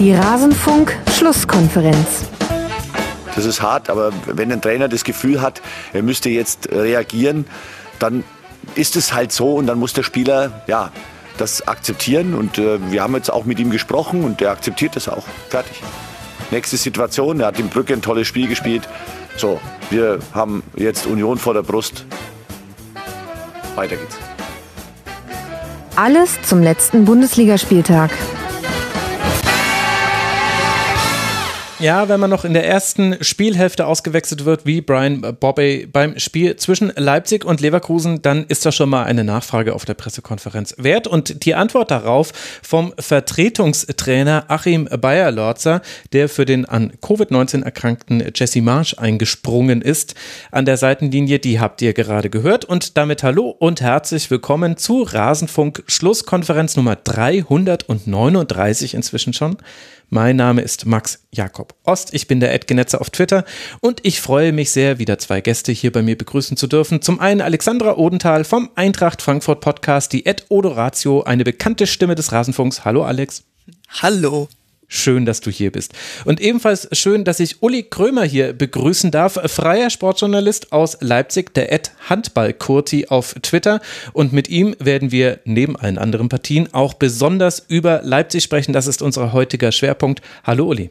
Die Rasenfunk-Schlusskonferenz. Das ist hart, aber wenn ein Trainer das Gefühl hat, er müsste jetzt reagieren, dann ist es halt so und dann muss der Spieler ja das akzeptieren und äh, wir haben jetzt auch mit ihm gesprochen und der akzeptiert das auch. Fertig. Nächste Situation, er hat in Brücke ein tolles Spiel gespielt. So, wir haben jetzt Union vor der Brust. Weiter geht's. Alles zum letzten Bundesligaspieltag. Ja, wenn man noch in der ersten Spielhälfte ausgewechselt wird, wie Brian Bobby beim Spiel zwischen Leipzig und Leverkusen, dann ist das schon mal eine Nachfrage auf der Pressekonferenz wert. Und die Antwort darauf vom Vertretungstrainer Achim Bayer-Lorzer, der für den an Covid-19 erkrankten Jesse Marsch eingesprungen ist, an der Seitenlinie, die habt ihr gerade gehört. Und damit hallo und herzlich willkommen zu Rasenfunk Schlusskonferenz Nummer 339 inzwischen schon. Mein Name ist Max Jakob Ost. Ich bin der Edgenetzer auf Twitter und ich freue mich sehr, wieder zwei Gäste hier bei mir begrüßen zu dürfen. Zum einen Alexandra Odenthal vom Eintracht Frankfurt Podcast, die Ed Odoratio, eine bekannte Stimme des Rasenfunks. Hallo Alex. Hallo. Schön, dass du hier bist. Und ebenfalls schön, dass ich Uli Krömer hier begrüßen darf, freier Sportjournalist aus Leipzig, der Ed Handball-Kurti auf Twitter. Und mit ihm werden wir neben allen anderen Partien auch besonders über Leipzig sprechen. Das ist unser heutiger Schwerpunkt. Hallo Uli.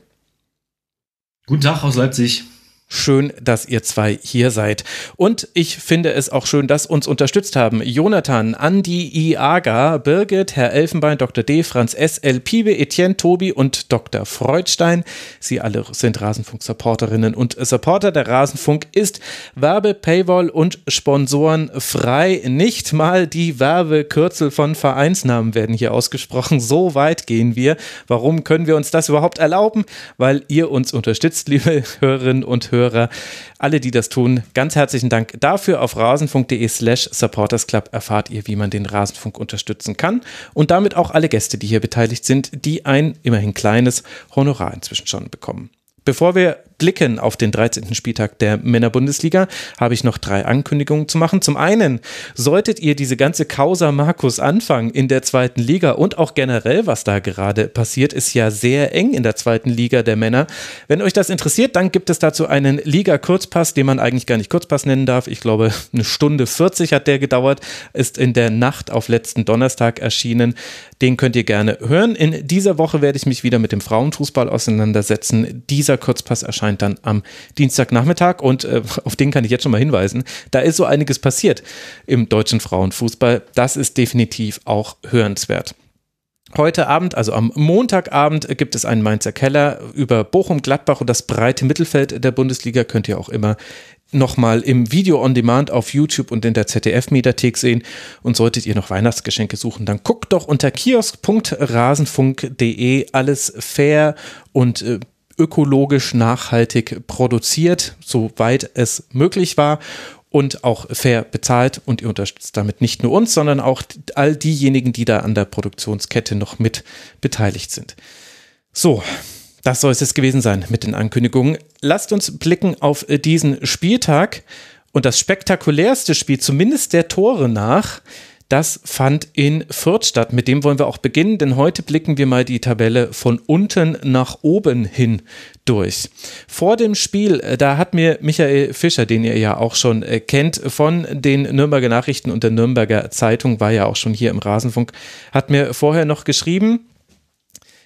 Guten Tag aus Leipzig. Schön, dass ihr zwei hier seid. Und ich finde es auch schön, dass uns unterstützt haben Jonathan, Andi Iaga, Birgit, Herr Elfenbein, Dr. D, Franz S., L. Piebe, Etienne, Tobi und Dr. Freudstein. Sie alle sind Rasenfunk-Supporterinnen und Supporter. Der Rasenfunk ist Werbe, Paywall und Sponsoren frei. Nicht mal die Werbekürzel von Vereinsnamen werden hier ausgesprochen. So weit gehen wir. Warum können wir uns das überhaupt erlauben? Weil ihr uns unterstützt, liebe Hörerinnen und Hörer. Hörer. Alle, die das tun, ganz herzlichen Dank dafür. Auf rasenfunk.de slash supportersclub erfahrt ihr, wie man den Rasenfunk unterstützen kann. Und damit auch alle Gäste, die hier beteiligt sind, die ein immerhin kleines Honorar inzwischen schon bekommen. Bevor wir blicken auf den 13. Spieltag der Männerbundesliga, habe ich noch drei Ankündigungen zu machen. Zum einen, solltet ihr diese ganze Causa Markus anfangen in der zweiten Liga und auch generell, was da gerade passiert, ist ja sehr eng in der zweiten Liga der Männer. Wenn euch das interessiert, dann gibt es dazu einen Liga-Kurzpass, den man eigentlich gar nicht Kurzpass nennen darf. Ich glaube, eine Stunde 40 hat der gedauert, ist in der Nacht auf letzten Donnerstag erschienen. Den könnt ihr gerne hören. In dieser Woche werde ich mich wieder mit dem Frauenfußball auseinandersetzen. Dieser Kurzpass erscheint dann am Dienstagnachmittag und äh, auf den kann ich jetzt schon mal hinweisen. Da ist so einiges passiert im deutschen Frauenfußball. Das ist definitiv auch hörenswert. Heute Abend, also am Montagabend, gibt es einen Mainzer Keller über Bochum, Gladbach und das breite Mittelfeld der Bundesliga. Könnt ihr auch immer nochmal im Video on Demand auf YouTube und in der ZDF-Mediathek sehen. Und solltet ihr noch Weihnachtsgeschenke suchen, dann guckt doch unter kiosk.rasenfunk.de alles fair und äh, ökologisch nachhaltig produziert, soweit es möglich war und auch fair bezahlt und ihr unterstützt damit nicht nur uns, sondern auch all diejenigen, die da an der Produktionskette noch mit beteiligt sind. So, das soll es jetzt gewesen sein mit den Ankündigungen. Lasst uns blicken auf diesen Spieltag und das spektakulärste Spiel, zumindest der Tore nach, das fand in Fürth statt. Mit dem wollen wir auch beginnen, denn heute blicken wir mal die Tabelle von unten nach oben hin durch. Vor dem Spiel, äh, da hat mir Michael Fischer, den ihr ja auch schon äh, kennt, von den Nürnberger Nachrichten und der Nürnberger Zeitung, war ja auch schon hier im Rasenfunk, hat mir vorher noch geschrieben,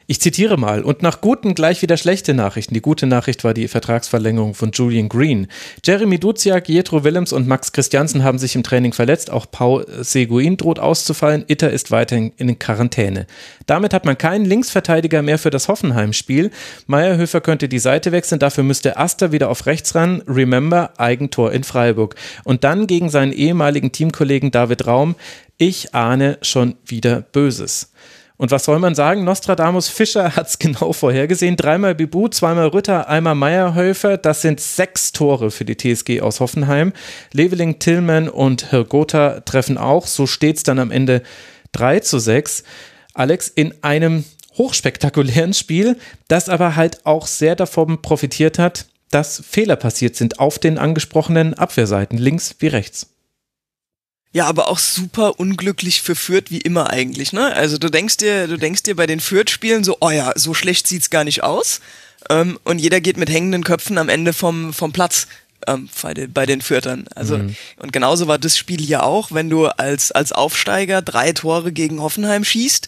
ich zitiere mal, und nach guten gleich wieder schlechte Nachrichten. Die gute Nachricht war die Vertragsverlängerung von Julian Green. Jeremy Duziak, Jetro Willems und Max Christiansen haben sich im Training verletzt. Auch Paul Seguin droht auszufallen. Itter ist weiterhin in Quarantäne. Damit hat man keinen Linksverteidiger mehr für das Hoffenheim-Spiel. Meierhöfer könnte die Seite wechseln. Dafür müsste Aster wieder auf rechts ran. Remember, Eigentor in Freiburg. Und dann gegen seinen ehemaligen Teamkollegen David Raum. Ich ahne schon wieder Böses. Und was soll man sagen? Nostradamus Fischer hat es genau vorhergesehen. Dreimal Bibu, zweimal Rütter, einmal Meierhöfer. Das sind sechs Tore für die TSG aus Hoffenheim. Leveling, Tillman und Hirgota treffen auch. So steht es dann am Ende 3 zu 6. Alex, in einem hochspektakulären Spiel, das aber halt auch sehr davon profitiert hat, dass Fehler passiert sind auf den angesprochenen Abwehrseiten, links wie rechts. Ja, aber auch super unglücklich für Fürth wie immer eigentlich, ne? Also du denkst dir, du denkst dir bei den Fürth-Spielen so, oh ja, so schlecht sieht's gar nicht aus. Ähm, und jeder geht mit hängenden Köpfen am Ende vom, vom Platz ähm, bei, den, bei den Fürtern. Also, mhm. und genauso war das Spiel hier auch, wenn du als, als Aufsteiger drei Tore gegen Hoffenheim schießt,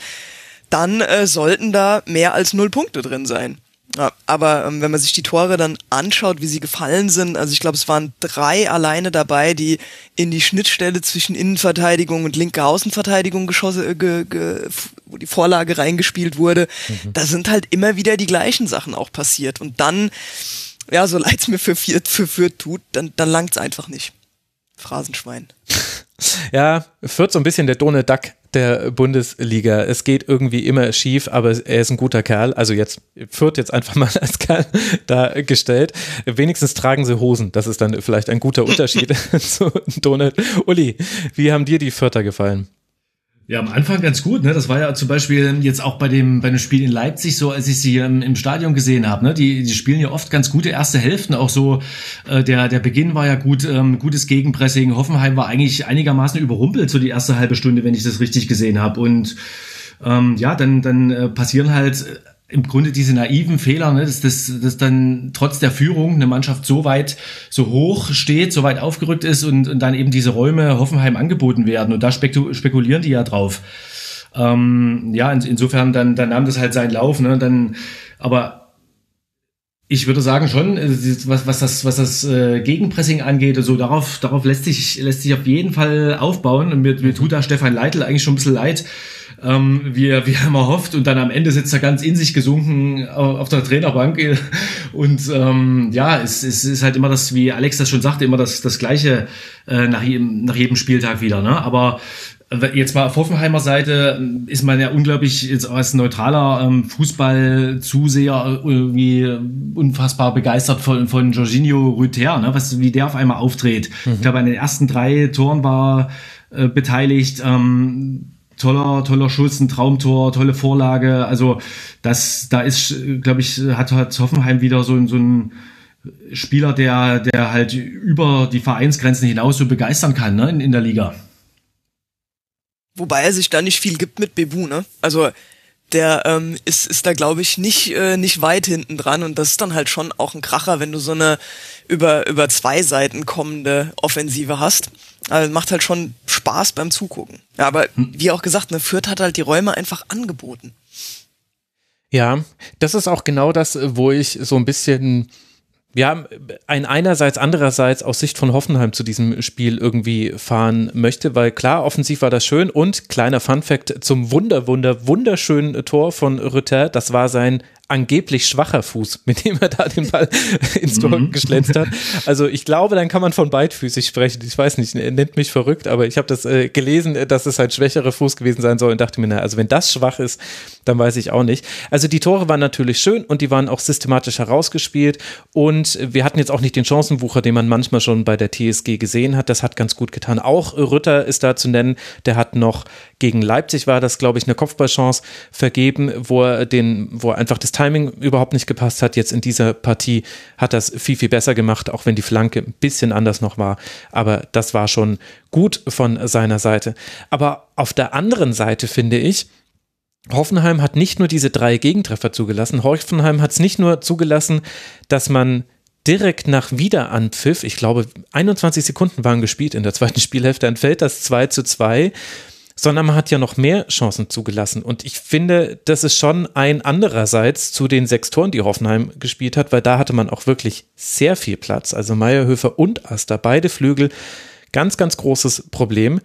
dann äh, sollten da mehr als null Punkte drin sein. Ja, aber ähm, wenn man sich die Tore dann anschaut, wie sie gefallen sind, also ich glaube, es waren drei alleine dabei, die in die Schnittstelle zwischen Innenverteidigung und linker Außenverteidigung geschossen, äh, ge, ge, wo die Vorlage reingespielt wurde. Mhm. Da sind halt immer wieder die gleichen Sachen auch passiert. Und dann, ja, so leid es mir für Viert für Viert tut, dann, dann langt's einfach nicht. Phrasenschwein. Ja, Fürth so ein bisschen der Donald Duck der Bundesliga. Es geht irgendwie immer schief, aber er ist ein guter Kerl. Also jetzt Fürth jetzt einfach mal als Kerl dargestellt. Wenigstens tragen sie Hosen. Das ist dann vielleicht ein guter Unterschied zu Donald. Uli, wie haben dir die Fürther gefallen? Ja, am Anfang ganz gut. Ne? Das war ja zum Beispiel jetzt auch bei dem, bei dem Spiel in Leipzig so, als ich sie im, im Stadion gesehen habe. Ne? Die, die spielen ja oft ganz gute erste Hälften. Auch so äh, der, der Beginn war ja gut, ähm, gutes Gegenpressing. Hoffenheim war eigentlich einigermaßen überrumpelt, so die erste halbe Stunde, wenn ich das richtig gesehen habe. Und ähm, ja, dann, dann äh, passieren halt im Grunde diese naiven Fehler, ne, dass, dass, dass dann trotz der Führung eine Mannschaft so weit, so hoch steht, so weit aufgerückt ist und, und dann eben diese Räume Hoffenheim angeboten werden. Und da spekulieren die ja drauf. Ähm, ja, in, insofern dann, dann nahm das halt seinen Lauf. Ne, dann, aber ich würde sagen schon, äh, was, was das, was das äh, Gegenpressing angeht, also darauf, darauf lässt sich, lässt sich auf jeden Fall aufbauen. Und mir, mir tut da Stefan Leitl eigentlich schon ein bisschen leid, ähm, wie, er, wie er immer hofft. Und dann am Ende sitzt er ganz in sich gesunken auf der Trainerbank. Und ähm, ja, es, es ist halt immer das, wie Alex das schon sagte, immer das, das Gleiche äh, nach, jedem, nach jedem Spieltag wieder. Ne? Aber Jetzt mal auf Hoffenheimer Seite ist man ja unglaublich jetzt als neutraler ähm, Fußballzuseher irgendwie unfassbar begeistert von, von Jorginho Rüther, ne? was, wie der auf einmal auftritt. Mhm. Ich glaube, an den ersten drei Toren war äh, beteiligt. Ähm, toller, toller Schuss, ein Traumtor, tolle Vorlage. Also das, da ist, glaube ich, hat, hat Hoffenheim wieder so, so ein Spieler, der, der halt über die Vereinsgrenzen hinaus so begeistern kann ne, in, in der Liga. Wobei er sich da nicht viel gibt mit Bebu, ne? Also der ähm, ist, ist da, glaube ich, nicht, äh, nicht weit hinten dran und das ist dann halt schon auch ein Kracher, wenn du so eine über, über zwei Seiten kommende Offensive hast. Also macht halt schon Spaß beim Zugucken. Ja, aber hm. wie auch gesagt, ne, Fürth hat halt die Räume einfach angeboten. Ja, das ist auch genau das, wo ich so ein bisschen ja, ein einerseits, andererseits aus Sicht von Hoffenheim zu diesem Spiel irgendwie fahren möchte, weil klar, offensiv war das schön und kleiner Funfact zum Wunder, Wunder, wunderschönen Tor von Rütter, das war sein angeblich schwacher Fuß, mit dem er da den Ball ins Tor mhm. geschlänzt hat. Also ich glaube, dann kann man von beidfüßig sprechen. Ich weiß nicht, er nennt mich verrückt, aber ich habe das äh, gelesen, dass es halt schwächere Fuß gewesen sein soll und dachte mir, na, also wenn das schwach ist, dann weiß ich auch nicht. Also die Tore waren natürlich schön und die waren auch systematisch herausgespielt und wir hatten jetzt auch nicht den Chancenwucher, den man manchmal schon bei der TSG gesehen hat. Das hat ganz gut getan. Auch Rütter ist da zu nennen, der hat noch gegen Leipzig war das, glaube ich, eine Kopfballchance vergeben, wo er den, wo einfach das Timing überhaupt nicht gepasst hat. Jetzt in dieser Partie hat das viel, viel besser gemacht, auch wenn die Flanke ein bisschen anders noch war. Aber das war schon gut von seiner Seite. Aber auf der anderen Seite finde ich, Hoffenheim hat nicht nur diese drei Gegentreffer zugelassen, Hoffenheim hat es nicht nur zugelassen, dass man direkt nach Wiederanpfiff, ich glaube 21 Sekunden waren gespielt in der zweiten Spielhälfte, dann fällt das 2 zu 2 sondern man hat ja noch mehr Chancen zugelassen. Und ich finde, das ist schon ein andererseits zu den sechs Toren, die Hoffenheim gespielt hat, weil da hatte man auch wirklich sehr viel Platz. Also Meierhöfer und Aster, beide Flügel, ganz, ganz großes Problem.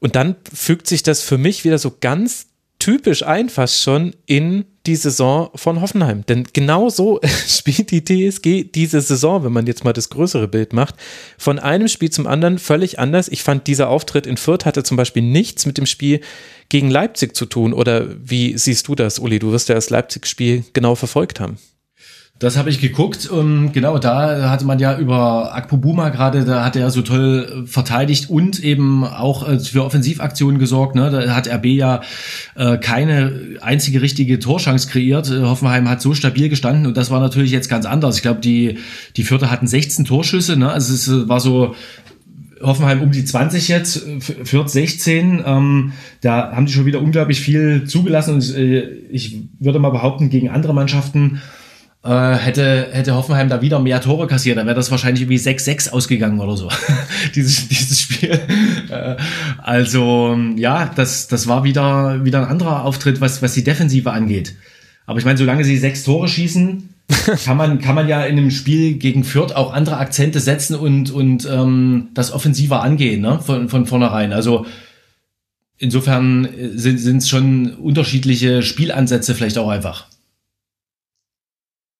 Und dann fügt sich das für mich wieder so ganz typisch ein, fast schon in die Saison von Hoffenheim. Denn genau so spielt die TSG diese Saison, wenn man jetzt mal das größere Bild macht. Von einem Spiel zum anderen völlig anders. Ich fand, dieser Auftritt in Fürth hatte zum Beispiel nichts mit dem Spiel gegen Leipzig zu tun. Oder wie siehst du das, Uli? Du wirst ja das Leipzig-Spiel genau verfolgt haben. Das habe ich geguckt. und genau, da hatte man ja über Akpobuma gerade, da hat er so toll verteidigt und eben auch äh, für Offensivaktionen gesorgt. Ne? Da hat RB ja äh, keine einzige richtige Torschance kreiert. Äh, Hoffenheim hat so stabil gestanden und das war natürlich jetzt ganz anders. Ich glaube, die, die Vierter hatten 16 Torschüsse. Ne? Also es war so Hoffenheim um die 20 jetzt, Fürth 16. Ähm, da haben die schon wieder unglaublich viel zugelassen und äh, ich würde mal behaupten, gegen andere Mannschaften äh, hätte, hätte Hoffenheim da wieder mehr Tore kassiert, dann wäre das wahrscheinlich irgendwie 6-6 ausgegangen oder so, dieses, dieses Spiel. Äh, also ja, das, das war wieder, wieder ein anderer Auftritt, was, was die Defensive angeht. Aber ich meine, solange sie sechs Tore schießen, kann man, kann man ja in einem Spiel gegen Fürth auch andere Akzente setzen und, und ähm, das offensiver angehen, ne? Von, von vornherein. Also insofern sind es schon unterschiedliche Spielansätze vielleicht auch einfach.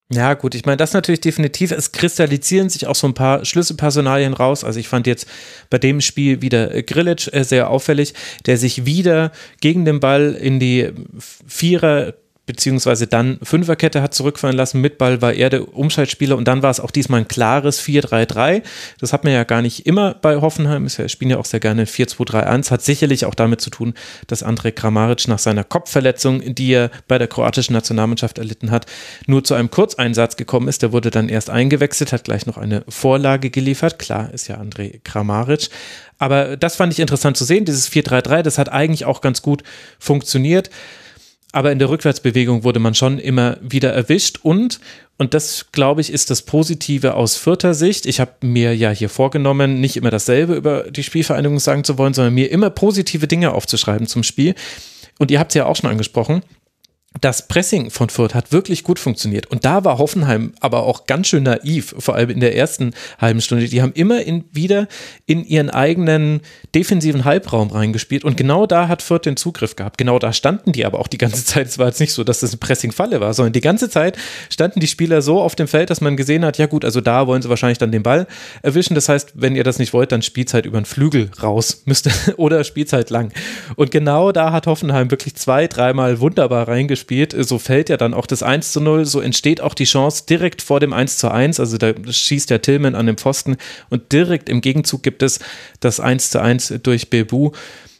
Ja, gut, ich meine, das natürlich definitiv. Es kristallisieren sich auch so ein paar Schlüsselpersonalien raus. Also ich fand jetzt bei dem Spiel wieder Grillitsch äh, sehr auffällig, der sich wieder gegen den Ball in die Vierer beziehungsweise dann Fünferkette hat zurückfallen lassen. Mit Ball war er der Umschaltspieler und dann war es auch diesmal ein klares 4-3-3. Das hat man ja gar nicht immer bei Hoffenheim. Es spielen ja auch sehr gerne 4-2-3-1. Hat sicherlich auch damit zu tun, dass Andrej Kramaric nach seiner Kopfverletzung, die er bei der kroatischen Nationalmannschaft erlitten hat, nur zu einem Kurzeinsatz gekommen ist. Der wurde dann erst eingewechselt, hat gleich noch eine Vorlage geliefert. Klar, ist ja Andrej Kramaric. Aber das fand ich interessant zu sehen. Dieses 4-3-3, das hat eigentlich auch ganz gut funktioniert aber in der Rückwärtsbewegung wurde man schon immer wieder erwischt und und das, glaube ich, ist das Positive aus vierter Sicht. Ich habe mir ja hier vorgenommen, nicht immer dasselbe über die Spielvereinigung sagen zu wollen, sondern mir immer positive Dinge aufzuschreiben zum Spiel. Und ihr habt es ja auch schon angesprochen das Pressing von Fürth hat wirklich gut funktioniert. Und da war Hoffenheim aber auch ganz schön naiv, vor allem in der ersten halben Stunde. Die haben immer in, wieder in ihren eigenen defensiven Halbraum reingespielt. Und genau da hat Fürth den Zugriff gehabt. Genau da standen die aber auch die ganze Zeit. Es war jetzt nicht so, dass das eine Pressing-Falle war, sondern die ganze Zeit standen die Spieler so auf dem Feld, dass man gesehen hat, ja gut, also da wollen sie wahrscheinlich dann den Ball erwischen. Das heißt, wenn ihr das nicht wollt, dann Spielzeit über den Flügel raus müsste oder Spielzeit lang. Und genau da hat Hoffenheim wirklich zwei, dreimal wunderbar reingespielt gespielt. So fällt ja dann auch das 1 zu 0, so entsteht auch die Chance direkt vor dem 1 zu 1. Also da schießt der Tillman an den Pfosten und direkt im Gegenzug gibt es das 1 zu 1 durch Bebu.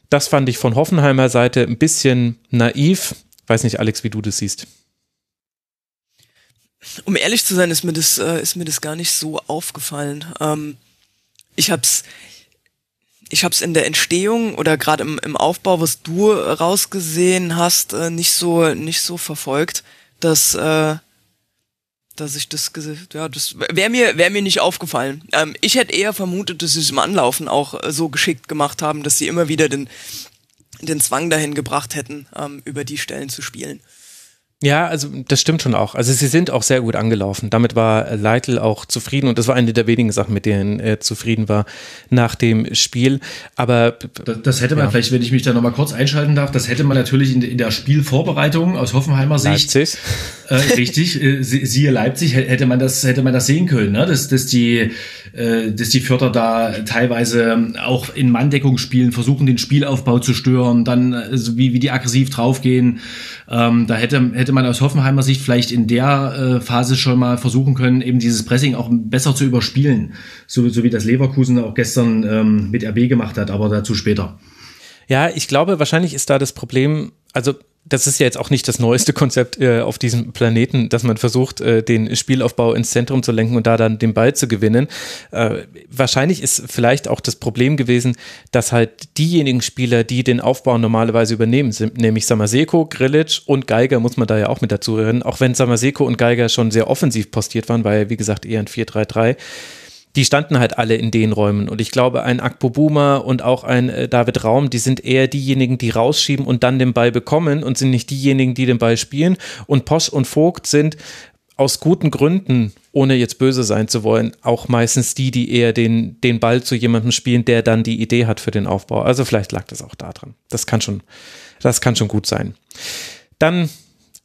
Das fand ich von Hoffenheimer Seite ein bisschen naiv. Weiß nicht, Alex, wie du das siehst. Um ehrlich zu sein, ist mir das, äh, ist mir das gar nicht so aufgefallen. Ähm, ich hab's, ich habe es in der Entstehung oder gerade im, im Aufbau, was du rausgesehen hast, äh, nicht so nicht so verfolgt, dass äh, dass ich das ja das wäre mir wäre mir nicht aufgefallen. Ähm, ich hätte eher vermutet, dass sie es im Anlaufen auch äh, so geschickt gemacht haben, dass sie immer wieder den den Zwang dahin gebracht hätten, ähm, über die Stellen zu spielen. Ja, also das stimmt schon auch. Also sie sind auch sehr gut angelaufen. Damit war Leitl auch zufrieden und das war eine der wenigen Sachen, mit denen er zufrieden war nach dem Spiel. Aber das, das hätte man ja. vielleicht, wenn ich mich da nochmal kurz einschalten darf, das hätte man natürlich in, in der Spielvorbereitung aus Hoffenheimer Sicht Leipzig. Äh, richtig, äh, siehe Leipzig, hätte man das hätte man das sehen können, ne? dass, dass die äh, dass die Förder da teilweise auch in Manndeckung spielen, versuchen den Spielaufbau zu stören, dann also wie wie die aggressiv draufgehen. Ähm, da hätte, hätte man aus Hoffenheimer Sicht vielleicht in der äh, Phase schon mal versuchen können, eben dieses Pressing auch besser zu überspielen, so, so wie das Leverkusen auch gestern ähm, mit RB gemacht hat, aber dazu später. Ja, ich glaube, wahrscheinlich ist da das Problem, also das ist ja jetzt auch nicht das neueste Konzept äh, auf diesem Planeten, dass man versucht, äh, den Spielaufbau ins Zentrum zu lenken und da dann den Ball zu gewinnen. Äh, wahrscheinlich ist vielleicht auch das Problem gewesen, dass halt diejenigen Spieler, die den Aufbau normalerweise übernehmen, sind nämlich Samaseko, Grilic und Geiger, muss man da ja auch mit dazu hören. Auch wenn Samaseko und Geiger schon sehr offensiv postiert waren, war ja wie gesagt eher ein 4-3-3 die standen halt alle in den Räumen. Und ich glaube, ein Akpo Buma und auch ein äh, David Raum, die sind eher diejenigen, die rausschieben und dann den Ball bekommen und sind nicht diejenigen, die den Ball spielen. Und Posch und Vogt sind aus guten Gründen, ohne jetzt böse sein zu wollen, auch meistens die, die eher den, den Ball zu jemandem spielen, der dann die Idee hat für den Aufbau. Also vielleicht lag das auch daran. Das kann schon, das kann schon gut sein. Dann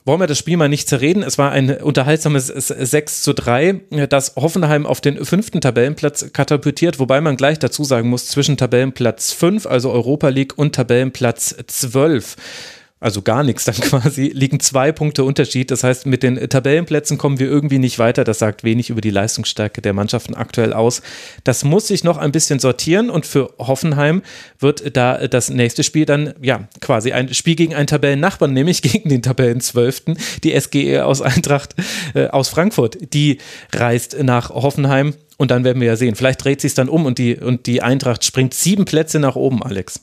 wollen wir das Spiel mal nicht zerreden. Es war ein unterhaltsames 6 zu 3, das Hoffenheim auf den fünften Tabellenplatz katapultiert, wobei man gleich dazu sagen muss, zwischen Tabellenplatz 5, also Europa League, und Tabellenplatz 12 also gar nichts dann quasi, liegen zwei Punkte Unterschied. Das heißt, mit den Tabellenplätzen kommen wir irgendwie nicht weiter. Das sagt wenig über die Leistungsstärke der Mannschaften aktuell aus. Das muss sich noch ein bisschen sortieren und für Hoffenheim wird da das nächste Spiel dann, ja, quasi ein Spiel gegen einen Tabellennachbarn, nämlich gegen den Tabellenzwölften, die SGE aus Eintracht äh, aus Frankfurt. Die reist nach Hoffenheim und dann werden wir ja sehen. Vielleicht dreht sich dann um und die, und die Eintracht springt sieben Plätze nach oben, Alex.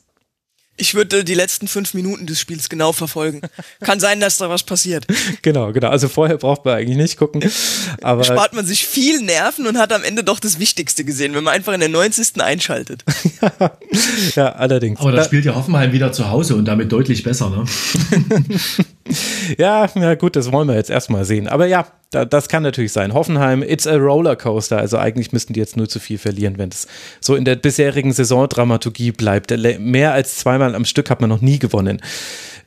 Ich würde die letzten fünf Minuten des Spiels genau verfolgen. Kann sein, dass da was passiert. Genau, genau. Also vorher braucht man eigentlich nicht gucken. Aber Spart man sich viel Nerven und hat am Ende doch das Wichtigste gesehen, wenn man einfach in der 90. einschaltet. ja, allerdings. Aber da spielt ja Hoffenheim wieder zu Hause und damit deutlich besser, ne? ja, ja, gut, das wollen wir jetzt erstmal sehen. Aber ja, da, das kann natürlich sein. Hoffenheim, it's a Rollercoaster. Also eigentlich müssten die jetzt nur zu viel verlieren, wenn es so in der bisherigen Saisondramaturgie bleibt. Mehr als zweimal am Stück hat man noch nie gewonnen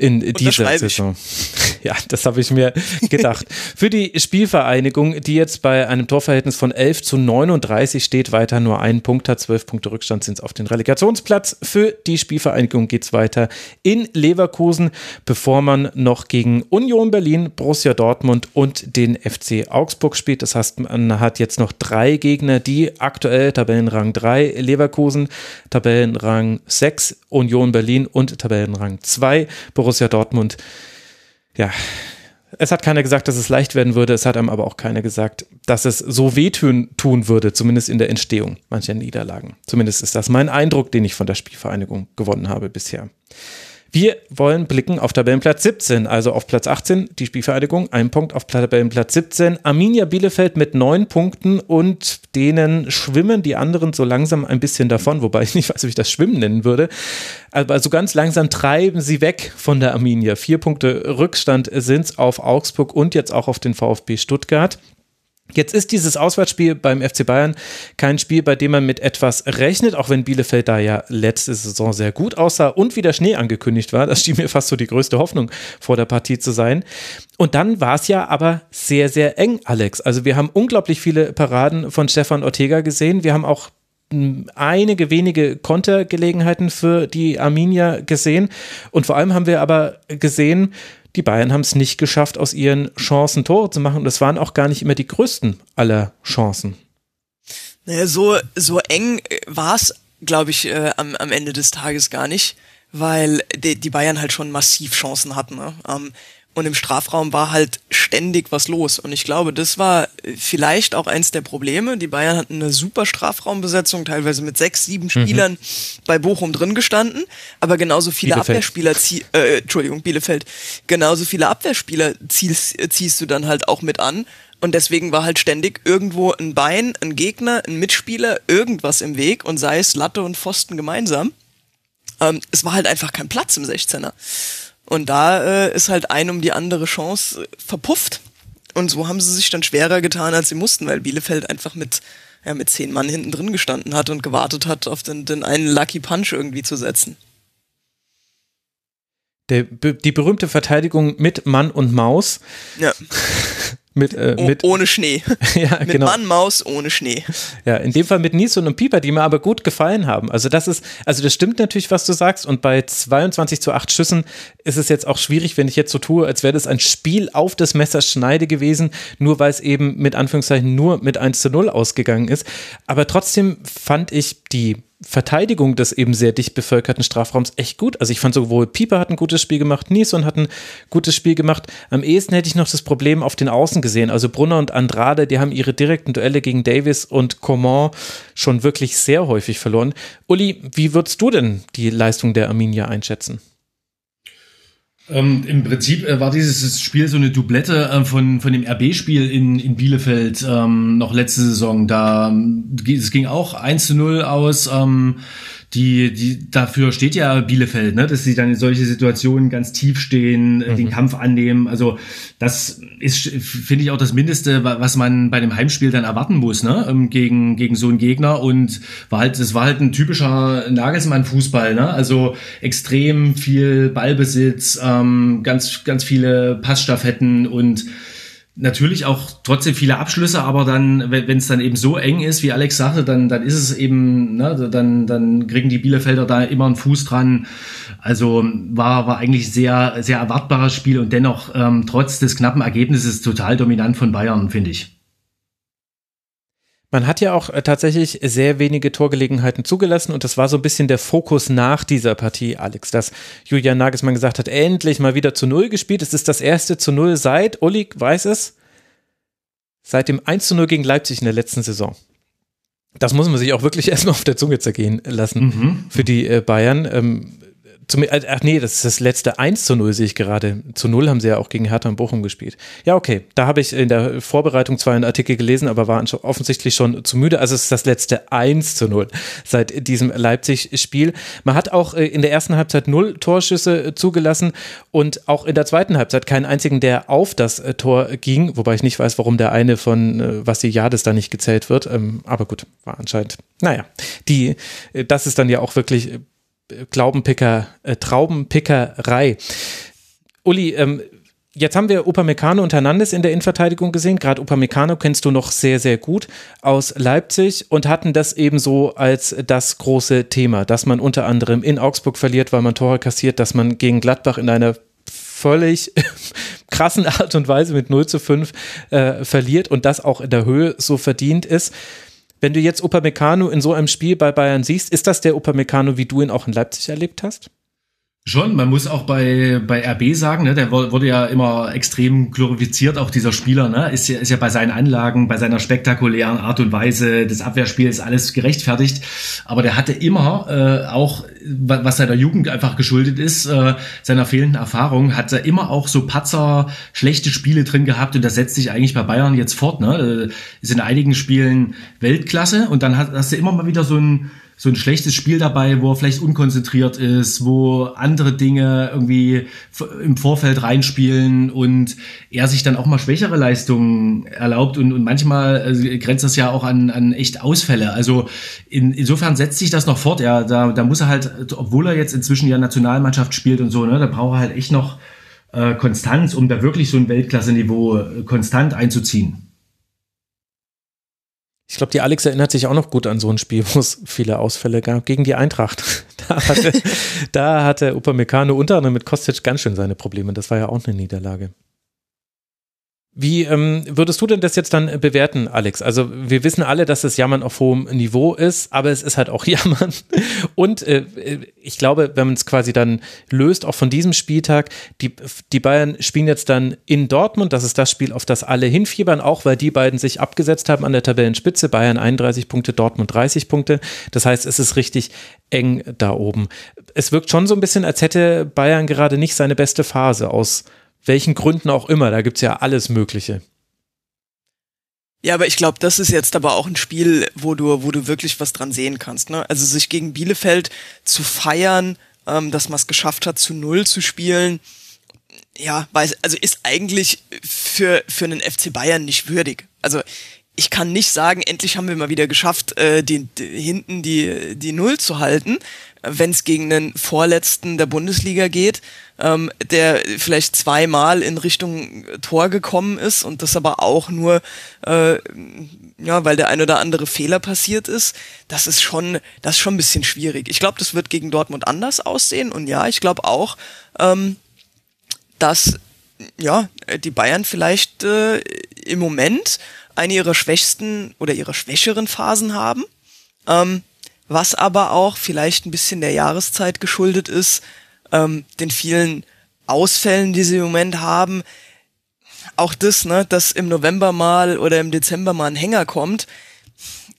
in dieser Saison. Ja, das habe ich mir gedacht. Für die Spielvereinigung, die jetzt bei einem Torverhältnis von 11 zu 39 steht, weiter nur einen Punkt hat, 12 Punkte Rückstand sind es auf den Relegationsplatz. Für die Spielvereinigung geht es weiter in Leverkusen, bevor man noch gegen Union Berlin, Borussia Dortmund und den FC Augsburg spielt. Das heißt, man hat jetzt noch drei Gegner, die aktuell Tabellenrang 3 Leverkusen, Tabellenrang 6 Union Berlin und Tabellenrang 2 Borussia Dortmund ja, es hat keiner gesagt, dass es leicht werden würde. Es hat einem aber auch keiner gesagt, dass es so wehtun tun würde, zumindest in der Entstehung mancher Niederlagen. Zumindest ist das mein Eindruck, den ich von der Spielvereinigung gewonnen habe bisher. Wir wollen blicken auf Tabellenplatz 17, also auf Platz 18 die Spielvereinigung, ein Punkt auf Tabellenplatz 17. Arminia Bielefeld mit neun Punkten und denen schwimmen die anderen so langsam ein bisschen davon, wobei ich nicht weiß, ob ich das Schwimmen nennen würde. Aber so ganz langsam treiben sie weg von der Arminia. Vier Punkte Rückstand sind es auf Augsburg und jetzt auch auf den VfB Stuttgart. Jetzt ist dieses Auswärtsspiel beim FC Bayern kein Spiel, bei dem man mit etwas rechnet, auch wenn Bielefeld da ja letzte Saison sehr gut aussah und wieder Schnee angekündigt war. Das schien mir fast so die größte Hoffnung vor der Partie zu sein. Und dann war es ja aber sehr, sehr eng, Alex. Also wir haben unglaublich viele Paraden von Stefan Ortega gesehen. Wir haben auch hm, einige wenige Kontergelegenheiten für die Arminia gesehen. Und vor allem haben wir aber gesehen, die Bayern haben es nicht geschafft, aus ihren Chancen Tore zu machen. Und das waren auch gar nicht immer die größten aller Chancen. Naja, so, so eng äh, war es, glaube ich, äh, am, am Ende des Tages gar nicht, weil die, die Bayern halt schon massiv Chancen hatten. Ne? Ähm, und im Strafraum war halt ständig was los. Und ich glaube, das war vielleicht auch eins der Probleme. Die Bayern hatten eine super Strafraumbesetzung, teilweise mit sechs, sieben mhm. Spielern mhm. bei Bochum drin gestanden. Aber genauso viele Bielefeld. Abwehrspieler, zieh, äh, Entschuldigung, Bielefeld, genauso viele Abwehrspieler ziehst, ziehst du dann halt auch mit an. Und deswegen war halt ständig irgendwo ein Bein, ein Gegner, ein Mitspieler, irgendwas im Weg und sei es Latte und Pfosten gemeinsam. Ähm, es war halt einfach kein Platz im 16er. Und da äh, ist halt ein um die andere Chance äh, verpufft. Und so haben sie sich dann schwerer getan, als sie mussten, weil Bielefeld einfach mit, ja, mit zehn Mann hinten drin gestanden hat und gewartet hat, auf den, den einen Lucky Punch irgendwie zu setzen. Der, die berühmte Verteidigung mit Mann und Maus. Ja. Mit, äh, mit ohne Schnee. ja, mit genau. Mann, Maus, ohne Schnee. Ja, in dem Fall mit Nielsen und Pieper, die mir aber gut gefallen haben. Also das ist, also das stimmt natürlich, was du sagst. Und bei 22 zu 8 Schüssen ist es jetzt auch schwierig, wenn ich jetzt so tue, als wäre das ein Spiel auf das Messerschneide gewesen, nur weil es eben mit Anführungszeichen nur mit 1 zu 0 ausgegangen ist. Aber trotzdem fand ich die Verteidigung des eben sehr dicht bevölkerten Strafraums echt gut. Also ich fand sowohl Pieper hat ein gutes Spiel gemacht, Nison hat ein gutes Spiel gemacht. Am ehesten hätte ich noch das Problem auf den Außen gesehen. Also Brunner und Andrade, die haben ihre direkten Duelle gegen Davis und Coman schon wirklich sehr häufig verloren. Uli, wie würdest du denn die Leistung der Arminia einschätzen? Ähm, Im Prinzip äh, war dieses Spiel so eine Doublette äh, von, von dem RB-Spiel in, in Bielefeld ähm, noch letzte Saison. Da es ging auch 1 zu 0 aus. Ähm, die, die, dafür steht ja Bielefeld, ne, dass sie dann in solche Situationen ganz tief stehen, mhm. den Kampf annehmen. Also das ist, finde ich, auch das Mindeste, was man bei dem Heimspiel dann erwarten muss, ne, ähm, gegen, gegen so einen Gegner. Und war halt, es war halt ein typischer Nagelsmann-Fußball, ne, also extrem viel Ballbesitz, ähm, ganz, ganz viele Passstaffetten und natürlich auch trotzdem viele Abschlüsse, aber dann, wenn es dann eben so eng ist, wie Alex sagte, dann, dann ist es eben, ne, dann, dann kriegen die Bielefelder da immer einen Fuß dran. Also war, war eigentlich sehr, sehr erwartbares Spiel und dennoch ähm, trotz des knappen Ergebnisses total dominant von Bayern, finde ich. Man hat ja auch äh, tatsächlich sehr wenige Torgelegenheiten zugelassen und das war so ein bisschen der Fokus nach dieser Partie, Alex, dass Julian Nagelsmann gesagt hat, endlich mal wieder zu Null gespielt. Es ist das erste zu Null seit, Uli weiß es, seit dem 1 zu 0 gegen Leipzig in der letzten Saison. Das muss man sich auch wirklich erstmal auf der Zunge zergehen lassen mhm. für die äh, Bayern. Zum, äh, ach nee, das ist das letzte 1 zu 0, sehe ich gerade. Zu 0 haben sie ja auch gegen Hertha und Bochum gespielt. Ja, okay. Da habe ich in der Vorbereitung zwar einen Artikel gelesen, aber war offensichtlich schon zu müde. Also es ist das letzte 1 zu 0 seit diesem Leipzig-Spiel. Man hat auch äh, in der ersten Halbzeit null Torschüsse äh, zugelassen und auch in der zweiten Halbzeit keinen einzigen, der auf das Tor ging. Wobei ich nicht weiß, warum der eine von Vassi Jades da nicht gezählt wird. Ähm, aber gut, war anscheinend. Naja, die, das ist dann ja auch wirklich Glaubenpicker, äh, Traubenpickerei. Uli, ähm, Jetzt haben wir Upamecano und Hernandez in der Innenverteidigung gesehen. Gerade Upamecano kennst du noch sehr, sehr gut aus Leipzig und hatten das eben so als das große Thema, dass man unter anderem in Augsburg verliert, weil man Tore kassiert, dass man gegen Gladbach in einer völlig krassen Art und Weise mit 0 zu 5 äh, verliert und das auch in der Höhe so verdient ist. Wenn du jetzt Upamecano in so einem Spiel bei Bayern siehst, ist das der Upamecano, wie du ihn auch in Leipzig erlebt hast? Schon, man muss auch bei, bei RB sagen, ne, der wurde ja immer extrem glorifiziert, auch dieser Spieler, ne, ist ja, ist ja bei seinen Anlagen, bei seiner spektakulären Art und Weise des Abwehrspiels alles gerechtfertigt. Aber der hatte immer, äh, auch was seiner Jugend einfach geschuldet ist, äh, seiner fehlenden Erfahrung, hat er immer auch so Patzer, schlechte Spiele drin gehabt und das setzt sich eigentlich bei Bayern jetzt fort, ne, äh, ist in einigen Spielen Weltklasse und dann hast du immer mal wieder so ein, so ein schlechtes Spiel dabei, wo er vielleicht unkonzentriert ist, wo andere Dinge irgendwie im Vorfeld reinspielen und er sich dann auch mal schwächere Leistungen erlaubt und, und manchmal also grenzt das ja auch an, an echt Ausfälle. Also in, insofern setzt sich das noch fort. Ja, da, da muss er halt, obwohl er jetzt inzwischen ja Nationalmannschaft spielt und so, ne, da braucht er halt echt noch äh, Konstanz, um da wirklich so ein Weltklasse-Niveau äh, konstant einzuziehen. Ich glaube, die Alex erinnert sich auch noch gut an so ein Spiel, wo es viele Ausfälle gab gegen die Eintracht. Da hatte, da hatte Upamecano unter anderem mit Kostic ganz schön seine Probleme. Das war ja auch eine Niederlage. Wie ähm, würdest du denn das jetzt dann bewerten, Alex? Also wir wissen alle, dass das Jammern auf hohem Niveau ist, aber es ist halt auch Jammern. Und äh, ich glaube, wenn man es quasi dann löst, auch von diesem Spieltag, die, die Bayern spielen jetzt dann in Dortmund. Das ist das Spiel, auf das alle hinfiebern, auch weil die beiden sich abgesetzt haben an der Tabellenspitze. Bayern 31 Punkte, Dortmund 30 Punkte. Das heißt, es ist richtig eng da oben. Es wirkt schon so ein bisschen, als hätte Bayern gerade nicht seine beste Phase aus welchen Gründen auch immer. Da gibt es ja alles Mögliche. Ja, aber ich glaube, das ist jetzt aber auch ein Spiel, wo du, wo du wirklich was dran sehen kannst. Ne? Also sich gegen Bielefeld zu feiern, ähm, dass man es geschafft hat, zu null zu spielen, ja, weiß, also ist eigentlich für, für einen FC Bayern nicht würdig. Also ich kann nicht sagen, endlich haben wir mal wieder geschafft, äh, die, die, hinten die, die Null zu halten, wenn es gegen den Vorletzten der Bundesliga geht, ähm, der vielleicht zweimal in Richtung Tor gekommen ist und das aber auch nur, äh, ja, weil der ein oder andere Fehler passiert ist. Das ist schon, das ist schon ein bisschen schwierig. Ich glaube, das wird gegen Dortmund anders aussehen und ja, ich glaube auch, ähm, dass ja, die Bayern vielleicht äh, im Moment eine ihrer schwächsten oder ihrer schwächeren Phasen haben. Ähm, was aber auch vielleicht ein bisschen der Jahreszeit geschuldet ist, ähm, den vielen Ausfällen, die sie im Moment haben. Auch das, ne, dass im November mal oder im Dezember mal ein Hänger kommt,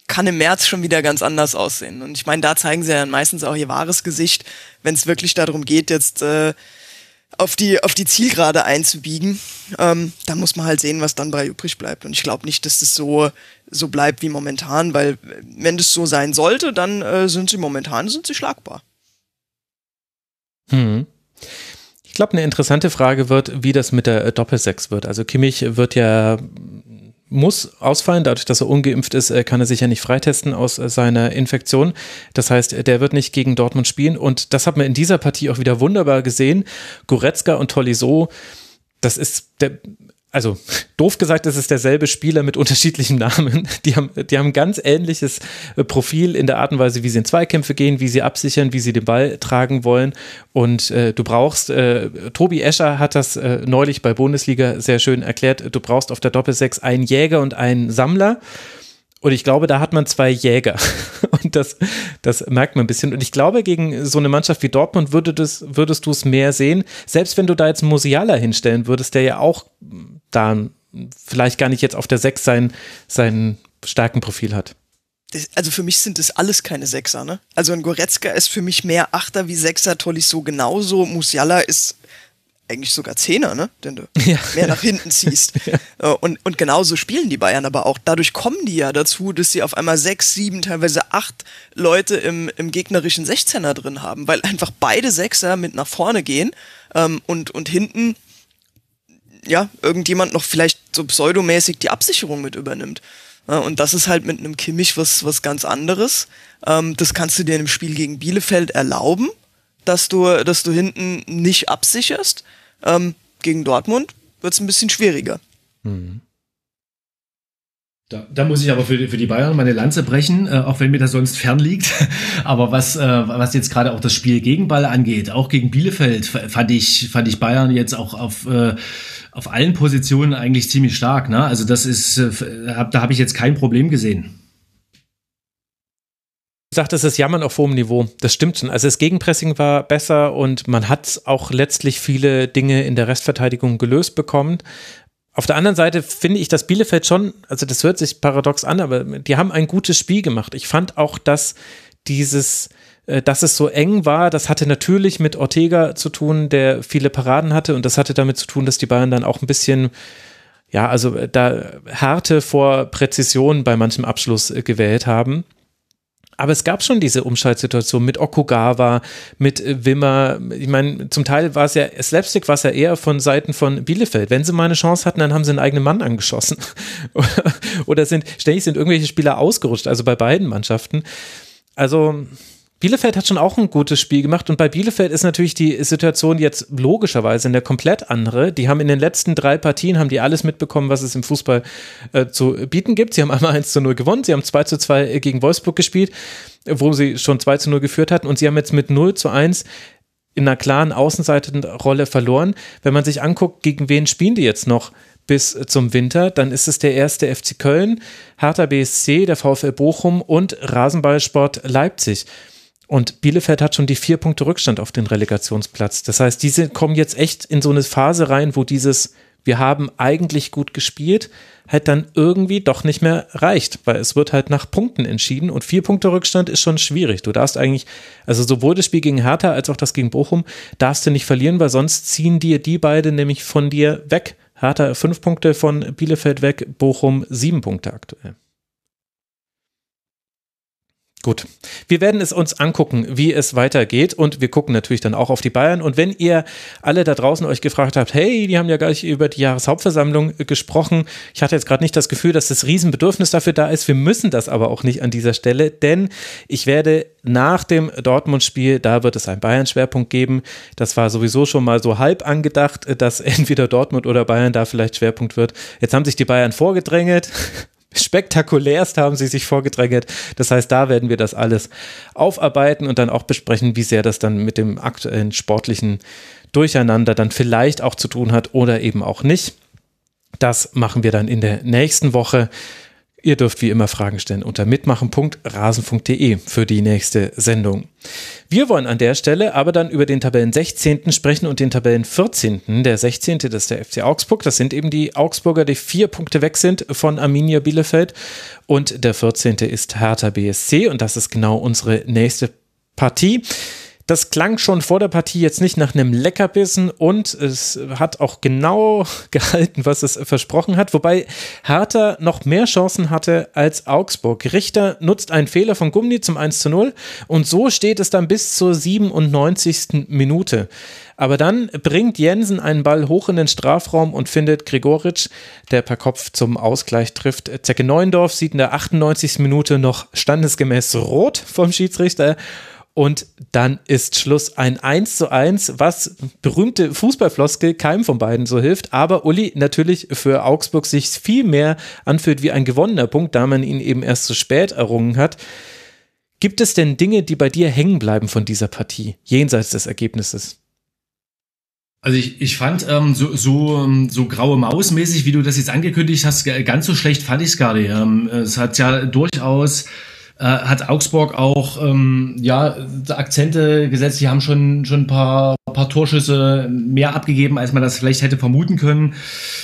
kann im März schon wieder ganz anders aussehen. Und ich meine, da zeigen sie ja meistens auch ihr wahres Gesicht, wenn es wirklich darum geht, jetzt äh, auf die, auf die Zielgerade einzubiegen, ähm, da muss man halt sehen, was dann bei übrig bleibt. Und ich glaube nicht, dass das so, so bleibt wie momentan, weil wenn das so sein sollte, dann äh, sind sie momentan sind sie schlagbar. Hm. Ich glaube, eine interessante Frage wird, wie das mit der Doppelsechs wird. Also Kimmich wird ja muss ausfallen. Dadurch, dass er ungeimpft ist, äh, kann er sich ja nicht freitesten aus äh, seiner Infektion. Das heißt, der wird nicht gegen Dortmund spielen. Und das hat man in dieser Partie auch wieder wunderbar gesehen. Goretzka und Tolisso, das ist der, also doof gesagt, es ist derselbe Spieler mit unterschiedlichen Namen. Die haben, die haben ganz ähnliches äh, Profil in der Art und Weise, wie sie in Zweikämpfe gehen, wie sie absichern, wie sie den Ball tragen wollen. Und äh, du brauchst, äh, Tobi Escher hat das äh, neulich bei Bundesliga sehr schön erklärt, du brauchst auf der Doppelsechs einen Jäger und einen Sammler. Und ich glaube, da hat man zwei Jäger. Und das, das merkt man ein bisschen. Und ich glaube, gegen so eine Mannschaft wie Dortmund würde würdest du es mehr sehen. Selbst wenn du da jetzt Musiala hinstellen würdest, der ja auch da vielleicht gar nicht jetzt auf der Sechs sein, sein Stärkenprofil hat. also für mich sind das alles keine Sechser, ne? Also ein Goretzka ist für mich mehr Achter wie Sechser, Tolisso genauso, Musiala ist eigentlich sogar Zehner, ne? Den du ja. mehr nach hinten ziehst. ja. Äh, und, und genauso spielen die Bayern aber auch. Dadurch kommen die ja dazu, dass sie auf einmal sechs, sieben, teilweise acht Leute im, im gegnerischen 16er drin haben, weil einfach beide Sechser mit nach vorne gehen ähm, und, und hinten ja, irgendjemand noch vielleicht so pseudomäßig die Absicherung mit übernimmt. Und das ist halt mit einem Kimmich was, was ganz anderes. Ähm, das kannst du dir in einem Spiel gegen Bielefeld erlauben dass du, dass du hinten nicht absicherst. Ähm, gegen Dortmund wird es ein bisschen schwieriger. Mhm. Da, da, muss ich aber für, für die Bayern meine Lanze brechen, äh, auch wenn mir das sonst fern liegt. aber was, äh, was jetzt gerade auch das Spiel gegen Ball angeht, auch gegen Bielefeld, fand ich, fand ich Bayern jetzt auch auf, äh, auf allen Positionen eigentlich ziemlich stark. Ne? Also das ist, äh, hab, da habe ich jetzt kein Problem gesehen gesagt, es ist Jammern auf hohem Niveau. Das stimmt schon. Also das Gegenpressing war besser und man hat auch letztlich viele Dinge in der Restverteidigung gelöst bekommen. Auf der anderen Seite finde ich, dass Bielefeld schon, also das hört sich paradox an, aber die haben ein gutes Spiel gemacht. Ich fand auch, dass dieses, äh, dass es so eng war, das hatte natürlich mit Ortega zu tun, der viele Paraden hatte und das hatte damit zu tun, dass die Bayern dann auch ein bisschen ja, also da Härte vor Präzision bei manchem Abschluss äh, gewählt haben. Aber es gab schon diese Umschaltsituation mit Okugawa, mit äh, Wimmer. Ich meine, zum Teil war es ja, Slapstick war es ja eher von Seiten von Bielefeld. Wenn sie mal eine Chance hatten, dann haben sie einen eigenen Mann angeschossen. Oder sind, ständig sind irgendwelche Spieler ausgerutscht, also bei beiden Mannschaften. Also, Bielefeld hat schon auch ein gutes Spiel gemacht und bei Bielefeld ist natürlich die Situation jetzt logischerweise eine komplett andere. Die haben in den letzten drei Partien haben die alles mitbekommen, was es im Fußball äh, zu bieten gibt. Sie haben einmal 1 zu 0 gewonnen, sie haben 2 zu 2 gegen Wolfsburg gespielt, wo sie schon 2 zu 0 geführt hatten und sie haben jetzt mit 0 zu 1 in einer klaren Außenseitenrolle verloren. Wenn man sich anguckt, gegen wen spielen die jetzt noch? bis zum Winter. Dann ist es der erste FC Köln, Hertha BSC, der VfL Bochum und Rasenballsport Leipzig. Und Bielefeld hat schon die vier Punkte Rückstand auf den Relegationsplatz. Das heißt, diese kommen jetzt echt in so eine Phase rein, wo dieses, wir haben eigentlich gut gespielt, halt dann irgendwie doch nicht mehr reicht, weil es wird halt nach Punkten entschieden und vier Punkte Rückstand ist schon schwierig. Du darfst eigentlich, also sowohl das Spiel gegen Hertha als auch das gegen Bochum, darfst du nicht verlieren, weil sonst ziehen dir die beide nämlich von dir weg. Hertha fünf Punkte von Bielefeld weg, Bochum sieben Punkte aktuell. Gut, wir werden es uns angucken, wie es weitergeht und wir gucken natürlich dann auch auf die Bayern. Und wenn ihr alle da draußen euch gefragt habt, hey, die haben ja gar nicht über die Jahreshauptversammlung gesprochen, ich hatte jetzt gerade nicht das Gefühl, dass das Riesenbedürfnis dafür da ist. Wir müssen das aber auch nicht an dieser Stelle, denn ich werde nach dem Dortmund-Spiel, da wird es einen Bayern-Schwerpunkt geben. Das war sowieso schon mal so halb angedacht, dass entweder Dortmund oder Bayern da vielleicht Schwerpunkt wird. Jetzt haben sich die Bayern vorgedrängelt spektakulärst haben sie sich vorgedrängt. Das heißt, da werden wir das alles aufarbeiten und dann auch besprechen, wie sehr das dann mit dem aktuellen sportlichen Durcheinander dann vielleicht auch zu tun hat oder eben auch nicht. Das machen wir dann in der nächsten Woche. Ihr dürft wie immer Fragen stellen unter mitmachen.rasen.de für die nächste Sendung. Wir wollen an der Stelle aber dann über den Tabellen 16. sprechen und den Tabellen 14. Der 16. das ist der FC Augsburg. Das sind eben die Augsburger, die vier Punkte weg sind von Arminia Bielefeld. Und der 14. ist Hertha BSC und das ist genau unsere nächste Partie. Das klang schon vor der Partie jetzt nicht nach einem Leckerbissen und es hat auch genau gehalten, was es versprochen hat, wobei Hertha noch mehr Chancen hatte als Augsburg. Richter nutzt einen Fehler von Gummi zum 1 zu 0 und so steht es dann bis zur 97. Minute. Aber dann bringt Jensen einen Ball hoch in den Strafraum und findet Gregoritsch, der per Kopf zum Ausgleich trifft. Zecke Neuendorf sieht in der 98. Minute noch standesgemäß rot vom Schiedsrichter und dann ist Schluss ein 1 zu 1, was berühmte Fußballfloskel keinem von beiden so hilft. Aber Uli natürlich für Augsburg sich viel mehr anfühlt wie ein gewonnener Punkt, da man ihn eben erst zu spät errungen hat. Gibt es denn Dinge, die bei dir hängen bleiben von dieser Partie, jenseits des Ergebnisses? Also ich, ich fand ähm, so, so, ähm, so graue Maus-mäßig, wie du das jetzt angekündigt hast, ganz so schlecht fand ich es gar nicht. Ähm, es hat ja durchaus äh, hat Augsburg auch ähm, ja Akzente gesetzt. Die haben schon schon ein paar paar Torschüsse mehr abgegeben, als man das vielleicht hätte vermuten können.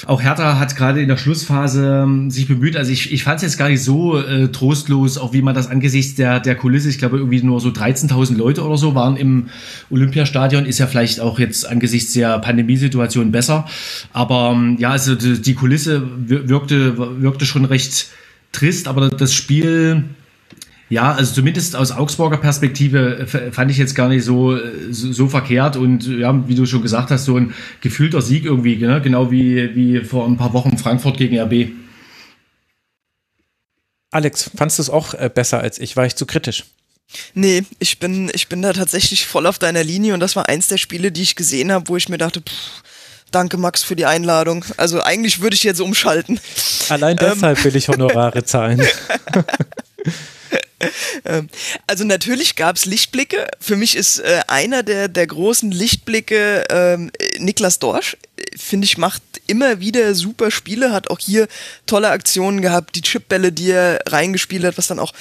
Auch Hertha hat gerade in der Schlussphase ähm, sich bemüht. Also ich, ich fand es jetzt gar nicht so äh, trostlos, auch wie man das angesichts der der Kulisse, ich glaube irgendwie nur so 13.000 Leute oder so waren im Olympiastadion. Ist ja vielleicht auch jetzt angesichts der Pandemiesituation besser. Aber ähm, ja, also die, die Kulisse wirkte wirkte schon recht trist, aber das Spiel ja, also zumindest aus Augsburger Perspektive äh, fand ich jetzt gar nicht so, äh, so, so verkehrt und ja, wie du schon gesagt hast, so ein gefühlter Sieg irgendwie, ne? genau wie, wie vor ein paar Wochen Frankfurt gegen RB. Alex, fandest du es auch äh, besser als ich? War ich zu kritisch? Nee, ich bin, ich bin da tatsächlich voll auf deiner Linie und das war eins der Spiele, die ich gesehen habe, wo ich mir dachte, pff, danke Max für die Einladung. Also eigentlich würde ich jetzt umschalten. Allein deshalb ähm. will ich Honorare zahlen. Ähm, also natürlich gab es Lichtblicke. Für mich ist äh, einer der, der großen Lichtblicke ähm, Niklas Dorsch. Finde ich, macht immer wieder super Spiele, hat auch hier tolle Aktionen gehabt, die Chipbälle, die er reingespielt hat, was dann auch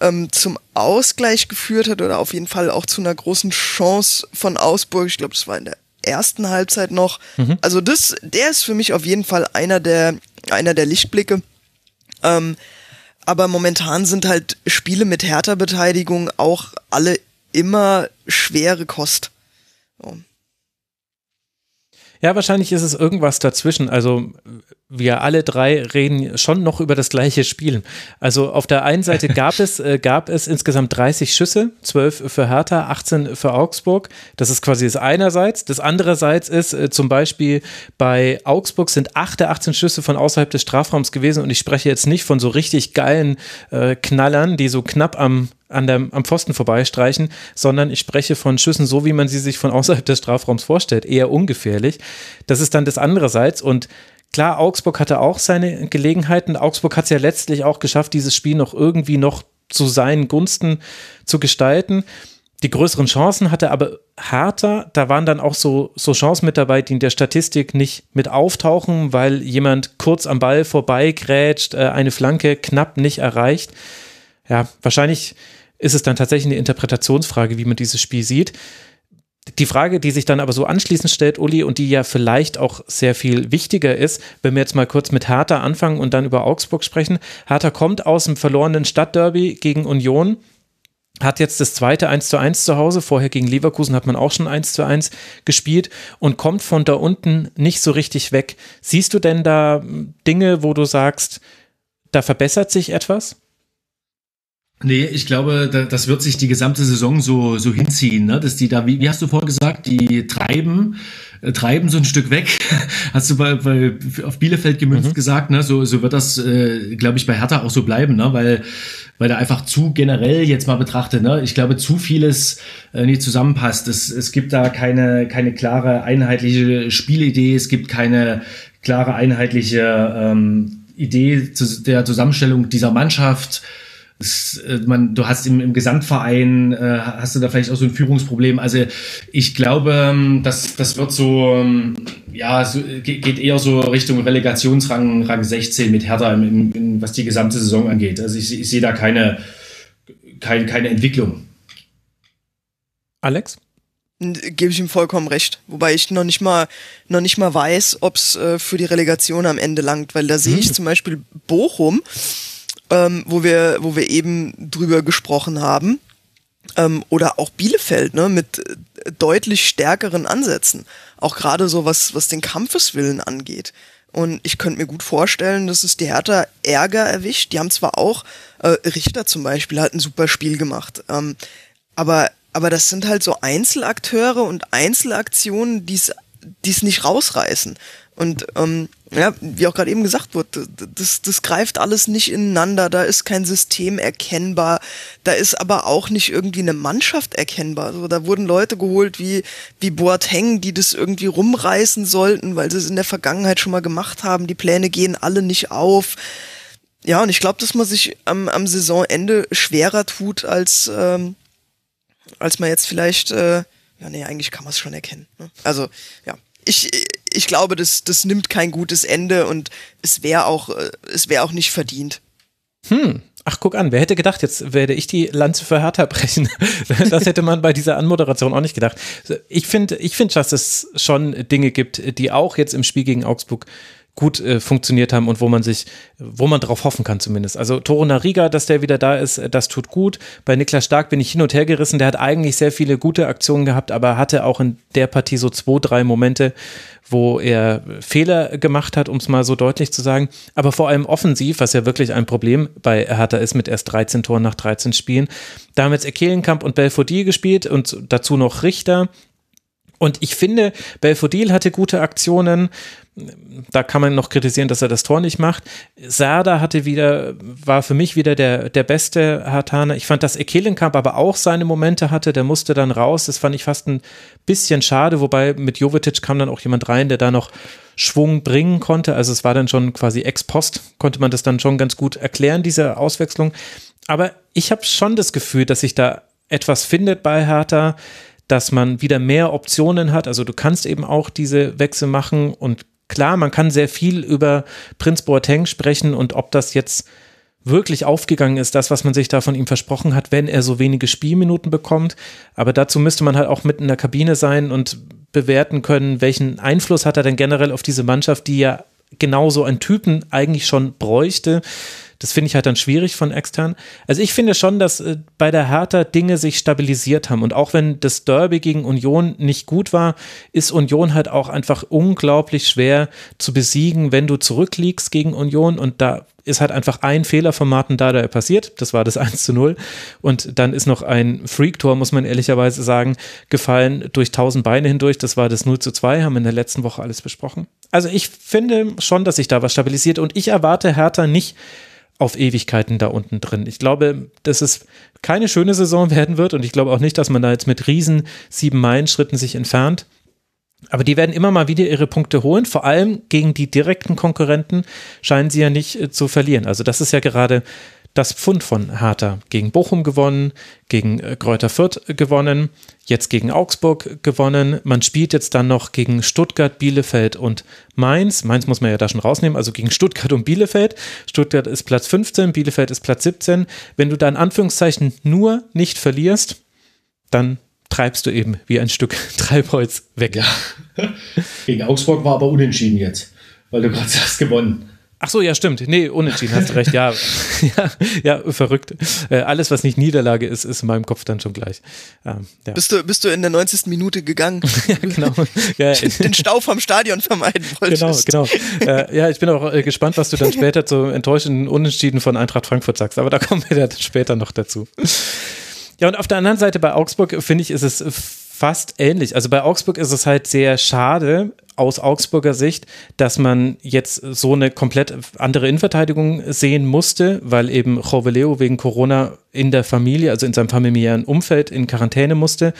ähm, zum Ausgleich geführt hat oder auf jeden Fall auch zu einer großen Chance von Augsburg. Ich glaube, das war in der ersten Halbzeit noch. Mhm. Also das, der ist für mich auf jeden Fall einer der, einer der Lichtblicke. Ähm, aber momentan sind halt Spiele mit härter Beteiligung auch alle immer schwere Kost. So. Ja, wahrscheinlich ist es irgendwas dazwischen. Also wir alle drei reden schon noch über das gleiche Spiel. Also auf der einen Seite gab es, äh, gab es insgesamt 30 Schüsse, 12 für Hertha, 18 für Augsburg. Das ist quasi das einerseits. Das andererseits ist äh, zum Beispiel bei Augsburg sind 8 der 18 Schüsse von außerhalb des Strafraums gewesen und ich spreche jetzt nicht von so richtig geilen äh, Knallern, die so knapp am an der, am Pfosten vorbeistreichen, sondern ich spreche von Schüssen so, wie man sie sich von außerhalb des Strafraums vorstellt, eher ungefährlich. Das ist dann das andererseits und klar, Augsburg hatte auch seine Gelegenheiten. Augsburg hat es ja letztlich auch geschafft, dieses Spiel noch irgendwie noch zu seinen Gunsten zu gestalten. Die größeren Chancen hatte aber Hertha, da waren dann auch so, so Chancen mit dabei, die in der Statistik nicht mit auftauchen, weil jemand kurz am Ball vorbeigrätscht, äh, eine Flanke knapp nicht erreicht. Ja, wahrscheinlich ist es dann tatsächlich eine Interpretationsfrage, wie man dieses Spiel sieht. Die Frage, die sich dann aber so anschließend stellt, Uli, und die ja vielleicht auch sehr viel wichtiger ist, wenn wir jetzt mal kurz mit Hertha anfangen und dann über Augsburg sprechen. Hertha kommt aus dem verlorenen Stadtderby gegen Union, hat jetzt das zweite 1 zu 1 zu Hause. Vorher gegen Leverkusen hat man auch schon 1 zu 1 gespielt und kommt von da unten nicht so richtig weg. Siehst du denn da Dinge, wo du sagst, da verbessert sich etwas? Nee, ich glaube, das wird sich die gesamte Saison so, so hinziehen, ne? dass die da, wie, wie hast du vorher gesagt, die treiben, äh, treiben so ein Stück weg. hast du bei, bei, auf Bielefeld gemünzt mhm. gesagt, ne? so, so wird das, äh, glaube ich, bei Hertha auch so bleiben, ne? weil, weil da einfach zu generell jetzt mal betrachtet, ne? ich glaube, zu vieles äh, nicht zusammenpasst. Es, es gibt da keine, keine klare, einheitliche Spielidee, es gibt keine klare, einheitliche ähm, Idee zu, der Zusammenstellung dieser Mannschaft es, äh, man, du hast im, im Gesamtverein, äh, hast du da vielleicht auch so ein Führungsproblem. Also ich glaube, ähm, das, das wird so, ähm, ja, so, geht eher so Richtung Relegationsrang Rang 16 mit Hertha, im, im, was die gesamte Saison angeht. Also ich, ich sehe da keine, keine, keine Entwicklung. Alex? gebe ich ihm vollkommen recht. Wobei ich noch nicht mal, noch nicht mal weiß, ob es äh, für die Relegation am Ende langt, weil da sehe ich hm. zum Beispiel Bochum, ähm, wo wir, wo wir eben drüber gesprochen haben. Ähm, oder auch Bielefeld, ne, mit äh, deutlich stärkeren Ansätzen. Auch gerade so was, was den Kampfeswillen angeht. Und ich könnte mir gut vorstellen, dass es die Hertha Ärger erwischt. Die haben zwar auch, äh, Richter zum Beispiel hat ein super Spiel gemacht. Ähm, aber, aber das sind halt so Einzelakteure und Einzelaktionen, die es nicht rausreißen. Und ähm, ja, wie auch gerade eben gesagt wurde, das, das greift alles nicht ineinander, da ist kein System erkennbar, da ist aber auch nicht irgendwie eine Mannschaft erkennbar. Also, da wurden Leute geholt wie, wie Boateng, die das irgendwie rumreißen sollten, weil sie es in der Vergangenheit schon mal gemacht haben. Die Pläne gehen alle nicht auf. Ja, und ich glaube, dass man sich am, am Saisonende schwerer tut, als, ähm, als man jetzt vielleicht, äh, ja, nee, eigentlich kann man es schon erkennen. Ne? Also, ja, ich, ich glaube, das, das nimmt kein gutes Ende und es wäre auch, äh, es auch nicht verdient. Hm. Ach, guck an, wer hätte gedacht, jetzt werde ich die Lanze für Hertha brechen. Das hätte man bei dieser Anmoderation auch nicht gedacht. Ich finde, ich finde, dass es schon Dinge gibt, die auch jetzt im Spiel gegen Augsburg gut äh, funktioniert haben und wo man sich, wo man drauf hoffen kann zumindest. Also Toro Nariga, dass der wieder da ist, das tut gut. Bei Niklas Stark bin ich hin und her gerissen. Der hat eigentlich sehr viele gute Aktionen gehabt, aber hatte auch in der Partie so zwei, drei Momente, wo er Fehler gemacht hat, um es mal so deutlich zu sagen. Aber vor allem offensiv, was ja wirklich ein Problem bei Hertha ist mit erst 13 Toren nach 13 Spielen. Da haben jetzt Ekelenkamp und Belfodil gespielt und dazu noch Richter. Und ich finde, Belfodil hatte gute Aktionen. Da kann man noch kritisieren, dass er das Tor nicht macht. Serda hatte wieder, war für mich wieder der, der beste Hartaner. Ich fand, dass Ekelenkamp aber auch seine Momente hatte. Der musste dann raus. Das fand ich fast ein bisschen schade. Wobei mit Jovetic kam dann auch jemand rein, der da noch Schwung bringen konnte. Also es war dann schon quasi ex post, konnte man das dann schon ganz gut erklären, diese Auswechslung. Aber ich habe schon das Gefühl, dass sich da etwas findet bei Hertha dass man wieder mehr Optionen hat. Also du kannst eben auch diese Wechsel machen und klar, man kann sehr viel über Prinz Boateng sprechen und ob das jetzt wirklich aufgegangen ist, das, was man sich da von ihm versprochen hat, wenn er so wenige Spielminuten bekommt. Aber dazu müsste man halt auch mit in der Kabine sein und bewerten können, welchen Einfluss hat er denn generell auf diese Mannschaft, die ja genauso einen Typen eigentlich schon bräuchte. Das finde ich halt dann schwierig von extern. Also ich finde schon, dass äh, bei der Hertha Dinge sich stabilisiert haben. Und auch wenn das Derby gegen Union nicht gut war, ist Union halt auch einfach unglaublich schwer zu besiegen, wenn du zurückliegst gegen Union. Und da ist halt einfach ein Fehler von Martin Dada passiert. Das war das 1 zu 0. Und dann ist noch ein Freak-Tor, muss man ehrlicherweise sagen, gefallen durch tausend Beine hindurch. Das war das 0 zu 2, haben wir in der letzten Woche alles besprochen. Also ich finde schon, dass sich da was stabilisiert. Und ich erwarte Hertha nicht auf Ewigkeiten da unten drin. Ich glaube, dass es keine schöne Saison werden wird und ich glaube auch nicht, dass man da jetzt mit riesen sieben Meilen Schritten sich entfernt. Aber die werden immer mal wieder ihre Punkte holen. Vor allem gegen die direkten Konkurrenten scheinen sie ja nicht äh, zu verlieren. Also das ist ja gerade das Pfund von Hertha gegen Bochum gewonnen, gegen äh, Kräuter Fürth gewonnen, jetzt gegen Augsburg gewonnen. Man spielt jetzt dann noch gegen Stuttgart, Bielefeld und Mainz. Mainz muss man ja da schon rausnehmen, also gegen Stuttgart und Bielefeld. Stuttgart ist Platz 15, Bielefeld ist Platz 17. Wenn du da in Anführungszeichen nur nicht verlierst, dann treibst du eben wie ein Stück Treibholz weg. Ja. Gegen Augsburg war aber unentschieden jetzt, weil du gerade hast gewonnen. Ach so, ja, stimmt. Nee, unentschieden, hast du recht. Ja, ja, ja verrückt. Äh, alles, was nicht Niederlage ist, ist in meinem Kopf dann schon gleich. Ähm, ja. bist, du, bist du in der 90. Minute gegangen? ja, genau. Ja, Den Stau vom Stadion vermeiden wolltest. Genau, genau. Äh, ja, ich bin auch äh, gespannt, was du dann später zu enttäuschenden Unentschieden von Eintracht Frankfurt sagst. Aber da kommen wir dann später noch dazu. Ja, und auf der anderen Seite bei Augsburg, finde ich, ist es fast ähnlich. Also bei Augsburg ist es halt sehr schade, aus Augsburger Sicht, dass man jetzt so eine komplett andere Innenverteidigung sehen musste, weil eben Joveleo wegen Corona in der Familie, also in seinem familiären Umfeld in Quarantäne musste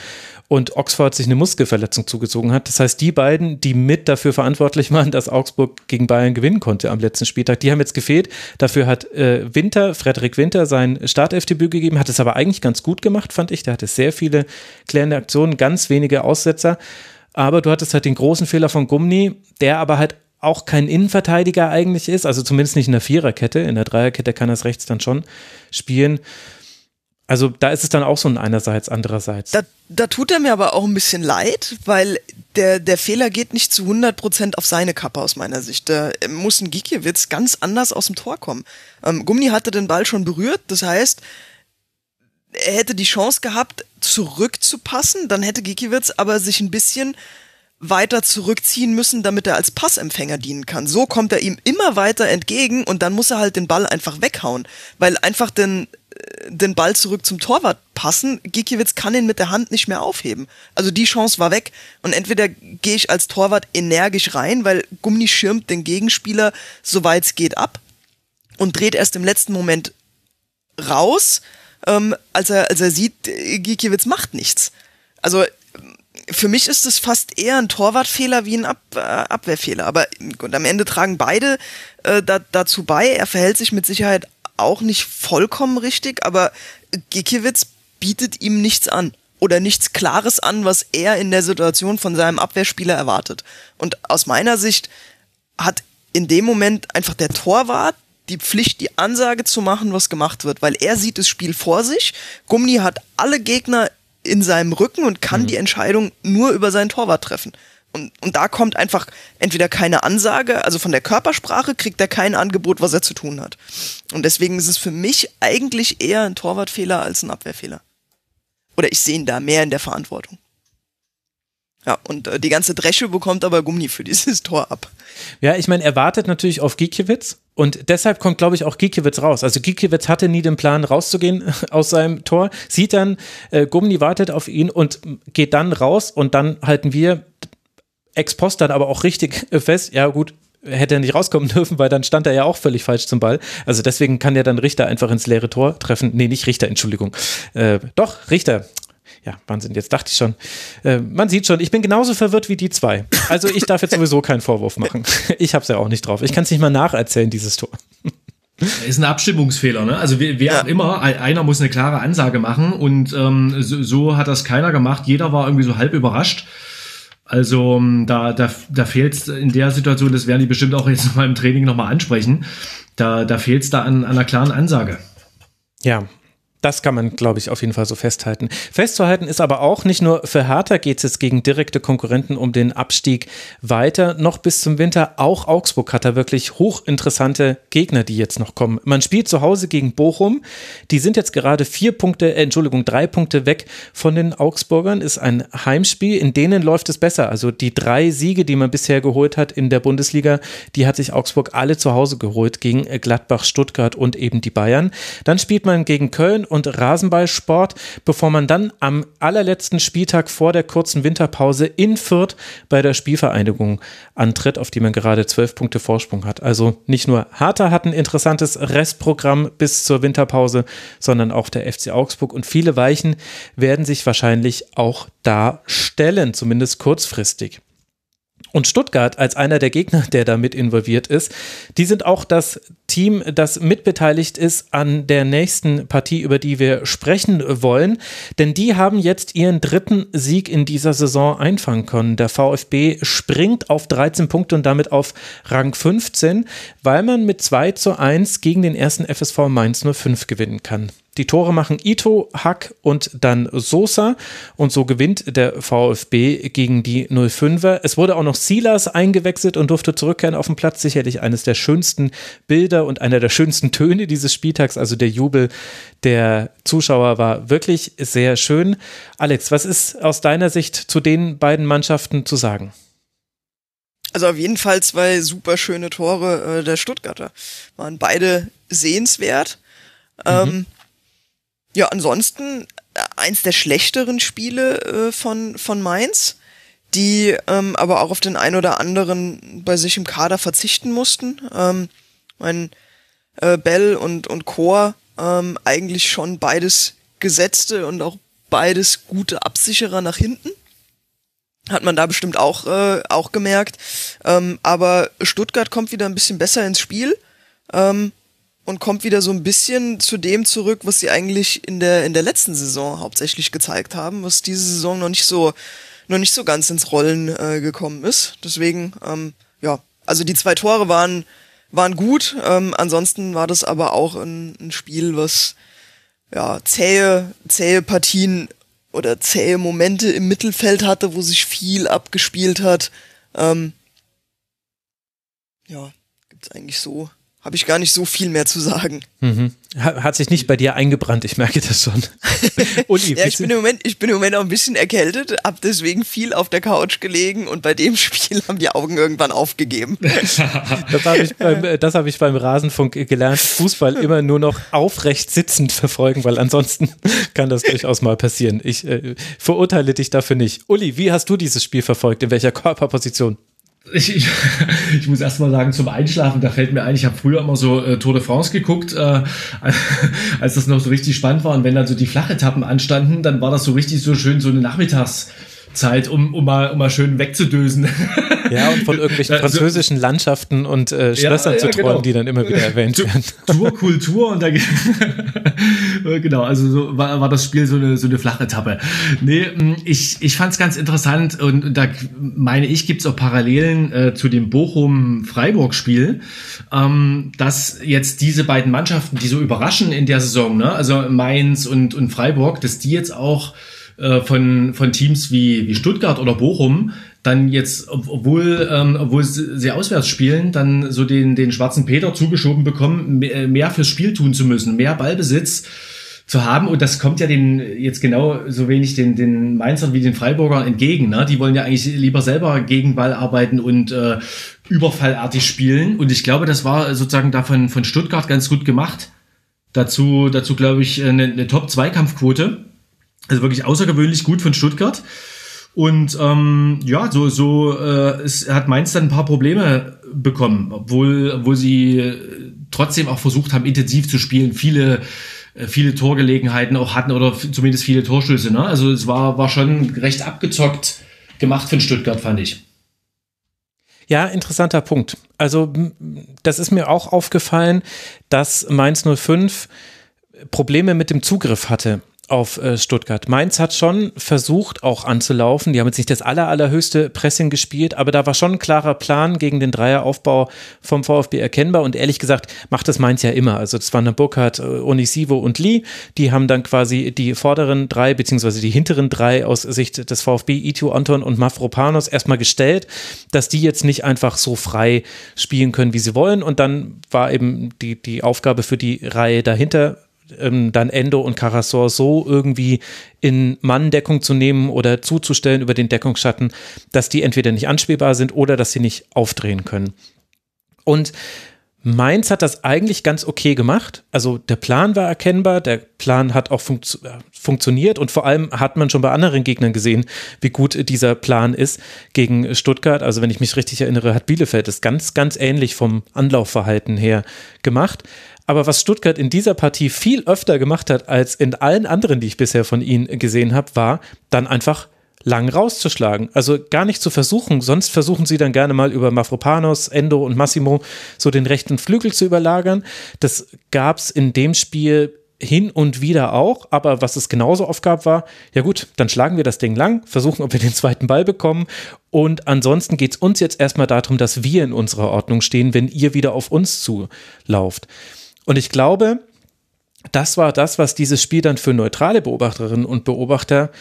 und Oxford sich eine Muskelverletzung zugezogen hat. Das heißt, die beiden, die mit dafür verantwortlich waren, dass Augsburg gegen Bayern gewinnen konnte am letzten Spieltag, die haben jetzt gefehlt. Dafür hat äh, Winter, Frederik Winter, sein Startelfdebüt gegeben, hat es aber eigentlich ganz gut gemacht, fand ich. Der hatte sehr viele klärende Aktionen, ganz wenige Aussetzer. Aber du hattest halt den großen Fehler von Gumni, der aber halt auch kein Innenverteidiger eigentlich ist, also zumindest nicht in der Viererkette. In der Dreierkette kann er es rechts dann schon spielen. Also da ist es dann auch so ein einerseits, andererseits. Da, da tut er mir aber auch ein bisschen leid, weil der, der Fehler geht nicht zu 100% auf seine Kappe aus meiner Sicht. Da muss ein Gikiewicz ganz anders aus dem Tor kommen. Ähm, Gumni hatte den Ball schon berührt, das heißt, er hätte die Chance gehabt, zurückzupassen, dann hätte Gikiewicz aber sich ein bisschen weiter zurückziehen müssen, damit er als Passempfänger dienen kann. So kommt er ihm immer weiter entgegen und dann muss er halt den Ball einfach weghauen, weil einfach den, äh, den Ball zurück zum Torwart passen. Gikiewicz kann ihn mit der Hand nicht mehr aufheben. Also die Chance war weg. Und entweder gehe ich als Torwart energisch rein, weil Gummi schirmt den Gegenspieler, soweit es geht, ab und dreht erst im letzten Moment raus, ähm, als, er, als er sieht, Gikiewicz macht nichts. Also für mich ist es fast eher ein Torwartfehler wie ein Ab äh, Abwehrfehler. Aber gut, am Ende tragen beide äh, da, dazu bei. Er verhält sich mit Sicherheit auch nicht vollkommen richtig, aber Gikiewicz bietet ihm nichts an oder nichts Klares an, was er in der Situation von seinem Abwehrspieler erwartet. Und aus meiner Sicht hat in dem Moment einfach der Torwart die Pflicht, die Ansage zu machen, was gemacht wird, weil er sieht das Spiel vor sich. Gummi hat alle Gegner in seinem Rücken und kann mhm. die Entscheidung nur über seinen Torwart treffen. Und, und da kommt einfach entweder keine Ansage, also von der Körpersprache kriegt er kein Angebot, was er zu tun hat. Und deswegen ist es für mich eigentlich eher ein Torwartfehler als ein Abwehrfehler. Oder ich sehe ihn da mehr in der Verantwortung. Ja, und äh, die ganze Dresche bekommt aber Gummi für dieses Tor ab. Ja, ich meine, er wartet natürlich auf Gikiewicz und deshalb kommt, glaube ich, auch Gikiewicz raus. Also Gikiewicz hatte nie den Plan, rauszugehen aus seinem Tor, sieht dann, äh, Gummi wartet auf ihn und geht dann raus und dann halten wir ex post dann aber auch richtig fest, ja gut, hätte er nicht rauskommen dürfen, weil dann stand er ja auch völlig falsch zum Ball. Also deswegen kann ja dann Richter einfach ins leere Tor treffen. Nee, nicht Richter, Entschuldigung. Äh, doch, Richter. Ja, Wahnsinn, jetzt dachte ich schon. Äh, man sieht schon, ich bin genauso verwirrt wie die zwei. Also ich darf jetzt sowieso keinen Vorwurf machen. Ich habe es ja auch nicht drauf. Ich kann es nicht mal nacherzählen, dieses Tor. Ist ein Abstimmungsfehler, ne? Also wer, wer auch immer, einer muss eine klare Ansage machen und ähm, so, so hat das keiner gemacht. Jeder war irgendwie so halb überrascht. Also ähm, da, da, da fehlt es in der Situation, das werden die bestimmt auch jetzt mal im Training nochmal ansprechen, da, da fehlt es da an, an einer klaren Ansage. Ja, das kann man, glaube ich, auf jeden Fall so festhalten. Festzuhalten ist aber auch, nicht nur für Hertha geht es jetzt gegen direkte Konkurrenten um den Abstieg weiter, noch bis zum Winter. Auch Augsburg hat da wirklich hochinteressante Gegner, die jetzt noch kommen. Man spielt zu Hause gegen Bochum. Die sind jetzt gerade vier Punkte, äh, Entschuldigung, drei Punkte weg von den Augsburgern. Ist ein Heimspiel. In denen läuft es besser. Also die drei Siege, die man bisher geholt hat in der Bundesliga, die hat sich Augsburg alle zu Hause geholt gegen Gladbach, Stuttgart und eben die Bayern. Dann spielt man gegen Köln und Rasenballsport, bevor man dann am allerletzten Spieltag vor der kurzen Winterpause in Fürth bei der Spielvereinigung antritt, auf die man gerade zwölf Punkte Vorsprung hat. Also nicht nur Harter hat ein interessantes Restprogramm bis zur Winterpause, sondern auch der FC Augsburg und viele Weichen werden sich wahrscheinlich auch da stellen, zumindest kurzfristig. Und Stuttgart als einer der Gegner, der da mit involviert ist, die sind auch das Team, das mitbeteiligt ist an der nächsten Partie, über die wir sprechen wollen. Denn die haben jetzt ihren dritten Sieg in dieser Saison einfangen können. Der VfB springt auf 13 Punkte und damit auf Rang 15, weil man mit 2 zu 1 gegen den ersten FSV Mainz 05 gewinnen kann. Die Tore machen Ito, Hack und dann Sosa. Und so gewinnt der VfB gegen die 05er. Es wurde auch noch Silas eingewechselt und durfte zurückkehren auf den Platz. Sicherlich eines der schönsten Bilder und einer der schönsten Töne dieses Spieltags. Also der Jubel der Zuschauer war wirklich sehr schön. Alex, was ist aus deiner Sicht zu den beiden Mannschaften zu sagen? Also auf jeden Fall zwei super schöne Tore äh, der Stuttgarter. Waren beide sehenswert. Mhm. Ähm, ja, ansonsten äh, eins der schlechteren Spiele äh, von, von Mainz, die ähm, aber auch auf den ein oder anderen bei sich im Kader verzichten mussten. Ähm, mein äh, Bell und, und Chor ähm, eigentlich schon beides gesetzte und auch beides gute Absicherer nach hinten. Hat man da bestimmt auch, äh, auch gemerkt. Ähm, aber Stuttgart kommt wieder ein bisschen besser ins Spiel. Ähm, und kommt wieder so ein bisschen zu dem zurück, was sie eigentlich in der in der letzten Saison hauptsächlich gezeigt haben, was diese Saison noch nicht so noch nicht so ganz ins Rollen äh, gekommen ist. Deswegen ähm, ja, also die zwei Tore waren waren gut. Ähm, ansonsten war das aber auch ein, ein Spiel, was ja zähe zähe Partien oder zähe Momente im Mittelfeld hatte, wo sich viel abgespielt hat. Ähm, ja, gibt's eigentlich so habe ich gar nicht so viel mehr zu sagen. Mhm. Hat sich nicht bei dir eingebrannt, ich merke das schon. Uli, ja, ich bin, im Moment, ich bin im Moment auch ein bisschen erkältet, habe deswegen viel auf der Couch gelegen und bei dem Spiel haben die Augen irgendwann aufgegeben. das habe ich, beim, hab ich beim Rasenfunk gelernt, Fußball immer nur noch aufrecht sitzend verfolgen, weil ansonsten kann das durchaus mal passieren. Ich äh, verurteile dich dafür nicht. Uli, wie hast du dieses Spiel verfolgt? In welcher Körperposition? Ich, ich, ich muss erst mal sagen, zum Einschlafen, da fällt mir ein, ich habe früher immer so äh, Tour de France geguckt, äh, als das noch so richtig spannend war. Und wenn dann so die Flachetappen anstanden, dann war das so richtig so schön, so eine Nachmittags- Zeit, um, um, mal, um mal schön wegzudösen. Ja, und von irgendwelchen französischen Landschaften und äh, Schlössern ja, ja, zu träumen, genau. die dann immer wieder erwähnt werden. Tour, Kultur und da genau, also so war, war das Spiel so eine, so eine flache Etappe. Nee, ich, ich fand es ganz interessant und da meine ich, gibt es auch Parallelen äh, zu dem Bochum-Freiburg-Spiel, ähm, dass jetzt diese beiden Mannschaften, die so überraschen in der Saison, ne, also Mainz und, und Freiburg, dass die jetzt auch äh, von, von Teams wie, wie Stuttgart oder Bochum dann jetzt, obwohl, ähm, obwohl sie auswärts spielen, dann so den, den schwarzen Peter zugeschoben bekommen, mehr fürs Spiel tun zu müssen, mehr Ballbesitz zu haben. Und das kommt ja den jetzt genau so wenig den, den Mainzern wie den Freiburgern entgegen. Ne? Die wollen ja eigentlich lieber selber gegen Ball arbeiten und äh, überfallartig spielen. Und ich glaube, das war sozusagen davon von Stuttgart ganz gut gemacht. Dazu, dazu glaube ich, eine, eine Top-Zweikampfquote. Also wirklich außergewöhnlich gut von Stuttgart. Und ähm, ja, so, so äh, es hat Mainz dann ein paar Probleme bekommen, obwohl, obwohl sie trotzdem auch versucht haben, intensiv zu spielen, viele, äh, viele Torgelegenheiten auch hatten oder zumindest viele Torschüsse. Ne? Also es war, war schon recht abgezockt gemacht von Stuttgart, fand ich. Ja, interessanter Punkt. Also das ist mir auch aufgefallen, dass Mainz 05 Probleme mit dem Zugriff hatte auf äh, Stuttgart. Mainz hat schon versucht, auch anzulaufen. Die haben jetzt nicht das aller, allerhöchste Pressing gespielt, aber da war schon ein klarer Plan gegen den Dreieraufbau vom VfB erkennbar. Und ehrlich gesagt, macht das Mainz ja immer. Also das waren Burkhardt, äh, Onisivo und Lee. Die haben dann quasi die vorderen drei, beziehungsweise die hinteren drei aus Sicht des VfB, Itu Anton und Mafropanos, erstmal gestellt, dass die jetzt nicht einfach so frei spielen können, wie sie wollen. Und dann war eben die, die Aufgabe für die Reihe dahinter, ähm, dann Endo und Carasor so irgendwie in Manndeckung zu nehmen oder zuzustellen über den Deckungsschatten, dass die entweder nicht anspielbar sind oder dass sie nicht aufdrehen können. Und Mainz hat das eigentlich ganz okay gemacht. Also der Plan war erkennbar, der Plan hat auch funktio äh, funktioniert und vor allem hat man schon bei anderen Gegnern gesehen, wie gut dieser Plan ist gegen Stuttgart. Also wenn ich mich richtig erinnere, hat Bielefeld es ganz, ganz ähnlich vom Anlaufverhalten her gemacht. Aber was Stuttgart in dieser Partie viel öfter gemacht hat als in allen anderen, die ich bisher von ihnen gesehen habe, war dann einfach lang rauszuschlagen. Also gar nicht zu versuchen. Sonst versuchen sie dann gerne mal über Mafropanos, Endo und Massimo so den rechten Flügel zu überlagern. Das gab es in dem Spiel hin und wieder auch, aber was es genauso oft gab, war, ja gut, dann schlagen wir das Ding lang, versuchen, ob wir den zweiten Ball bekommen und ansonsten geht es uns jetzt erstmal darum, dass wir in unserer Ordnung stehen, wenn ihr wieder auf uns zulauft. Und ich glaube, das war das, was dieses Spiel dann für neutrale Beobachterinnen und Beobachter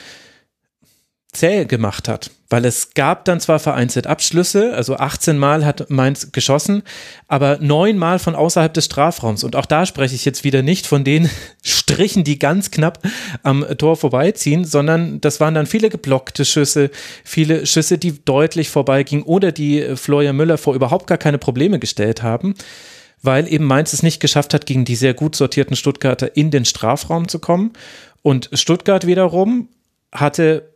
zäh gemacht hat, weil es gab dann zwar vereinzelt Abschlüsse, also 18 Mal hat Mainz geschossen, aber neun Mal von außerhalb des Strafraums. Und auch da spreche ich jetzt wieder nicht von den Strichen, die ganz knapp am Tor vorbeiziehen, sondern das waren dann viele geblockte Schüsse, viele Schüsse, die deutlich vorbeigingen oder die Florian Müller vor überhaupt gar keine Probleme gestellt haben weil eben Mainz es nicht geschafft hat, gegen die sehr gut sortierten Stuttgarter in den Strafraum zu kommen. Und Stuttgart wiederum hatte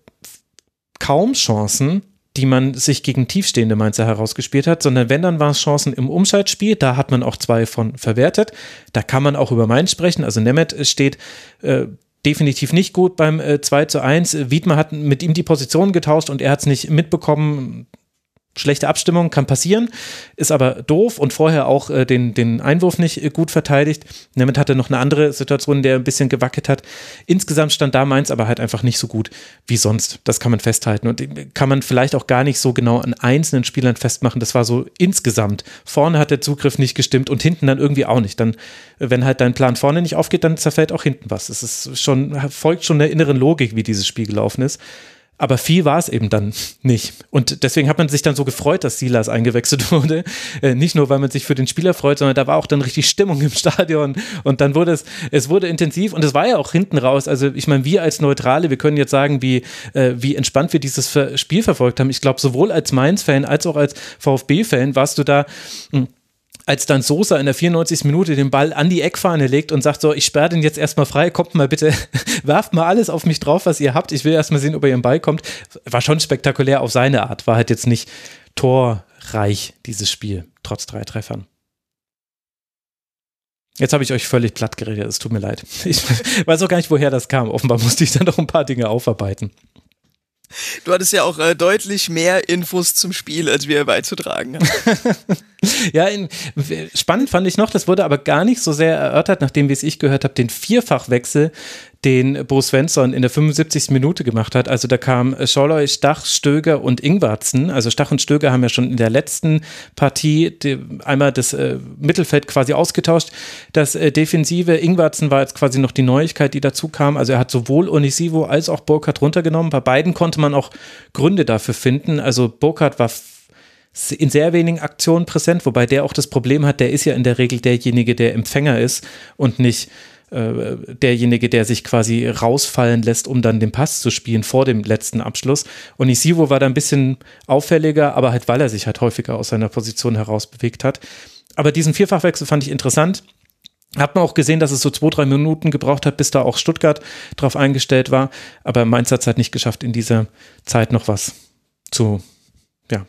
kaum Chancen, die man sich gegen tiefstehende Mainzer herausgespielt hat, sondern wenn, dann waren es Chancen im Umschaltspiel. Da hat man auch zwei von verwertet. Da kann man auch über Mainz sprechen. Also Nemeth steht äh, definitiv nicht gut beim äh, 2 zu 1. Wiedmer hat mit ihm die Position getauscht und er hat es nicht mitbekommen schlechte Abstimmung kann passieren, ist aber doof und vorher auch äh, den, den Einwurf nicht äh, gut verteidigt. Damit hatte noch eine andere Situation, der ein bisschen gewackelt hat. Insgesamt stand da Mainz aber halt einfach nicht so gut wie sonst. Das kann man festhalten und äh, kann man vielleicht auch gar nicht so genau an einzelnen Spielern festmachen. Das war so insgesamt. Vorne hat der Zugriff nicht gestimmt und hinten dann irgendwie auch nicht. Dann, äh, wenn halt dein Plan vorne nicht aufgeht, dann zerfällt auch hinten was. Es ist schon, folgt schon der inneren Logik, wie dieses Spiel gelaufen ist. Aber viel war es eben dann nicht. Und deswegen hat man sich dann so gefreut, dass Silas eingewechselt wurde. Äh, nicht nur, weil man sich für den Spieler freut, sondern da war auch dann richtig Stimmung im Stadion. Und dann wurde es, es wurde intensiv und es war ja auch hinten raus. Also ich meine, wir als Neutrale, wir können jetzt sagen, wie, äh, wie entspannt wir dieses Spiel verfolgt haben. Ich glaube, sowohl als Mainz-Fan als auch als VfB-Fan warst du da mh, hm, als dann Sosa in der 94. Minute den Ball an die Eckfahne legt und sagt so, ich sperre den jetzt erstmal frei, kommt mal bitte, werft mal alles auf mich drauf, was ihr habt, ich will erstmal sehen, ob ihr im Ball kommt, war schon spektakulär auf seine Art, war halt jetzt nicht torreich, dieses Spiel, trotz drei Treffern. Jetzt habe ich euch völlig platt geredet, es tut mir leid. Ich weiß auch gar nicht, woher das kam. Offenbar musste ich dann noch ein paar Dinge aufarbeiten. Du hattest ja auch äh, deutlich mehr Infos zum Spiel, als wir beizutragen haben. ja, in, spannend fand ich noch, das wurde aber gar nicht so sehr erörtert, nachdem, wie es ich gehört habe, den Vierfachwechsel den Bo Svensson in der 75. Minute gemacht hat. Also da kam Scholloy, Stach, Stöger und Ingwarzen. Also Stach und Stöger haben ja schon in der letzten Partie die, einmal das äh, Mittelfeld quasi ausgetauscht. Das äh, Defensive Ingwarzen war jetzt quasi noch die Neuigkeit, die dazu kam. Also er hat sowohl Onisivo als auch Burkhardt runtergenommen. Bei beiden konnte man auch Gründe dafür finden. Also Burkhardt war in sehr wenigen Aktionen präsent, wobei der auch das Problem hat, der ist ja in der Regel derjenige, der Empfänger ist und nicht äh, derjenige, der sich quasi rausfallen lässt, um dann den Pass zu spielen vor dem letzten Abschluss. Und Isivo war da ein bisschen auffälliger, aber halt, weil er sich halt häufiger aus seiner Position heraus bewegt hat. Aber diesen Vierfachwechsel fand ich interessant. Hat man auch gesehen, dass es so zwei, drei Minuten gebraucht hat, bis da auch Stuttgart drauf eingestellt war. Aber Mainz hat es halt nicht geschafft, in dieser Zeit noch was zu, ja,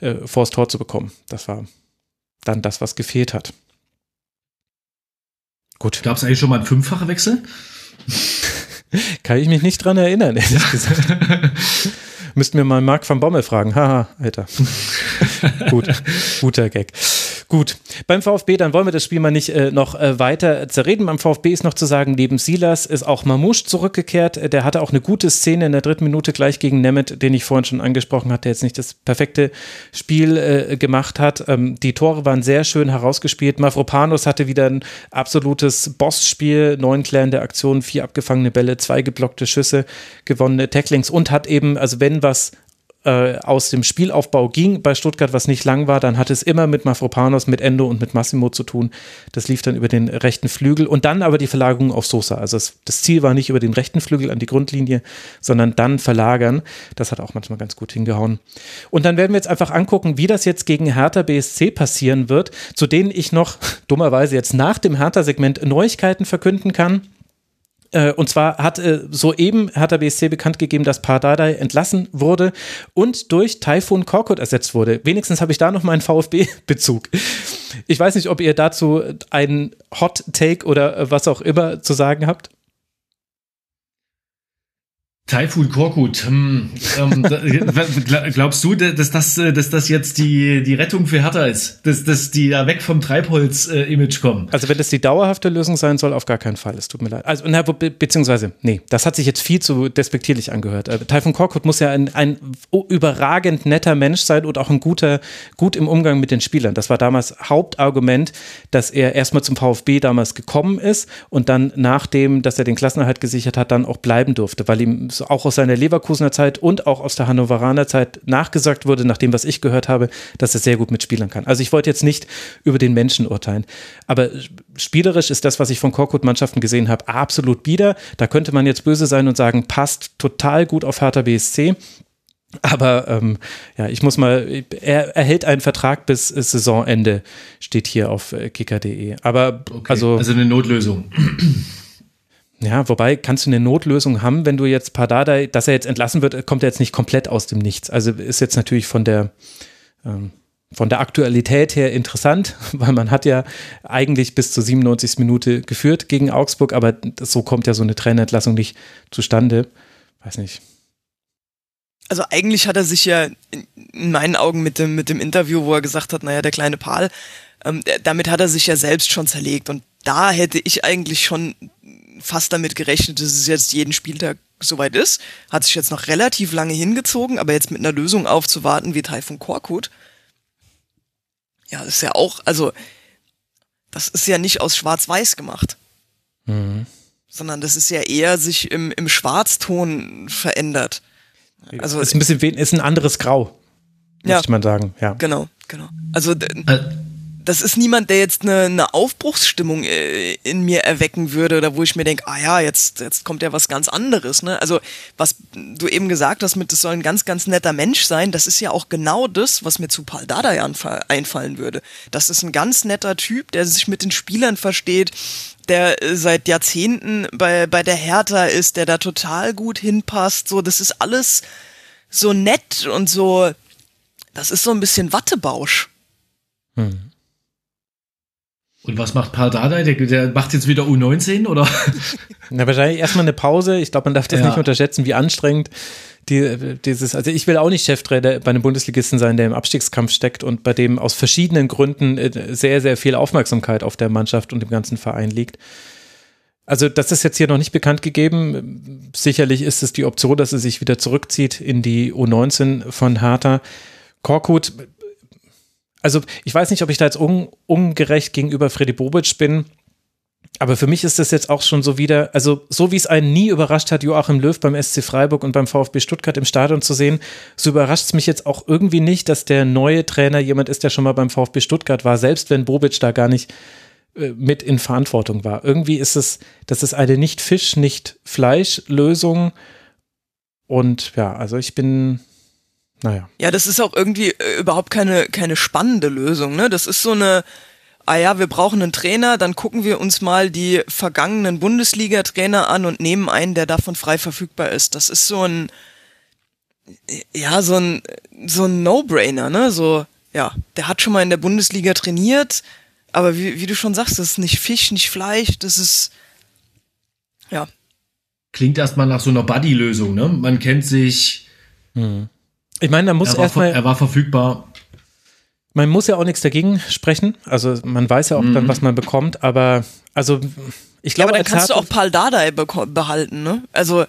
äh, vors Tor zu bekommen. Das war dann das, was gefehlt hat. Gut. Gab es eigentlich schon mal einen fünffachen Wechsel? Kann ich mich nicht dran erinnern, ehrlich gesagt. Müssten wir mal Marc van Bommel fragen. Haha, Alter. Gut, guter Gag. Gut, beim VfB, dann wollen wir das Spiel mal nicht äh, noch äh, weiter zerreden. Beim VfB ist noch zu sagen, neben Silas ist auch Mamouche zurückgekehrt. Äh, der hatte auch eine gute Szene in der dritten Minute gleich gegen Nemeth, den ich vorhin schon angesprochen hatte, der jetzt nicht das perfekte Spiel äh, gemacht hat. Ähm, die Tore waren sehr schön herausgespielt. Mavropanos hatte wieder ein absolutes Bossspiel, neun klärende Aktionen, vier abgefangene Bälle, zwei geblockte Schüsse, gewonnene Tacklings und hat eben, also wenn was äh, aus dem Spielaufbau ging bei Stuttgart, was nicht lang war, dann hat es immer mit Mafropanos, mit Endo und mit Massimo zu tun. Das lief dann über den rechten Flügel und dann aber die Verlagerung auf Sosa. Also es, das Ziel war nicht über den rechten Flügel an die Grundlinie, sondern dann verlagern. Das hat auch manchmal ganz gut hingehauen. Und dann werden wir jetzt einfach angucken, wie das jetzt gegen Hertha BSC passieren wird, zu denen ich noch dummerweise jetzt nach dem Hertha-Segment Neuigkeiten verkünden kann. Äh, und zwar hat äh, soeben hat der BSC bekannt gegeben, dass Pardadei entlassen wurde und durch Taifun Korkut ersetzt wurde. Wenigstens habe ich da noch meinen VfB-Bezug. Ich weiß nicht, ob ihr dazu einen Hot Take oder was auch immer zu sagen habt. Taifun Korkut, hm, ähm, glaubst du, dass das, äh, dass das jetzt die, die Rettung für Hertha ist? Dass, dass die da weg vom Treibholz-Image äh, kommen? Also wenn das die dauerhafte Lösung sein soll, auf gar keinen Fall. Es tut mir leid. Also, na, be beziehungsweise, nee, das hat sich jetzt viel zu despektierlich angehört. Äh, Taifun Korkut muss ja ein, ein überragend netter Mensch sein und auch ein guter, gut im Umgang mit den Spielern. Das war damals Hauptargument, dass er erstmal zum VfB damals gekommen ist und dann nachdem, dass er den Klassenerhalt gesichert hat, dann auch bleiben durfte, weil ihm auch aus seiner Leverkusener Zeit und auch aus der Hannoveraner Zeit nachgesagt wurde, nach dem, was ich gehört habe, dass er sehr gut mitspielern kann. Also ich wollte jetzt nicht über den Menschen urteilen, aber spielerisch ist das, was ich von Korkut-Mannschaften gesehen habe, absolut bieder. Da könnte man jetzt böse sein und sagen, passt total gut auf Hertha BSC. Aber ähm, ja, ich muss mal, er erhält einen Vertrag bis Saisonende, steht hier auf äh, kicker.de. Aber okay, also. Also eine Notlösung. Ja, wobei kannst du eine Notlösung haben, wenn du jetzt Pardada, dass er jetzt entlassen wird, kommt er jetzt nicht komplett aus dem Nichts. Also ist jetzt natürlich von der ähm, von der Aktualität her interessant, weil man hat ja eigentlich bis zur 97. Minute geführt gegen Augsburg, aber so kommt ja so eine Trainerentlassung nicht zustande. Weiß nicht. Also eigentlich hat er sich ja in meinen Augen mit dem, mit dem Interview, wo er gesagt hat, naja, der kleine Pal, ähm, damit hat er sich ja selbst schon zerlegt. Und da hätte ich eigentlich schon fast damit gerechnet, dass es jetzt jeden Spieltag soweit ist. Hat sich jetzt noch relativ lange hingezogen, aber jetzt mit einer Lösung aufzuwarten wie Taifun Korkut. Ja, das ist ja auch, also, das ist ja nicht aus Schwarz-Weiß gemacht. Mhm. Sondern das ist ja eher sich im, im Schwarzton verändert. Also ist ein bisschen ist ein anderes Grau, ja, muss man sagen. Ja, genau, genau. Also äh, das ist niemand, der jetzt eine, eine Aufbruchsstimmung äh, in mir erwecken würde, oder wo ich mir denke, ah ja, jetzt, jetzt kommt ja was ganz anderes. Ne? Also, was du eben gesagt hast, mit, das soll ein ganz, ganz netter Mensch sein, das ist ja auch genau das, was mir zu Paul Dardai einfallen würde. Das ist ein ganz netter Typ, der sich mit den Spielern versteht, der äh, seit Jahrzehnten bei, bei der Hertha ist, der da total gut hinpasst. So, das ist alles so nett und so, das ist so ein bisschen Wattebausch. Hm. Und was macht Paul Dardai? Der, der, macht jetzt wieder U19 oder? Na, wahrscheinlich erstmal eine Pause. Ich glaube, man darf das ja. nicht unterschätzen, wie anstrengend die, dieses, also ich will auch nicht Cheftrainer bei einem Bundesligisten sein, der im Abstiegskampf steckt und bei dem aus verschiedenen Gründen äh, sehr, sehr viel Aufmerksamkeit auf der Mannschaft und dem ganzen Verein liegt. Also das ist jetzt hier noch nicht bekannt gegeben. Sicherlich ist es die Option, dass er sich wieder zurückzieht in die U19 von Hertha. Korkut also ich weiß nicht, ob ich da jetzt un, ungerecht gegenüber Freddy Bobic bin, aber für mich ist das jetzt auch schon so wieder, also so wie es einen nie überrascht hat, Joachim Löw beim SC Freiburg und beim VfB Stuttgart im Stadion zu sehen, so überrascht es mich jetzt auch irgendwie nicht, dass der neue Trainer jemand ist, der schon mal beim VfB Stuttgart war, selbst wenn Bobic da gar nicht äh, mit in Verantwortung war. Irgendwie ist es, das ist eine nicht Fisch, nicht Fleisch-Lösung. Und ja, also ich bin, naja. Ja, das ist auch irgendwie äh, überhaupt keine, keine spannende Lösung, ne? Das ist so eine, ah ja, wir brauchen einen Trainer, dann gucken wir uns mal die vergangenen Bundesliga-Trainer an und nehmen einen, der davon frei verfügbar ist. Das ist so ein, ja, so ein, so ein No-Brainer, ne? So, ja, der hat schon mal in der Bundesliga trainiert, aber wie, wie du schon sagst, das ist nicht Fisch, nicht Fleisch, das ist, ja. Klingt erstmal nach so einer Buddy-Lösung, ne? Man kennt sich, hm. Ich meine, da muss erstmal. Er war verfügbar. Man muss ja auch nichts dagegen sprechen. Also man weiß ja auch mhm. dann, was man bekommt, aber also ich glaube. Ja, aber dann kannst du auch Paul Dardai behalten, ne? Also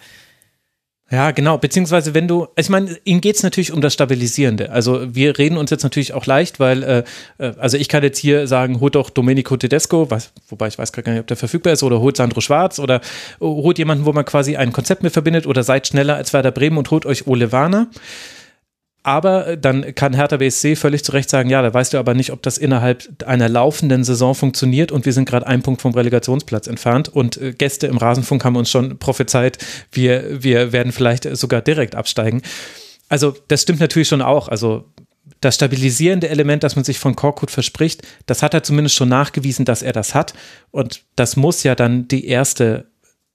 ja, genau. Beziehungsweise, wenn du, ich meine, ihm geht's natürlich um das Stabilisierende. Also wir reden uns jetzt natürlich auch leicht, weil, äh, äh also ich kann jetzt hier sagen, holt doch Domenico Tedesco, was, wobei ich weiß gar nicht, ob der verfügbar ist, oder holt Sandro Schwarz oder holt jemanden, wo man quasi ein Konzept mit verbindet oder seid schneller als Werder Bremen und holt euch Ole Warner. Aber äh, dann kann Hertha BSC völlig zu Recht sagen, ja, da weißt du aber nicht, ob das innerhalb einer laufenden Saison funktioniert und wir sind gerade einen Punkt vom Relegationsplatz entfernt und äh, Gäste im Rasenfunk haben uns schon prophezeit, wir, wir werden vielleicht sogar direkt absteigen. Also das stimmt natürlich schon auch. Also das stabilisierende Element, das man sich von Korkut verspricht, das hat er zumindest schon nachgewiesen, dass er das hat. Und das muss ja dann die erste,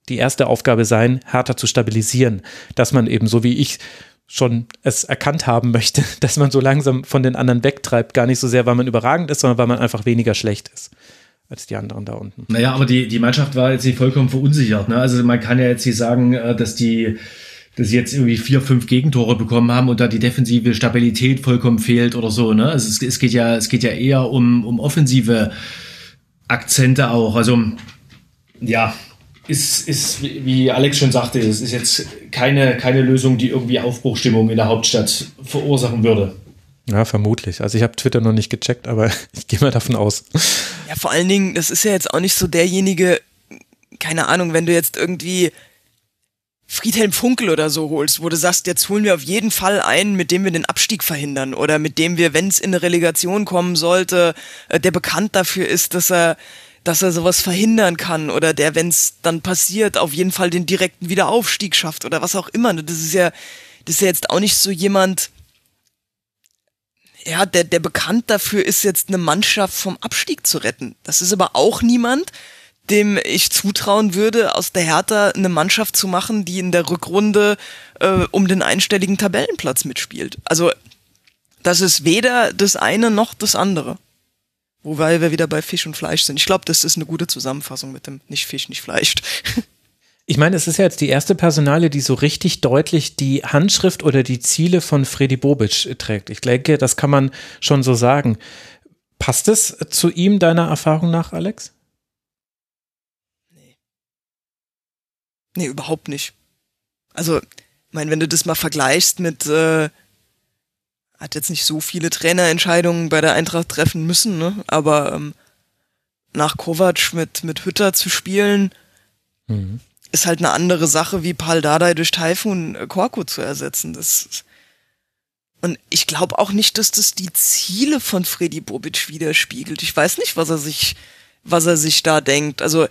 die erste Aufgabe sein, Hertha zu stabilisieren. Dass man eben, so wie ich schon es erkannt haben möchte, dass man so langsam von den anderen wegtreibt. Gar nicht so sehr, weil man überragend ist, sondern weil man einfach weniger schlecht ist als die anderen da unten. Naja, aber die, die Mannschaft war jetzt nicht vollkommen verunsichert. Ne? Also man kann ja jetzt nicht sagen, äh, dass die dass sie jetzt irgendwie vier, fünf Gegentore bekommen haben und da die defensive Stabilität vollkommen fehlt oder so. Ne? Also es, es geht ja, es geht ja eher um, um offensive Akzente auch. Also ja, ist, ist, wie Alex schon sagte, es ist jetzt keine, keine Lösung, die irgendwie Aufbruchstimmung in der Hauptstadt verursachen würde. Ja, vermutlich. Also ich habe Twitter noch nicht gecheckt, aber ich gehe mal davon aus. Ja, vor allen Dingen, das ist ja jetzt auch nicht so derjenige, keine Ahnung, wenn du jetzt irgendwie Friedhelm Funkel oder so holst, wo du sagst, jetzt holen wir auf jeden Fall einen, mit dem wir den Abstieg verhindern oder mit dem wir, wenn es in eine Relegation kommen sollte, äh, der bekannt dafür ist, dass er dass er sowas verhindern kann oder der, wenn es dann passiert, auf jeden Fall den direkten Wiederaufstieg schafft oder was auch immer. Das ist ja, das ist ja jetzt auch nicht so jemand, ja, der, der bekannt dafür ist, jetzt eine Mannschaft vom Abstieg zu retten. Das ist aber auch niemand, dem ich zutrauen würde, aus der Hertha eine Mannschaft zu machen, die in der Rückrunde äh, um den einstelligen Tabellenplatz mitspielt. Also das ist weder das eine noch das andere. Wobei wir wieder bei Fisch und Fleisch sind. Ich glaube, das ist eine gute Zusammenfassung mit dem nicht Fisch, nicht Fleisch. Ich meine, es ist ja jetzt die erste Personalie, die so richtig deutlich die Handschrift oder die Ziele von Freddy Bobic trägt. Ich denke, das kann man schon so sagen. Passt es zu ihm deiner Erfahrung nach, Alex? Nee. Nee, überhaupt nicht. Also, ich meine, wenn du das mal vergleichst mit äh, hat jetzt nicht so viele Trainerentscheidungen bei der Eintracht treffen müssen, ne? aber ähm, nach Kovac mit, mit Hütter zu spielen, mhm. ist halt eine andere Sache, wie Pal Dardai durch Taifun Korku zu ersetzen. Das und ich glaube auch nicht, dass das die Ziele von Freddy Bobic widerspiegelt. Ich weiß nicht, was er sich, was er sich da denkt. Also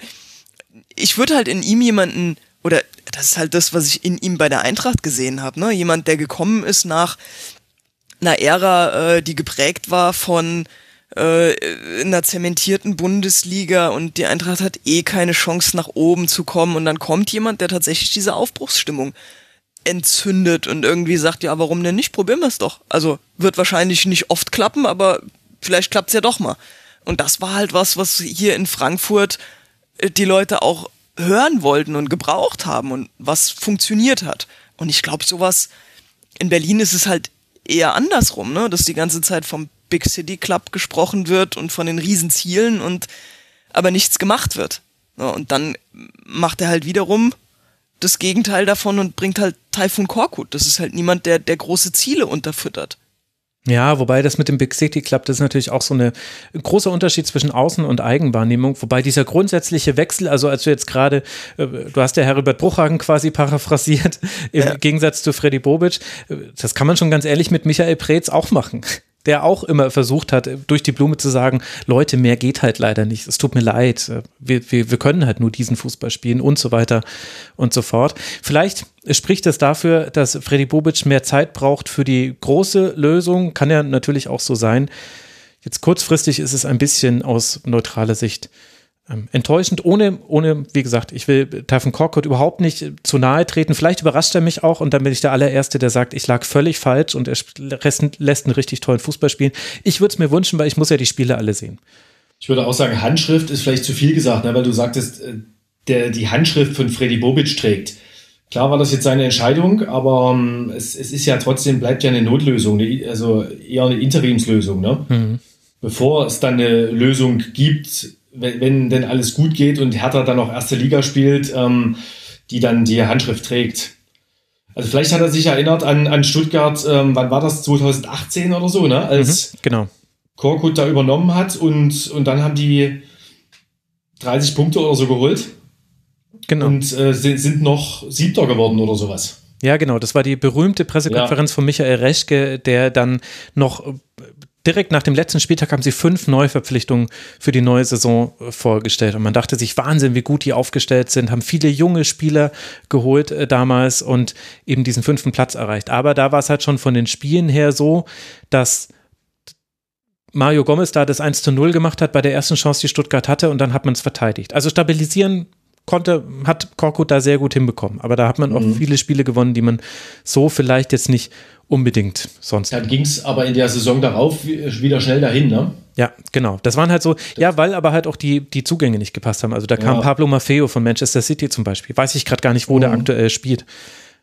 ich würde halt in ihm jemanden oder das ist halt das, was ich in ihm bei der Eintracht gesehen habe. Ne? Jemand, der gekommen ist nach einer Ära, äh, die geprägt war von äh, einer zementierten Bundesliga und die Eintracht hat eh keine Chance nach oben zu kommen und dann kommt jemand, der tatsächlich diese Aufbruchsstimmung entzündet und irgendwie sagt, ja, warum denn nicht? Probieren wir es doch. Also wird wahrscheinlich nicht oft klappen, aber vielleicht klappt's ja doch mal. Und das war halt was, was hier in Frankfurt äh, die Leute auch hören wollten und gebraucht haben und was funktioniert hat. Und ich glaube, sowas in Berlin ist es halt eher andersrum, ne? dass die ganze Zeit vom Big City Club gesprochen wird und von den Riesenzielen und aber nichts gemacht wird. Und dann macht er halt wiederum das Gegenteil davon und bringt halt Typhoon Korkut. Das ist halt niemand, der, der große Ziele unterfüttert. Ja, wobei das mit dem Big City Club, das ist natürlich auch so eine, ein großer Unterschied zwischen Außen- und Eigenwahrnehmung. Wobei dieser grundsätzliche Wechsel, also als du jetzt gerade, äh, du hast ja Herbert Bruchhagen quasi paraphrasiert, im ja. Gegensatz zu Freddy Bobic, äh, das kann man schon ganz ehrlich mit Michael Preetz auch machen der auch immer versucht hat, durch die Blume zu sagen, Leute, mehr geht halt leider nicht. Es tut mir leid. Wir, wir, wir können halt nur diesen Fußball spielen und so weiter und so fort. Vielleicht spricht es dafür, dass Freddy Bobic mehr Zeit braucht für die große Lösung. Kann ja natürlich auch so sein. Jetzt kurzfristig ist es ein bisschen aus neutraler Sicht ähm, enttäuschend, ohne, ohne, wie gesagt, ich will Typhon Korkut überhaupt nicht zu nahe treten. Vielleicht überrascht er mich auch und dann bin ich der allererste, der sagt, ich lag völlig falsch und er lässt einen richtig tollen Fußball spielen. Ich würde es mir wünschen, weil ich muss ja die Spiele alle sehen. Ich würde auch sagen, Handschrift ist vielleicht zu viel gesagt, ne, weil du sagtest, äh, der die Handschrift von Freddy Bobic trägt. Klar war das jetzt seine Entscheidung, aber um, ähm, es, es ist ja trotzdem, bleibt ja eine Notlösung, also eher eine Interimslösung. Ne? Mhm. Bevor es dann eine Lösung gibt, wenn, wenn denn alles gut geht und Hertha dann auch erste Liga spielt, ähm, die dann die Handschrift trägt. Also vielleicht hat er sich erinnert an, an Stuttgart, ähm, wann war das, 2018 oder so, ne? Als mhm, genau. Korkut da übernommen hat und, und dann haben die 30 Punkte oder so geholt. Genau. Und äh, sind, sind noch Siebter geworden oder sowas. Ja, genau. Das war die berühmte Pressekonferenz ja. von Michael Reschke, der dann noch direkt nach dem letzten Spieltag haben sie fünf Neuverpflichtungen für die neue Saison äh, vorgestellt. Und man dachte sich, Wahnsinn, wie gut die aufgestellt sind, haben viele junge Spieler geholt äh, damals und eben diesen fünften Platz erreicht. Aber da war es halt schon von den Spielen her so, dass Mario Gomez da das 1 zu 0 gemacht hat bei der ersten Chance, die Stuttgart hatte, und dann hat man es verteidigt. Also stabilisieren konnte, hat Korkut da sehr gut hinbekommen. Aber da hat man auch mhm. viele Spiele gewonnen, die man so vielleicht jetzt nicht unbedingt sonst. Dann ging es aber in der Saison darauf wieder schnell dahin, ne? Ja, genau. Das waren halt so, ja, weil aber halt auch die, die Zugänge nicht gepasst haben. Also da kam ja. Pablo Maffeo von Manchester City zum Beispiel. Weiß ich gerade gar nicht, wo mhm. der aktuell spielt.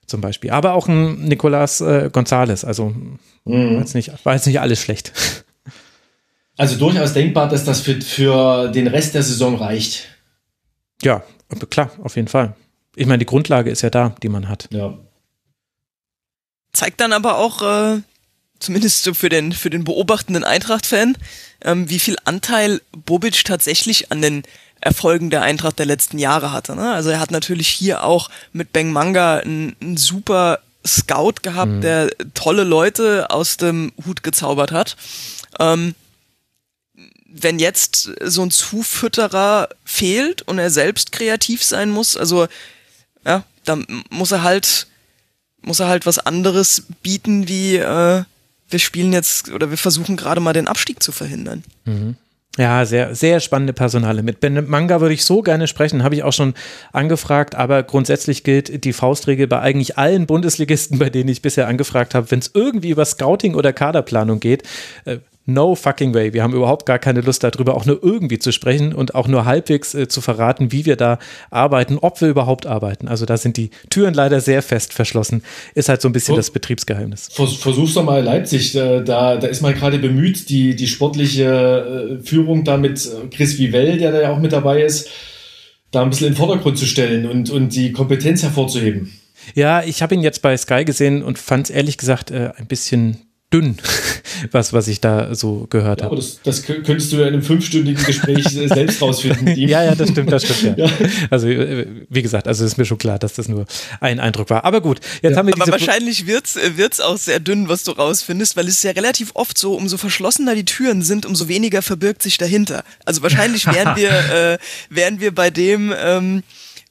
Zum Beispiel. Aber auch ein Nicolas äh, González. Also mhm. war, jetzt nicht, war jetzt nicht alles schlecht. Also durchaus denkbar, dass das für, für den Rest der Saison reicht. Ja, klar, auf jeden Fall. Ich meine, die Grundlage ist ja da, die man hat. Ja. Zeigt dann aber auch, äh, zumindest so für den, für den beobachtenden Eintracht-Fan, ähm, wie viel Anteil Bobic tatsächlich an den Erfolgen der Eintracht der letzten Jahre hatte. Ne? Also er hat natürlich hier auch mit Beng Manga einen, einen super Scout gehabt, mhm. der tolle Leute aus dem Hut gezaubert hat. Ähm, wenn jetzt so ein Zufütterer fehlt und er selbst kreativ sein muss, also ja, dann muss er halt muss er halt was anderes bieten, wie äh, wir spielen jetzt oder wir versuchen gerade mal den Abstieg zu verhindern. Mhm. Ja, sehr, sehr spannende Personale. Mit Ben Manga würde ich so gerne sprechen, habe ich auch schon angefragt, aber grundsätzlich gilt die Faustregel bei eigentlich allen Bundesligisten, bei denen ich bisher angefragt habe, wenn es irgendwie über Scouting oder Kaderplanung geht, äh, no fucking way. Wir haben überhaupt gar keine Lust darüber, auch nur irgendwie zu sprechen und auch nur halbwegs äh, zu verraten, wie wir da arbeiten, ob wir überhaupt arbeiten. Also da sind die Türen leider sehr fest verschlossen. Ist halt so ein bisschen Ver das Betriebsgeheimnis. Vers versuch's doch mal Leipzig. Da, da, da ist man gerade bemüht, die, die sportliche äh, Führung da mit äh, Chris Vivell, der da ja auch mit dabei ist, da ein bisschen in den Vordergrund zu stellen und, und die Kompetenz hervorzuheben. Ja, ich habe ihn jetzt bei Sky gesehen und fand es ehrlich gesagt äh, ein bisschen dünn, was, was ich da so gehört ja, habe. Das, das, könntest du ja in einem fünfstündigen Gespräch selbst rausfinden. ja, ja, das stimmt, das stimmt, ja. ja. Also, äh, wie gesagt, also ist mir schon klar, dass das nur ein Eindruck war. Aber gut, jetzt ja. haben wir. Aber wahrscheinlich wird's, äh, wird's auch sehr dünn, was du rausfindest, weil es ist ja relativ oft so, umso verschlossener die Türen sind, umso weniger verbirgt sich dahinter. Also wahrscheinlich wären wir, äh, wären wir bei dem, ähm,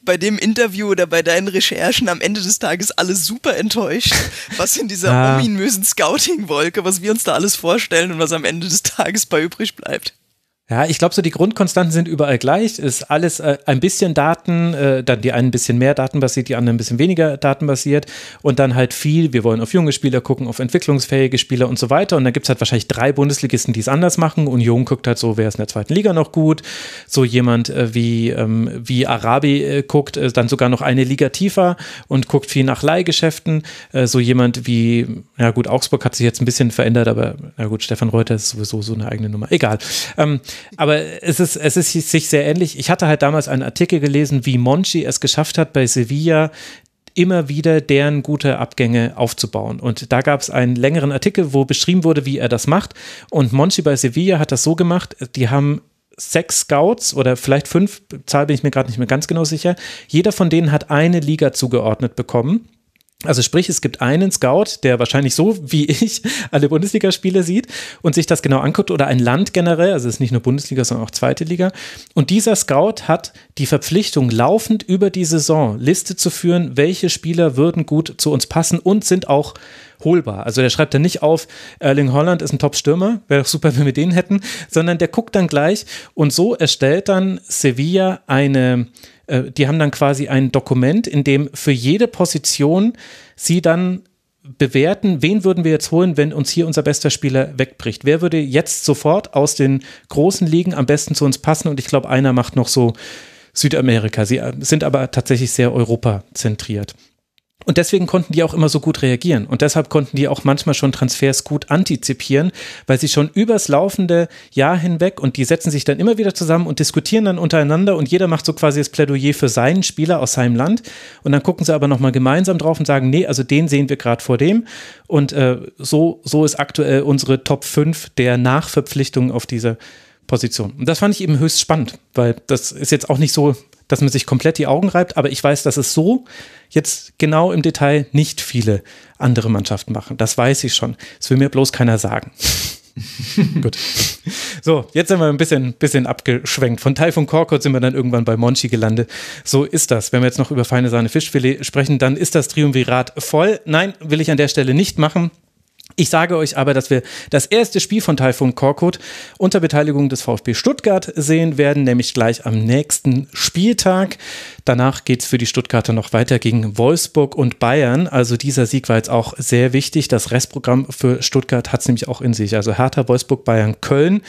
bei dem Interview oder bei deinen Recherchen am Ende des Tages alle super enttäuscht, was in dieser ah. ominösen Scouting-Wolke, was wir uns da alles vorstellen und was am Ende des Tages bei übrig bleibt. Ja, ich glaube, so die Grundkonstanten sind überall gleich. Ist alles äh, ein bisschen Daten, äh, dann die einen ein bisschen mehr datenbasiert, die anderen ein bisschen weniger datenbasiert und dann halt viel. Wir wollen auf junge Spieler gucken, auf entwicklungsfähige Spieler und so weiter. Und dann gibt es halt wahrscheinlich drei Bundesligisten, die es anders machen. Union guckt halt so, wer ist in der zweiten Liga noch gut. So jemand äh, wie, ähm, wie Arabi äh, guckt äh, dann sogar noch eine Liga tiefer und guckt viel nach Leihgeschäften. Äh, so jemand wie, ja gut, Augsburg hat sich jetzt ein bisschen verändert, aber na gut, Stefan Reuter ist sowieso so eine eigene Nummer. Egal. Ähm, aber es ist, es ist sich sehr ähnlich. Ich hatte halt damals einen Artikel gelesen, wie Monchi es geschafft hat, bei Sevilla immer wieder deren gute Abgänge aufzubauen. Und da gab es einen längeren Artikel, wo beschrieben wurde, wie er das macht. Und Monchi bei Sevilla hat das so gemacht, die haben sechs Scouts oder vielleicht fünf, Zahl bin ich mir gerade nicht mehr ganz genau sicher. Jeder von denen hat eine Liga zugeordnet bekommen. Also sprich, es gibt einen Scout, der wahrscheinlich so wie ich alle Bundesligaspiele sieht und sich das genau anguckt oder ein Land generell, also es ist nicht nur Bundesliga, sondern auch zweite Liga. Und dieser Scout hat die Verpflichtung, laufend über die Saison Liste zu führen, welche Spieler würden gut zu uns passen und sind auch holbar. Also der schreibt dann nicht auf, Erling Holland ist ein Top-Stürmer, wäre doch super, wenn wir den hätten, sondern der guckt dann gleich und so erstellt dann Sevilla eine, äh, die haben dann quasi ein Dokument, in dem für jede Position sie dann bewerten, wen würden wir jetzt holen, wenn uns hier unser bester Spieler wegbricht. Wer würde jetzt sofort aus den großen Ligen am besten zu uns passen? Und ich glaube, einer macht noch so Südamerika. Sie äh, sind aber tatsächlich sehr europazentriert. Und deswegen konnten die auch immer so gut reagieren. Und deshalb konnten die auch manchmal schon Transfers gut antizipieren, weil sie schon übers laufende Jahr hinweg und die setzen sich dann immer wieder zusammen und diskutieren dann untereinander und jeder macht so quasi das Plädoyer für seinen Spieler aus seinem Land. Und dann gucken sie aber nochmal gemeinsam drauf und sagen, nee, also den sehen wir gerade vor dem. Und äh, so, so ist aktuell unsere Top 5 der Nachverpflichtungen auf diese Position. Und das fand ich eben höchst spannend, weil das ist jetzt auch nicht so dass man sich komplett die Augen reibt, aber ich weiß, dass es so jetzt genau im Detail nicht viele andere Mannschaften machen. Das weiß ich schon. Das will mir bloß keiner sagen. Gut. So, jetzt sind wir ein bisschen, bisschen abgeschwenkt. Von Taifun Korkut sind wir dann irgendwann bei Monchi gelandet. So ist das. Wenn wir jetzt noch über feine Sahne Fischfilet sprechen, dann ist das Triumvirat voll. Nein, will ich an der Stelle nicht machen. Ich sage euch aber, dass wir das erste Spiel von Taifun Korkut unter Beteiligung des VfB Stuttgart sehen werden, nämlich gleich am nächsten Spieltag. Danach geht es für die Stuttgarter noch weiter gegen Wolfsburg und Bayern. Also dieser Sieg war jetzt auch sehr wichtig. Das Restprogramm für Stuttgart hat es nämlich auch in sich. Also Hertha, Wolfsburg, Bayern, Köln.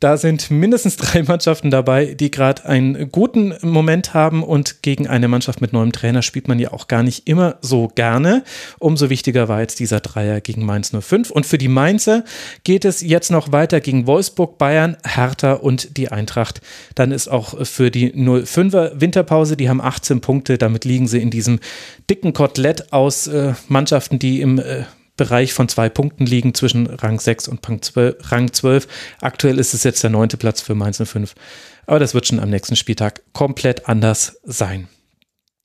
Da sind mindestens drei Mannschaften dabei, die gerade einen guten Moment haben und gegen eine Mannschaft mit neuem Trainer spielt man ja auch gar nicht immer so gerne. Umso wichtiger war jetzt dieser Dreier gegen Mainz 05. Und für die Mainzer geht es jetzt noch weiter gegen Wolfsburg, Bayern, Hertha und die Eintracht. Dann ist auch für die 05er Winterpause, die haben 18 Punkte, damit liegen sie in diesem dicken Kotelett aus äh, Mannschaften, die im äh, Bereich von zwei Punkten liegen zwischen Rang 6 und Rang 12. Aktuell ist es jetzt der neunte Platz für Mainz 05. Aber das wird schon am nächsten Spieltag komplett anders sein.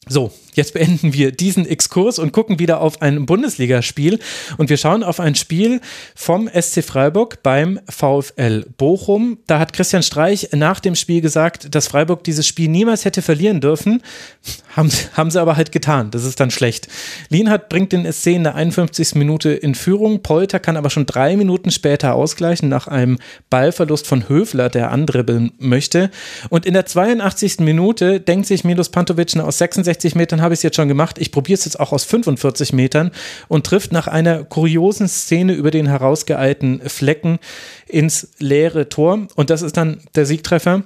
So, jetzt beenden wir diesen Exkurs und gucken wieder auf ein Bundesligaspiel. Und wir schauen auf ein Spiel vom SC Freiburg beim VfL Bochum. Da hat Christian Streich nach dem Spiel gesagt, dass Freiburg dieses Spiel niemals hätte verlieren dürfen. Haben, haben sie aber halt getan. Das ist dann schlecht. Lienhardt bringt den SC in der 51. Minute in Führung. Polter kann aber schon drei Minuten später ausgleichen nach einem Ballverlust von Höfler, der andribbeln möchte. Und in der 82. Minute denkt sich Milos Pantovic aus 66 60 Metern habe ich es jetzt schon gemacht. Ich probiere es jetzt auch aus 45 Metern und trifft nach einer kuriosen Szene über den herausgeeilten Flecken ins leere Tor. Und das ist dann der Siegtreffer.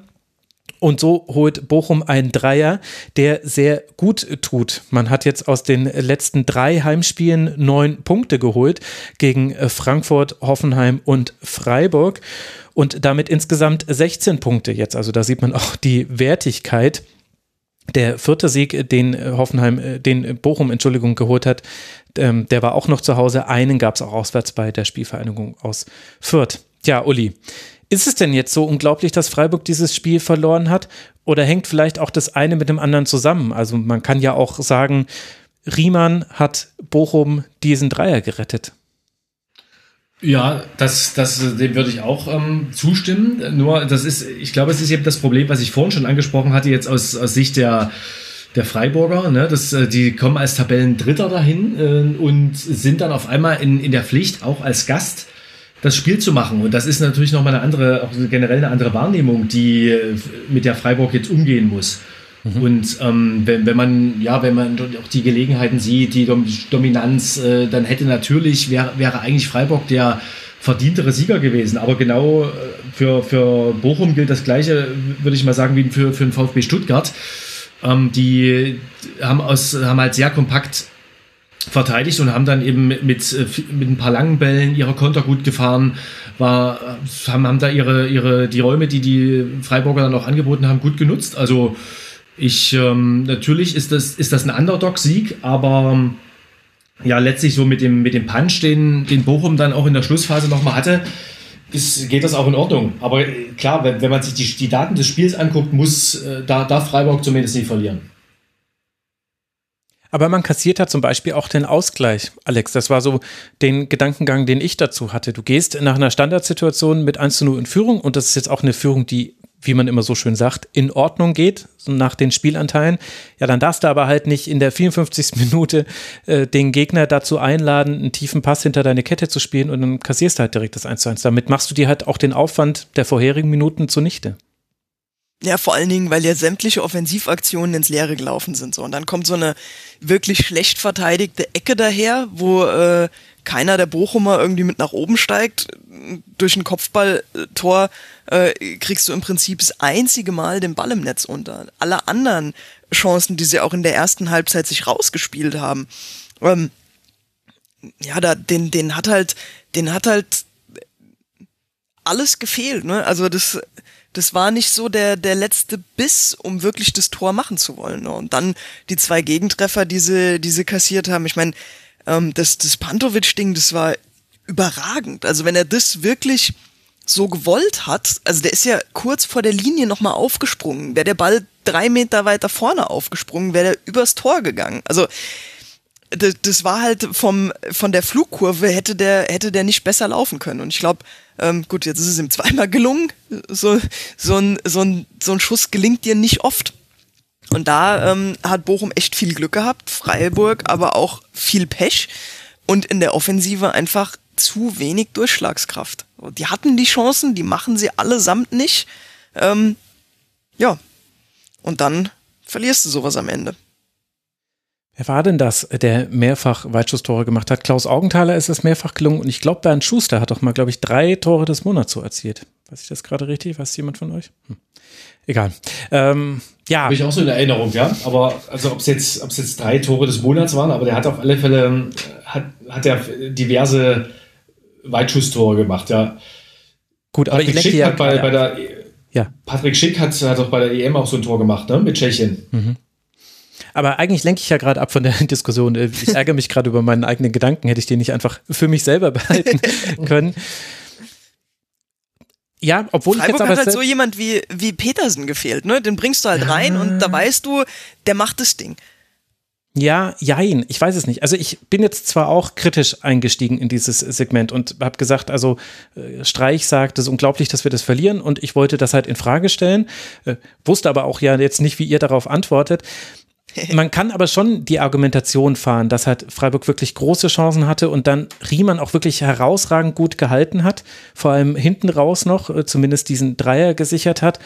Und so holt Bochum einen Dreier, der sehr gut tut. Man hat jetzt aus den letzten drei Heimspielen neun Punkte geholt gegen Frankfurt, Hoffenheim und Freiburg und damit insgesamt 16 Punkte jetzt. Also da sieht man auch die Wertigkeit Der vierte Sieg, den Hoffenheim, den Bochum, Entschuldigung, geholt hat, ähm, der war auch noch zu Hause. Einen gab es auch auswärts bei der Spielvereinigung aus Fürth. Tja, Uli, ist es denn jetzt so unglaublich, dass Freiburg dieses Spiel verloren hat? Oder hängt vielleicht auch das eine mit dem anderen zusammen? Also man kann ja auch sagen, Riemann hat Bochum diesen Dreier gerettet. Ja, das, das, dem würde ich auch ähm, zustimmen. Nur, das ist, ich glaube, es ist eben das Problem, was ich vorhin schon angesprochen hatte, jetzt aus, aus Sicht der, der Freiburger. Ne? Das, äh, die kommen als Tabellendritter dahin äh, und sind dann auf einmal in, in der Pflicht, auch als Gast, das Spiel zu machen. Und das ist natürlich nochmal eine andere, auch generell eine andere Wahrnehmung, die äh, mit der Freiburg jetzt umgehen muss. Mhm. Und ähm, wenn, wenn man, ja, wenn man auch die Gelegenheiten sieht, die Dominanz, äh, dann hätte natürlich, wäre, wäre eigentlich Freiburg der verdientere Sieger gewesen. Aber genau äh, für, für Bochum gilt das Gleiche, würde ich mal sagen, wie für, für den VfB Stuttgart. Ähm, die haben, aus, haben halt sehr kompakt verteidigt und haben dann eben mit, mit ein paar langen Bällen ihre Konter gut gefahren, war, haben, haben da ihre, ihre, die Räume, die die Freiburger dann auch angeboten haben, gut genutzt. Also ich, ähm, natürlich ist das, ist das ein Underdog-Sieg, aber ähm, ja, letztlich so mit dem, mit dem Punch, den, den Bochum dann auch in der Schlussphase nochmal hatte, ist, geht das auch in Ordnung. Aber äh, klar, wenn, wenn man sich die, die Daten des Spiels anguckt, muss, äh, da darf Freiburg zumindest nicht verlieren. Aber man kassiert hat zum Beispiel auch den Ausgleich, Alex. Das war so den Gedankengang, den ich dazu hatte. Du gehst nach einer Standardsituation mit 1 zu 0 in Führung und das ist jetzt auch eine Führung, die wie man immer so schön sagt, in Ordnung geht, so nach den Spielanteilen, ja, dann darfst du aber halt nicht in der 54. Minute äh, den Gegner dazu einladen, einen tiefen Pass hinter deine Kette zu spielen und dann kassierst du halt direkt das 1 zu 1. Damit machst du dir halt auch den Aufwand der vorherigen Minuten zunichte. Ja, vor allen Dingen, weil ja sämtliche Offensivaktionen ins Leere gelaufen sind. So. Und dann kommt so eine wirklich schlecht verteidigte Ecke daher, wo äh, keiner der Bochumer irgendwie mit nach oben steigt. Durch ein Kopfballtor äh, kriegst du im Prinzip das einzige Mal den Ball im Netz unter. Alle anderen Chancen, die sie auch in der ersten Halbzeit sich rausgespielt haben, ähm, ja, da, den, den hat halt, den hat halt alles gefehlt, ne? Also das, das war nicht so der, der letzte Biss, um wirklich das Tor machen zu wollen. Ne? Und dann die zwei Gegentreffer, die sie, die sie kassiert haben. Ich meine, ähm, das, das Pantovic-Ding, das war überragend. Also wenn er das wirklich so gewollt hat, also der ist ja kurz vor der Linie nochmal aufgesprungen. Wäre der Ball drei Meter weiter vorne aufgesprungen, wäre der übers Tor gegangen. Also das, das war halt vom von der Flugkurve hätte der hätte der nicht besser laufen können und ich glaube ähm, gut jetzt ist es ihm zweimal gelungen so so ein so ein so ein Schuss gelingt dir nicht oft und da ähm, hat Bochum echt viel Glück gehabt Freiburg aber auch viel Pech und in der Offensive einfach zu wenig Durchschlagskraft die hatten die Chancen die machen sie allesamt nicht ähm, ja und dann verlierst du sowas am Ende Wer war denn das, der mehrfach Weitschusstore gemacht hat? Klaus Augenthaler ist es mehrfach gelungen und ich glaube, Bernd Schuster hat doch mal, glaube ich, drei Tore des Monats so erzielt. Weiß ich das gerade richtig? Weiß jemand von euch? Hm. Egal. Ähm, ja. Habe ich auch so in Erinnerung, ja. Aber also ob es jetzt, jetzt drei Tore des Monats waren, aber der hat auf alle Fälle hat, hat er diverse Weitschusstore gemacht, ja. Gut, aber Patrick ich Schick ja, hat bei, bei der ja. Patrick Schick hat, hat auch bei der EM auch so ein Tor gemacht, ne? Mit Tschechien. Mhm. Aber eigentlich lenke ich ja gerade ab von der Diskussion. Ich ärgere mich gerade über meinen eigenen Gedanken. Hätte ich den nicht einfach für mich selber behalten können. Ja, obwohl Freiburg ich jetzt aber hat halt so jemand wie, wie Petersen gefehlt, ne? Den bringst du halt ja. rein und da weißt du, der macht das Ding. Ja, jein, ich weiß es nicht. Also ich bin jetzt zwar auch kritisch eingestiegen in dieses Segment und habe gesagt, also äh, Streich sagt, es ist unglaublich, dass wir das verlieren und ich wollte das halt in Frage stellen, äh, wusste aber auch ja jetzt nicht, wie ihr darauf antwortet. Man kann aber schon die Argumentation fahren, dass halt Freiburg wirklich große Chancen hatte und dann Riemann auch wirklich herausragend gut gehalten hat, vor allem hinten raus noch, äh, zumindest diesen Dreier gesichert hat.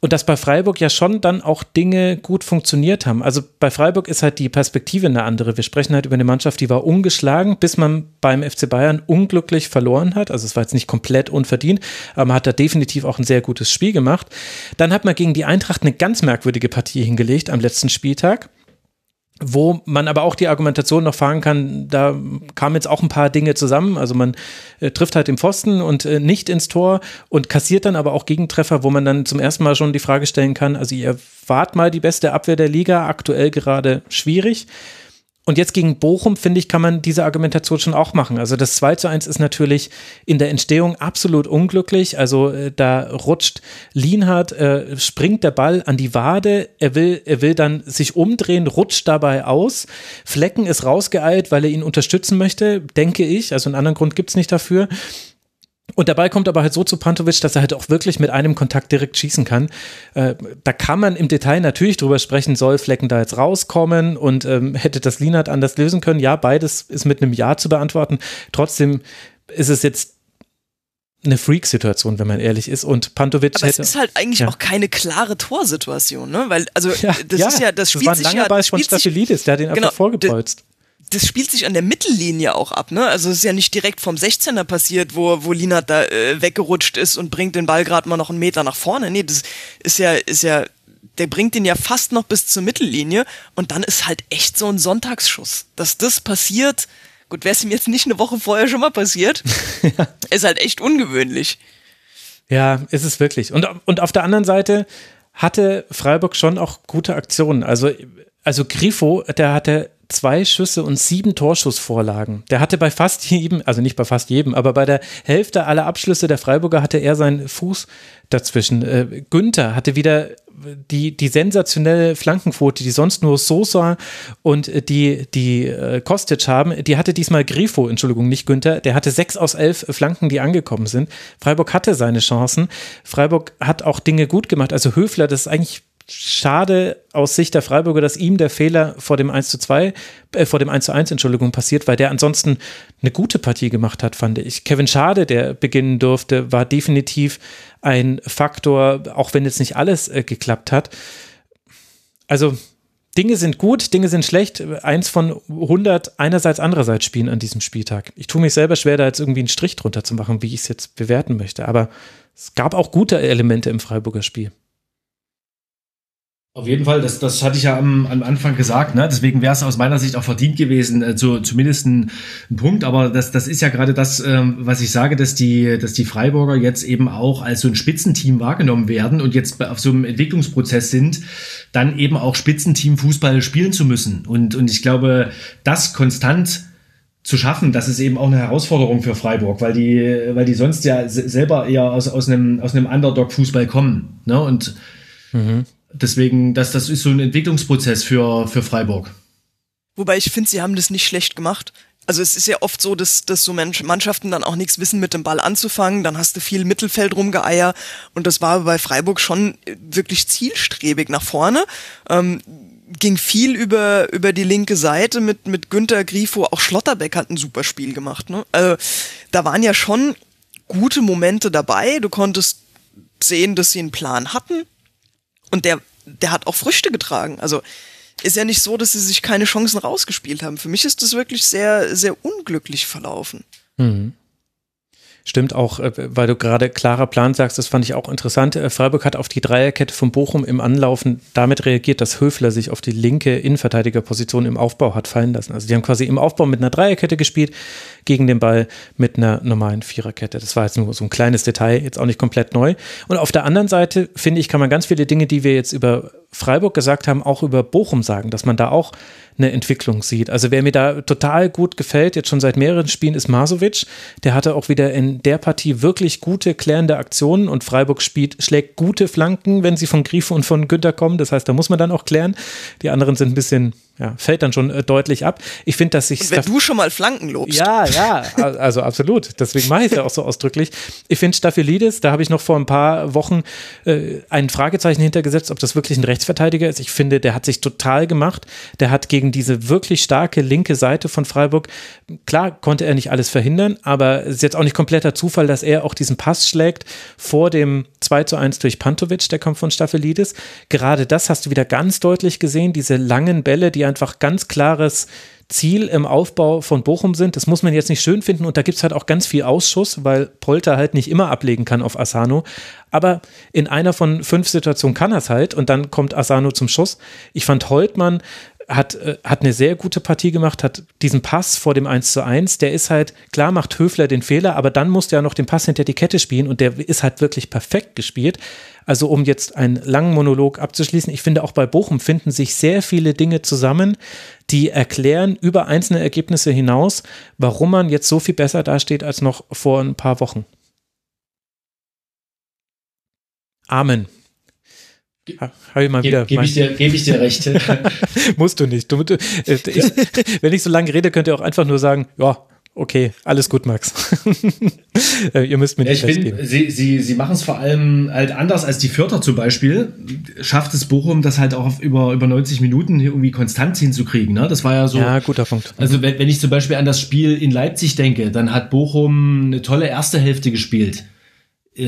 Und dass bei Freiburg ja schon dann auch Dinge gut funktioniert haben. Also bei Freiburg ist halt die Perspektive eine andere. Wir sprechen halt über eine Mannschaft, die war ungeschlagen, bis man beim FC Bayern unglücklich verloren hat. Also es war jetzt nicht komplett unverdient, aber man hat da definitiv auch ein sehr gutes Spiel gemacht. Dann hat man gegen die Eintracht eine ganz merkwürdige Partie hingelegt am letzten Spieltag wo man aber auch die Argumentation noch fahren kann, da kamen jetzt auch ein paar Dinge zusammen. Also man äh, trifft halt den Pfosten und äh, nicht ins Tor und kassiert dann aber auch Gegentreffer, wo man dann zum ersten Mal schon die Frage stellen kann, also ihr wart mal die beste Abwehr der Liga, aktuell gerade schwierig. Und jetzt gegen Bochum, finde ich, kann man diese Argumentation schon auch machen. Also das 2 zu 1 ist natürlich in der Entstehung absolut unglücklich. Also äh, da rutscht Lienhardt, äh, springt der Ball an die Wade, er will, er will dann sich umdrehen, rutscht dabei aus. Flecken ist rausgeeilt, weil er ihn unterstützen möchte, denke ich. Also einen anderen Grund gibt es nicht dafür. Und dabei kommt aber halt so zu Pantovic, dass er halt auch wirklich mit einem Kontakt direkt schießen kann. Äh, da kann man im Detail natürlich drüber sprechen, soll Flecken da jetzt rauskommen und ähm, hätte das Linat anders lösen können. Ja, beides ist mit einem Ja zu beantworten. Trotzdem ist es jetzt eine Freak-Situation, wenn man ehrlich ist. Und Pantovic Aber hätte, es ist halt eigentlich ja. auch keine klare Torsituation, ne? Weil, also, ja, das ja, ist ja, das spielt war ein sich langer ja, Ball das von sich, Staphylides, der hat ihn Genau, einfach vorgebolzt. Das spielt sich an der Mittellinie auch ab, ne? Also es ist ja nicht direkt vom 16er passiert, wo, wo Linat da äh, weggerutscht ist und bringt den Ball gerade mal noch einen Meter nach vorne. Nee, das ist ja, ist ja, der bringt den ja fast noch bis zur Mittellinie und dann ist halt echt so ein Sonntagsschuss. Dass das passiert, gut, wäre es ihm jetzt nicht eine Woche vorher schon mal passiert, ist halt echt ungewöhnlich. Ja, ist es wirklich. Und, und auf der anderen Seite hatte Freiburg schon auch gute Aktionen. Also, also Grifo, der hatte zwei Schüsse und sieben Torschussvorlagen. Der hatte bei fast jedem, also nicht bei fast jedem, aber bei der Hälfte aller Abschlüsse der Freiburger hatte er seinen Fuß dazwischen. Äh, Günther hatte wieder die, die sensationelle Flankenquote, die sonst nur Sosa und äh, die, die äh, Kostic haben, die hatte diesmal Grifo, Entschuldigung, nicht Günther, der hatte sechs aus elf Flanken, die angekommen sind. Freiburg hatte seine Chancen. Freiburg hat auch Dinge gut gemacht. Also Höfler, das ist eigentlich schade aus Sicht der Freiburger, dass ihm der Fehler vor dem 1 zu 2, äh, vor dem 1 zu 1, Entschuldigung, passiert, weil der ansonsten eine gute Partie gemacht hat, fand ich. Kevin Schade, der beginnen durfte, war definitiv ein Faktor, auch wenn jetzt nicht alles äh, geklappt hat. Also, Dinge sind gut, Dinge sind schlecht. Eins von 100 einerseits, andererseits spielen an diesem Spieltag. Ich tue mich selber schwer, da jetzt irgendwie einen Strich drunter zu machen, wie ich es jetzt bewerten möchte. Aber es gab auch gute Elemente im Freiburger Spiel. Auf jeden Fall, das, das hatte ich ja am, am Anfang gesagt, ne? deswegen wäre es aus meiner Sicht auch verdient gewesen, äh, zu, zumindest ein, ein Punkt, aber das, das ist ja gerade das, ähm, was ich sage, dass die, dass die Freiburger jetzt eben auch als so ein Spitzenteam wahrgenommen werden und jetzt auf so einem Entwicklungsprozess sind, dann eben auch Spitzenteam Fußball spielen zu müssen. Und, und ich glaube, das konstant zu schaffen, das ist eben auch eine Herausforderung für Freiburg, weil die, weil die sonst ja selber eher aus, aus einem, aus einem Underdog-Fußball kommen. Ne? Und mhm. Deswegen, das, das ist so ein Entwicklungsprozess für, für Freiburg. Wobei ich finde, sie haben das nicht schlecht gemacht. Also es ist ja oft so, dass, dass so Mannschaften dann auch nichts wissen, mit dem Ball anzufangen. Dann hast du viel Mittelfeld rumgeeier. Und das war bei Freiburg schon wirklich zielstrebig nach vorne. Ähm, ging viel über, über die linke Seite mit, mit Günter Grifo. Auch Schlotterbeck hat ein super Spiel gemacht. Ne? Also, da waren ja schon gute Momente dabei. Du konntest sehen, dass sie einen Plan hatten. Und der, der hat auch Früchte getragen. Also ist ja nicht so, dass sie sich keine Chancen rausgespielt haben. Für mich ist das wirklich sehr, sehr unglücklich verlaufen. Mhm. Stimmt auch, äh, weil du gerade klarer Plan sagst, das fand ich auch interessant. Äh, Freiburg hat auf die Dreierkette von Bochum im Anlaufen damit reagiert, dass Höfler sich auf die linke Innenverteidigerposition im Aufbau hat fallen lassen. Also die haben quasi im Aufbau mit einer Dreierkette gespielt, gegen den Ball mit einer normalen Viererkette. Das war jetzt nur so ein kleines Detail, jetzt auch nicht komplett neu. Und auf der anderen Seite, finde ich, kann man ganz viele Dinge, die wir jetzt über Freiburg gesagt haben, auch über Bochum sagen, dass man da auch eine Entwicklung sieht. Also wer mir da total gut gefällt, jetzt schon seit mehreren Spielen, ist Masovic. Der hatte auch wieder in der Partie wirklich gute, klärende Aktionen und Freiburg spielt, schlägt gute Flanken, wenn sie von Griefe und von Günther kommen. Das heißt, da muss man dann auch klären. Die anderen sind ein bisschen ja, fällt dann schon äh, deutlich ab. Ich finde, dass sich. wenn du schon mal Flanken lobst. Ja, ja, also absolut. Deswegen mache ich es ja auch so ausdrücklich. Ich finde Staphylidis, da habe ich noch vor ein paar Wochen äh, ein Fragezeichen hintergesetzt, ob das wirklich ein Rechtsverteidiger ist. Ich finde, der hat sich total gemacht. Der hat gegen diese wirklich starke linke Seite von Freiburg, klar konnte er nicht alles verhindern, aber es ist jetzt auch nicht kompletter Zufall, dass er auch diesen Pass schlägt vor dem 2 zu 1 durch Pantovic, der kommt von Staphylidis. Gerade das hast du wieder ganz deutlich gesehen, diese langen Bälle, die einfach ganz klares Ziel im Aufbau von Bochum sind. Das muss man jetzt nicht schön finden und da gibt es halt auch ganz viel Ausschuss, weil Polter halt nicht immer ablegen kann auf Asano. Aber in einer von fünf Situationen kann er es halt und dann kommt Asano zum Schuss. Ich fand Holtmann hat, äh, hat eine sehr gute Partie gemacht, hat diesen Pass vor dem 1 zu 1, der ist halt, klar macht Höfler den Fehler, aber dann musste er noch den Pass hinter die Kette spielen und der ist halt wirklich perfekt gespielt. Also um jetzt einen langen Monolog abzuschließen, ich finde auch bei Bochum finden sich sehr viele Dinge zusammen, die erklären über einzelne Ergebnisse hinaus, warum man jetzt so viel besser dasteht als noch vor ein paar Wochen. Amen. Habe ich mal wieder. Gebe ich, dir, geb ich dir recht. Musst du nicht. Du, äh, ich, wenn ich so lange rede, könnt ihr auch einfach nur sagen, ja, okay, alles gut, Max. Äh, ihr müsst mir nicht ja, find, Sie, Sie, Sie machen es vor allem halt anders als die Vierter zum Beispiel. Schafft es Bochum, das halt auch auf über, über 90 Minuten irgendwie konstant hinzukriegen. Ne? Das war ja so. Ja, guter Punkt. Also wenn, wenn ich zum Beispiel an das Spiel in Leipzig denke, dann hat Bochum eine tolle erste Hälfte gespielt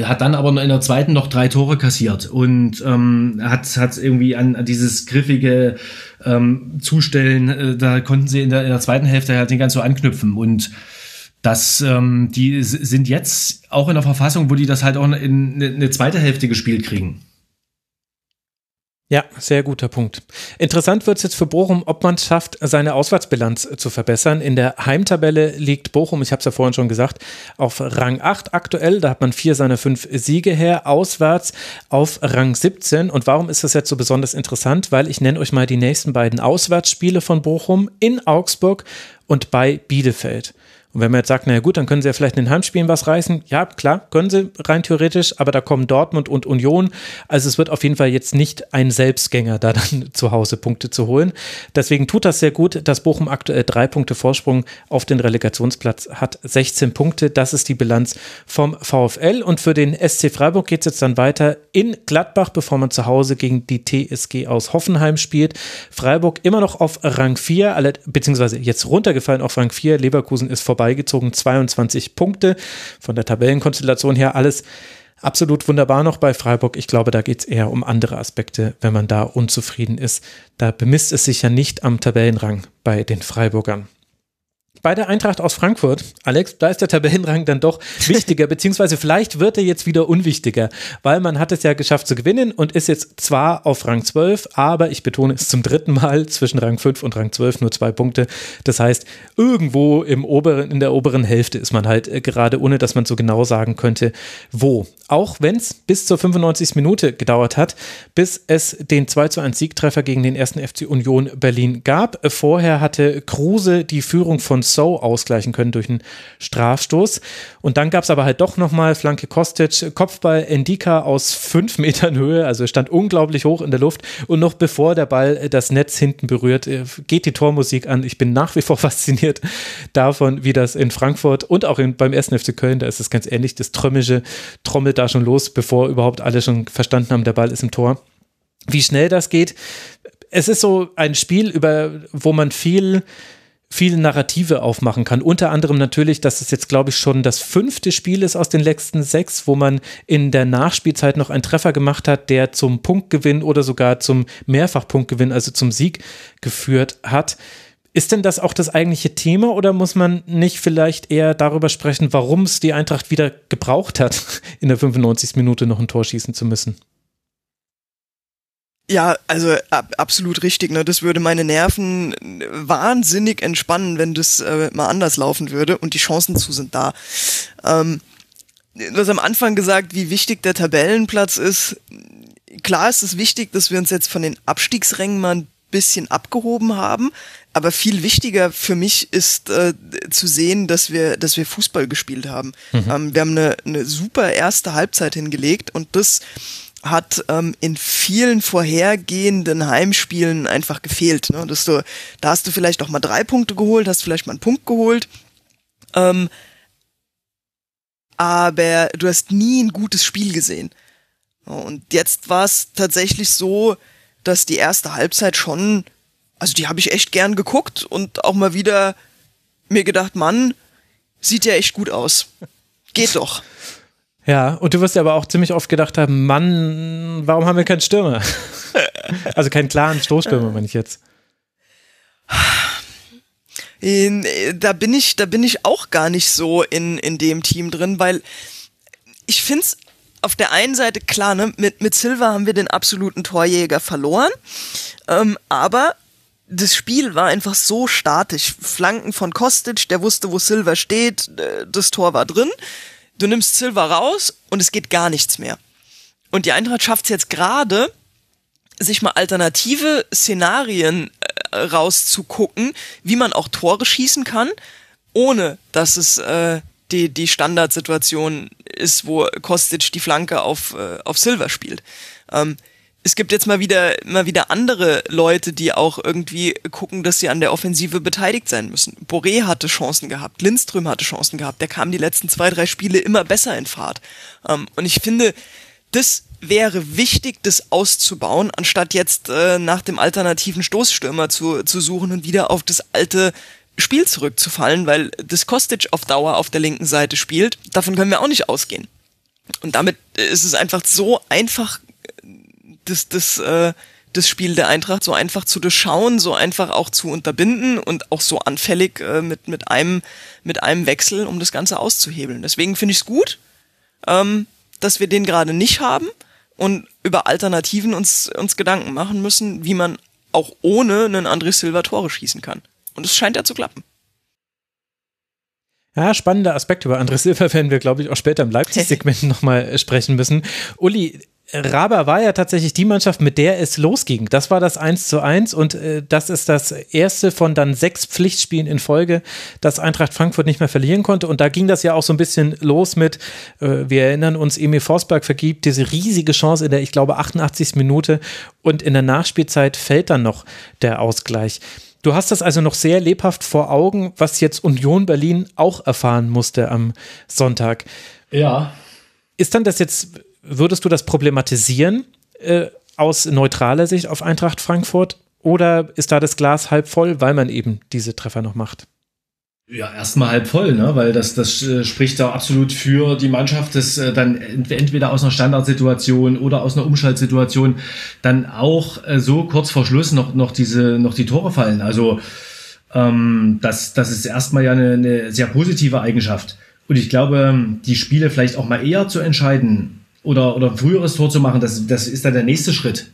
hat dann aber in der zweiten noch drei Tore kassiert und ähm, hat hat irgendwie an, an dieses griffige ähm, Zustellen, äh, da konnten sie in der, in der zweiten Hälfte halt den ganz so anknüpfen und das, ähm, die sind jetzt auch in der Verfassung, wo die das halt auch in eine, eine zweite Hälfte gespielt kriegen. Ja, sehr guter Punkt. Interessant wird es jetzt für Bochum, ob man es schafft, seine Auswärtsbilanz zu verbessern. In der Heimtabelle liegt Bochum, ich habe es ja vorhin schon gesagt, auf Rang 8 aktuell. Da hat man vier seiner fünf Siege her. Auswärts auf Rang 17. Und warum ist das jetzt so besonders interessant? Weil ich nenne euch mal die nächsten beiden Auswärtsspiele von Bochum in Augsburg und bei Bielefeld. Und wenn man jetzt sagt, naja gut, dann können sie ja vielleicht in den Heimspielen was reißen. Ja, klar, können sie rein theoretisch, aber da kommen Dortmund und Union. Also es wird auf jeden Fall jetzt nicht ein Selbstgänger, da dann zu Hause Punkte zu holen. Deswegen tut das sehr gut, dass Bochum aktuell drei Punkte Vorsprung auf den Relegationsplatz hat. 16 Punkte, das ist die Bilanz vom VfL. Und für den SC Freiburg geht es jetzt dann weiter in Gladbach, bevor man zu Hause gegen die TSG aus Hoffenheim spielt. Freiburg immer noch auf Rang 4, beziehungsweise jetzt runtergefallen auf Rang 4. Leverkusen ist vorbei vorbeigezogen, 22 Punkte. Von der Tabellenkonstellation her alles absolut wunderbar noch bei Freiburg. Ich glaube, da geht es eher um andere Aspekte, wenn man da unzufrieden ist. Da bemisst es sich ja nicht am Tabellenrang bei den Freiburgern bei der Eintracht aus Frankfurt, Alex, da ist der Tabellenrang dann doch wichtiger, beziehungsweise vielleicht wird er jetzt wieder unwichtiger, weil man hat es ja geschafft zu gewinnen und ist jetzt zwar auf Rang 12, aber ich betone es zum dritten Mal zwischen Rang 5 und Rang 12 nur zwei Punkte. Das heißt, irgendwo im oberen, in der oberen Hälfte ist man halt äh, gerade, ohne dass man so genau sagen könnte, wo. Auch wenn es bis zur 95. Minute gedauert hat, bis es den 2 zu 1 Siegtreffer gegen den ersten FC Union Berlin gab. Vorher hatte Kruse die Führung von So ausgleichen können durch einen Strafstoß. Und dann gab es aber halt doch nochmal Flanke Kostic, Kopfball Endika aus fünf Metern Höhe, also stand unglaublich hoch in der Luft. Und noch bevor der Ball das Netz hinten berührt, äh, geht die Tormusik an. Ich bin nach wie vor fasziniert davon, wie das in Frankfurt und auch in, beim 1. FC Köln, da ist es ganz ähnlich, das Trömmische trommelt da schon los, bevor überhaupt alle schon verstanden haben, der Ball ist im Tor. Wie schnell das geht. Es ist so ein Spiel, über, wo man viel viele Narrative aufmachen kann. Unter anderem natürlich, dass es jetzt, glaube ich, schon das fünfte Spiel ist aus den letzten sechs, wo man in der Nachspielzeit noch einen Treffer gemacht hat, der zum Punktgewinn oder sogar zum Mehrfachpunktgewinn, also zum Sieg geführt hat. Ist denn das auch das eigentliche Thema oder muss man nicht vielleicht eher darüber sprechen, warum es die Eintracht wieder gebraucht hat, in der 95. Minute noch ein Tor schießen zu müssen? Ja, also ab, absolut richtig. Ne? Das würde meine Nerven wahnsinnig entspannen, wenn das äh, mal anders laufen würde und die Chancen zu sind da. Ähm, du hast am Anfang gesagt, wie wichtig der Tabellenplatz ist. Klar ist es wichtig, dass wir uns jetzt von den Abstiegsrängen mal ein bisschen abgehoben haben. Aber viel wichtiger für mich ist äh, zu sehen, dass wir, dass wir Fußball gespielt haben. Mhm. Ähm, wir haben eine, eine super erste Halbzeit hingelegt und das hat ähm, in vielen vorhergehenden Heimspielen einfach gefehlt. Ne? Dass du, da hast du vielleicht auch mal drei Punkte geholt, hast vielleicht mal einen Punkt geholt. Ähm, aber du hast nie ein gutes Spiel gesehen. Und jetzt war es tatsächlich so, dass die erste Halbzeit schon, also die habe ich echt gern geguckt und auch mal wieder mir gedacht, Mann, sieht ja echt gut aus. Geht doch. Ja, und du wirst ja aber auch ziemlich oft gedacht haben, Mann, warum haben wir keinen Stürmer? also keinen klaren Stoßstürmer, meine ich jetzt. Da bin ich, da bin ich auch gar nicht so in, in dem Team drin, weil ich finde es auf der einen Seite klar, ne, mit, mit Silva haben wir den absoluten Torjäger verloren, ähm, aber das Spiel war einfach so statisch. Flanken von Kostic, der wusste, wo Silver steht, äh, das Tor war drin. Du nimmst Silver raus und es geht gar nichts mehr. Und die Eintracht schafft es jetzt gerade, sich mal alternative Szenarien äh, rauszugucken, wie man auch Tore schießen kann, ohne dass es äh, die, die Standardsituation ist, wo Kostic die Flanke auf, äh, auf Silver spielt. Ähm, es gibt jetzt mal wieder, mal wieder andere Leute, die auch irgendwie gucken, dass sie an der Offensive beteiligt sein müssen. Boré hatte Chancen gehabt, Lindström hatte Chancen gehabt, der kam die letzten zwei, drei Spiele immer besser in Fahrt. Ähm, und ich finde, das wäre wichtig, das auszubauen, anstatt jetzt äh, nach dem alternativen Stoßstürmer zu, zu suchen und wieder auf das alte Spiel zurückzufallen, weil das Kostic auf Dauer auf der linken Seite spielt. Davon können wir auch nicht ausgehen. Und damit ist es einfach so einfach das, das, äh, das Spiel der Eintracht so einfach zu durchschauen, so einfach auch zu unterbinden und auch so anfällig äh, mit, mit, einem, mit einem Wechsel, um das Ganze auszuhebeln. Deswegen finde ich es gut, ähm, dass wir den gerade nicht haben und über Alternativen uns, uns Gedanken machen müssen, wie man auch ohne einen André Silva Tore schießen kann. Und es scheint ja zu klappen. Ja, spannender Aspekt. Über André Silva werden wir, glaube ich, auch später im Leipzig-Segment nochmal sprechen müssen. Uli, Raba war ja tatsächlich die Mannschaft, mit der es losging. Das war das 1 zu 1 und äh, das ist das erste von dann sechs Pflichtspielen in Folge, dass Eintracht Frankfurt nicht mehr verlieren konnte. Und da ging das ja auch so ein bisschen los mit, äh, wir erinnern uns, Emil Forsberg vergibt diese riesige Chance in der, ich glaube, 88. Minute und in der Nachspielzeit fällt dann noch der Ausgleich. Du hast das also noch sehr lebhaft vor Augen, was jetzt Union Berlin auch erfahren musste am Sonntag. Ja. Ist dann das jetzt würdest du das problematisieren äh, aus neutraler Sicht auf Eintracht Frankfurt? Oder ist da das Glas halb voll, weil man eben diese Treffer noch macht? Ja, erstmal halb voll, ne? weil das, das äh, spricht da absolut für die Mannschaft, das äh, dann entweder aus einer Standardsituation oder aus einer Umschaltsituation dann auch äh, so kurz vor Schluss noch, noch, diese, noch die Tore fallen. Also ähm, das, das ist erstmal ja eine, eine sehr positive Eigenschaft. Und ich glaube, die Spiele vielleicht auch mal eher zu entscheiden, oder, oder ein früheres Tor zu machen, das, das ist dann der nächste Schritt.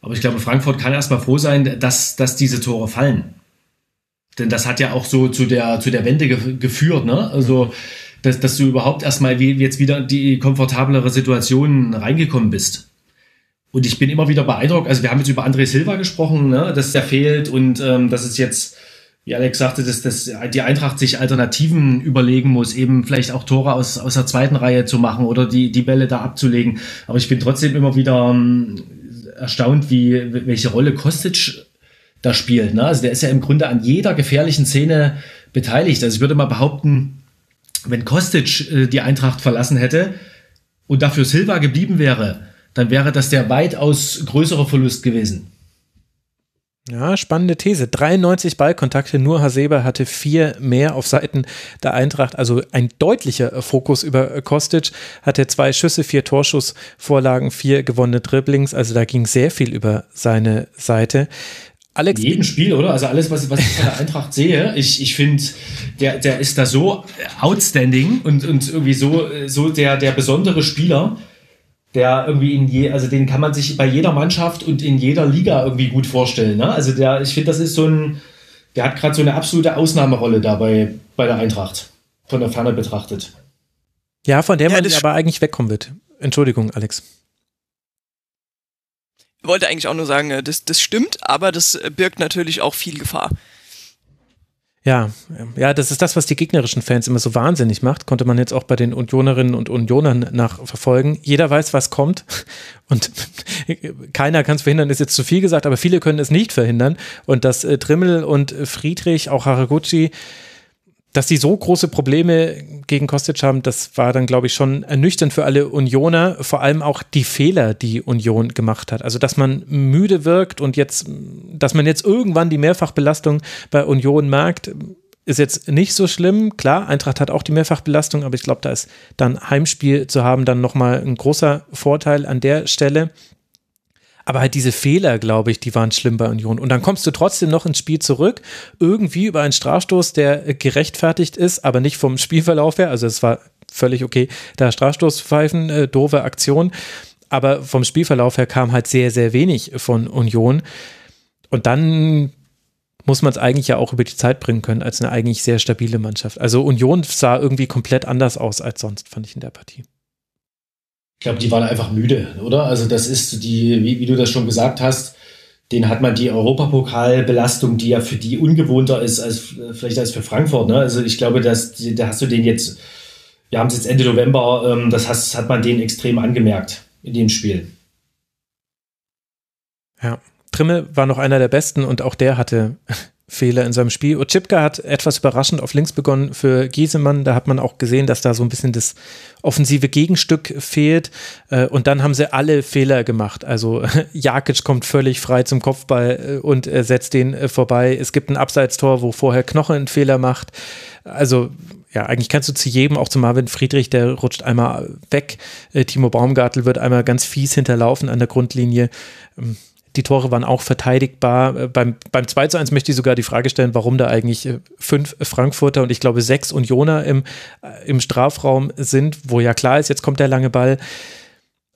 Aber ich glaube, Frankfurt kann erstmal froh sein, dass, dass diese Tore fallen. Denn das hat ja auch so zu der, zu der Wende ge geführt, ne? Also, dass, dass du überhaupt erstmal wie, jetzt wieder die komfortablere Situation reingekommen bist. Und ich bin immer wieder beeindruckt. Also, wir haben jetzt über André Silva gesprochen, ne? dass der fehlt und ähm, dass es jetzt wie Alex sagte, dass, dass die Eintracht sich Alternativen überlegen muss, eben vielleicht auch Tore aus, aus der zweiten Reihe zu machen oder die, die Bälle da abzulegen. Aber ich bin trotzdem immer wieder ähm, erstaunt, wie, welche Rolle Kostic da spielt. Ne? Also der ist ja im Grunde an jeder gefährlichen Szene beteiligt. Also ich würde mal behaupten, wenn Kostic äh, die Eintracht verlassen hätte und dafür Silva geblieben wäre, dann wäre das der weitaus größere Verlust gewesen. Ja, spannende These. 93 Ballkontakte, nur Hasebe hatte vier mehr auf Seiten der Eintracht, also ein deutlicher Fokus über Kostic, hatte zwei Schüsse, vier Torschussvorlagen, vier gewonnene Dribblings, also da ging sehr viel über seine Seite. Alex. In jedem Spiel, oder? Also alles, was, was ich von der Eintracht sehe, ich, ich finde, der, der ist da so outstanding und, und irgendwie so, so der, der besondere Spieler der irgendwie in je, also den kann man sich bei jeder Mannschaft und in jeder Liga irgendwie gut vorstellen. Ne? Also der, ich finde, das ist so ein, der hat gerade so eine absolute Ausnahmerolle dabei bei der Eintracht, von der Ferne betrachtet. Ja, von der ja, man aber eigentlich wegkommen wird. Entschuldigung, Alex. Ich wollte eigentlich auch nur sagen, äh, das, das stimmt, aber das äh, birgt natürlich auch viel Gefahr. Ja, ja, das ist das, was die gegnerischen Fans immer so wahnsinnig macht. Konnte man jetzt auch bei den Unionerinnen und Unionern nachverfolgen. Jeder weiß, was kommt und keiner kann es verhindern, ist jetzt zu viel gesagt, aber viele können es nicht verhindern. Und dass äh, Trimmel und Friedrich, auch Haraguchi, dass die so große Probleme gegen Kostic haben, das war dann, glaube ich, schon ernüchternd für alle Unioner. Vor allem auch die Fehler, die Union gemacht hat. Also, dass man müde wirkt und jetzt, dass man jetzt irgendwann die Mehrfachbelastung bei Union merkt, ist jetzt nicht so schlimm. Klar, Eintracht hat auch die Mehrfachbelastung, aber ich glaube, da ist dann Heimspiel zu haben dann nochmal ein großer Vorteil an der Stelle. Aber halt diese Fehler, glaube ich, die waren schlimm bei Union. Und dann kommst du trotzdem noch ins Spiel zurück, irgendwie über einen Strafstoß, der gerechtfertigt ist, aber nicht vom Spielverlauf her. Also es war völlig okay, da Strafstoß pfeifen, äh, doofe Aktion. Aber vom Spielverlauf her kam halt sehr, sehr wenig von Union. Und dann muss man es eigentlich ja auch über die Zeit bringen können, als eine eigentlich sehr stabile Mannschaft. Also Union sah irgendwie komplett anders aus als sonst, fand ich in der Partie. Ich glaube, die waren einfach müde, oder? Also das ist die, wie, wie du das schon gesagt hast, den hat man die Europapokalbelastung, die ja für die ungewohnter ist als vielleicht als für Frankfurt. Ne? Also ich glaube, dass da hast du den jetzt, wir haben es jetzt Ende November, ähm, das has, hat man den extrem angemerkt in dem Spiel. Ja, Trimme war noch einer der besten und auch der hatte Fehler in seinem Spiel. Ochipka hat etwas überraschend auf links begonnen für Giesemann. Da hat man auch gesehen, dass da so ein bisschen das offensive Gegenstück fehlt. Äh, und dann haben sie alle Fehler gemacht. Also Jakic kommt völlig frei zum Kopfball äh, und setzt den äh, vorbei. Es gibt ein Abseitstor, wo vorher Knoche einen Fehler macht. Also ja, eigentlich kannst du zu jedem, auch zu Marvin Friedrich, der rutscht einmal weg. Timo Baumgartel wird einmal ganz fies hinterlaufen an der Grundlinie. Die Tore waren auch verteidigbar. Äh, beim, beim 2 zu 1 möchte ich sogar die Frage stellen, warum da eigentlich äh, fünf Frankfurter und ich glaube sechs Unioner im, äh, im Strafraum sind, wo ja klar ist, jetzt kommt der lange Ball.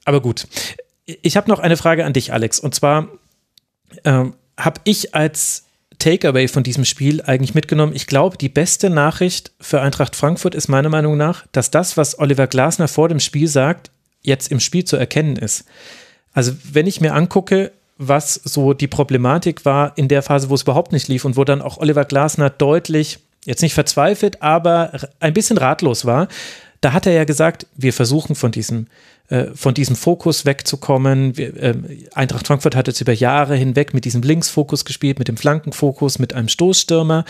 Aber gut. Ich habe noch eine Frage an dich, Alex. Und zwar ähm, habe ich als Takeaway von diesem Spiel eigentlich mitgenommen. Ich glaube, die beste Nachricht für Eintracht Frankfurt ist meiner Meinung nach, dass das, was Oliver Glasner vor dem Spiel sagt, jetzt im Spiel zu erkennen ist. Also, wenn ich mir angucke, was so die Problematik war in der Phase, wo es überhaupt nicht lief und wo dann auch Oliver Glasner deutlich, jetzt nicht verzweifelt, aber ein bisschen ratlos war. Da hat er ja gesagt, wir versuchen von diesem, äh, von diesem Fokus wegzukommen. Wir, äh, Eintracht Frankfurt hat jetzt über Jahre hinweg mit diesem Linksfokus gespielt, mit dem Flankenfokus, mit einem Stoßstürmer.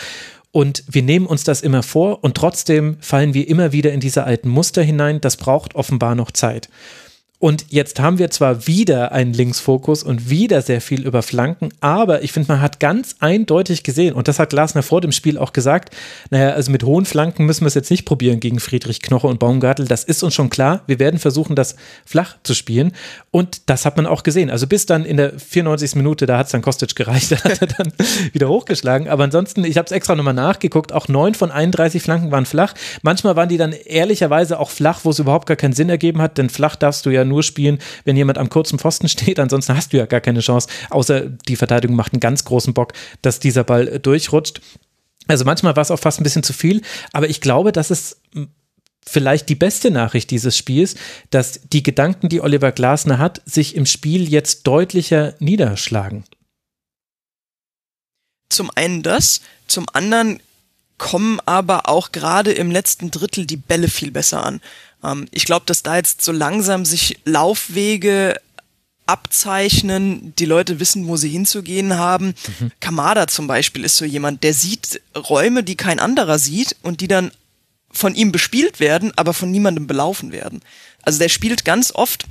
Und wir nehmen uns das immer vor und trotzdem fallen wir immer wieder in diese alten Muster hinein. Das braucht offenbar noch Zeit. Und jetzt haben wir zwar wieder einen Linksfokus und wieder sehr viel über Flanken, aber ich finde, man hat ganz eindeutig gesehen, und das hat Glasner vor dem Spiel auch gesagt, naja, also mit hohen Flanken müssen wir es jetzt nicht probieren gegen Friedrich Knoche und Baumgartel, das ist uns schon klar. Wir werden versuchen, das flach zu spielen. Und das hat man auch gesehen. Also bis dann in der 94. Minute, da hat es dann Kostic gereicht, da hat er dann wieder hochgeschlagen. Aber ansonsten, ich habe es extra nochmal nachgeguckt, auch neun von 31 Flanken waren flach. Manchmal waren die dann ehrlicherweise auch flach, wo es überhaupt gar keinen Sinn ergeben hat, denn flach darfst du ja nur spielen, wenn jemand am kurzen Pfosten steht. Ansonsten hast du ja gar keine Chance, außer die Verteidigung macht einen ganz großen Bock, dass dieser Ball äh, durchrutscht. Also manchmal war es auch fast ein bisschen zu viel, aber ich glaube, dass es vielleicht die beste Nachricht dieses Spiels, dass die Gedanken, die Oliver Glasner hat, sich im Spiel jetzt deutlicher niederschlagen. Zum einen das, zum anderen kommen aber auch gerade im letzten Drittel die Bälle viel besser an. Ähm, ich glaube, dass da jetzt so langsam sich Laufwege abzeichnen, die Leute wissen, wo sie hinzugehen haben. Mhm. Kamada zum Beispiel ist so jemand, der sieht Räume, die kein anderer sieht und die dann von ihm bespielt werden, aber von niemandem belaufen werden. Also der spielt ganz oft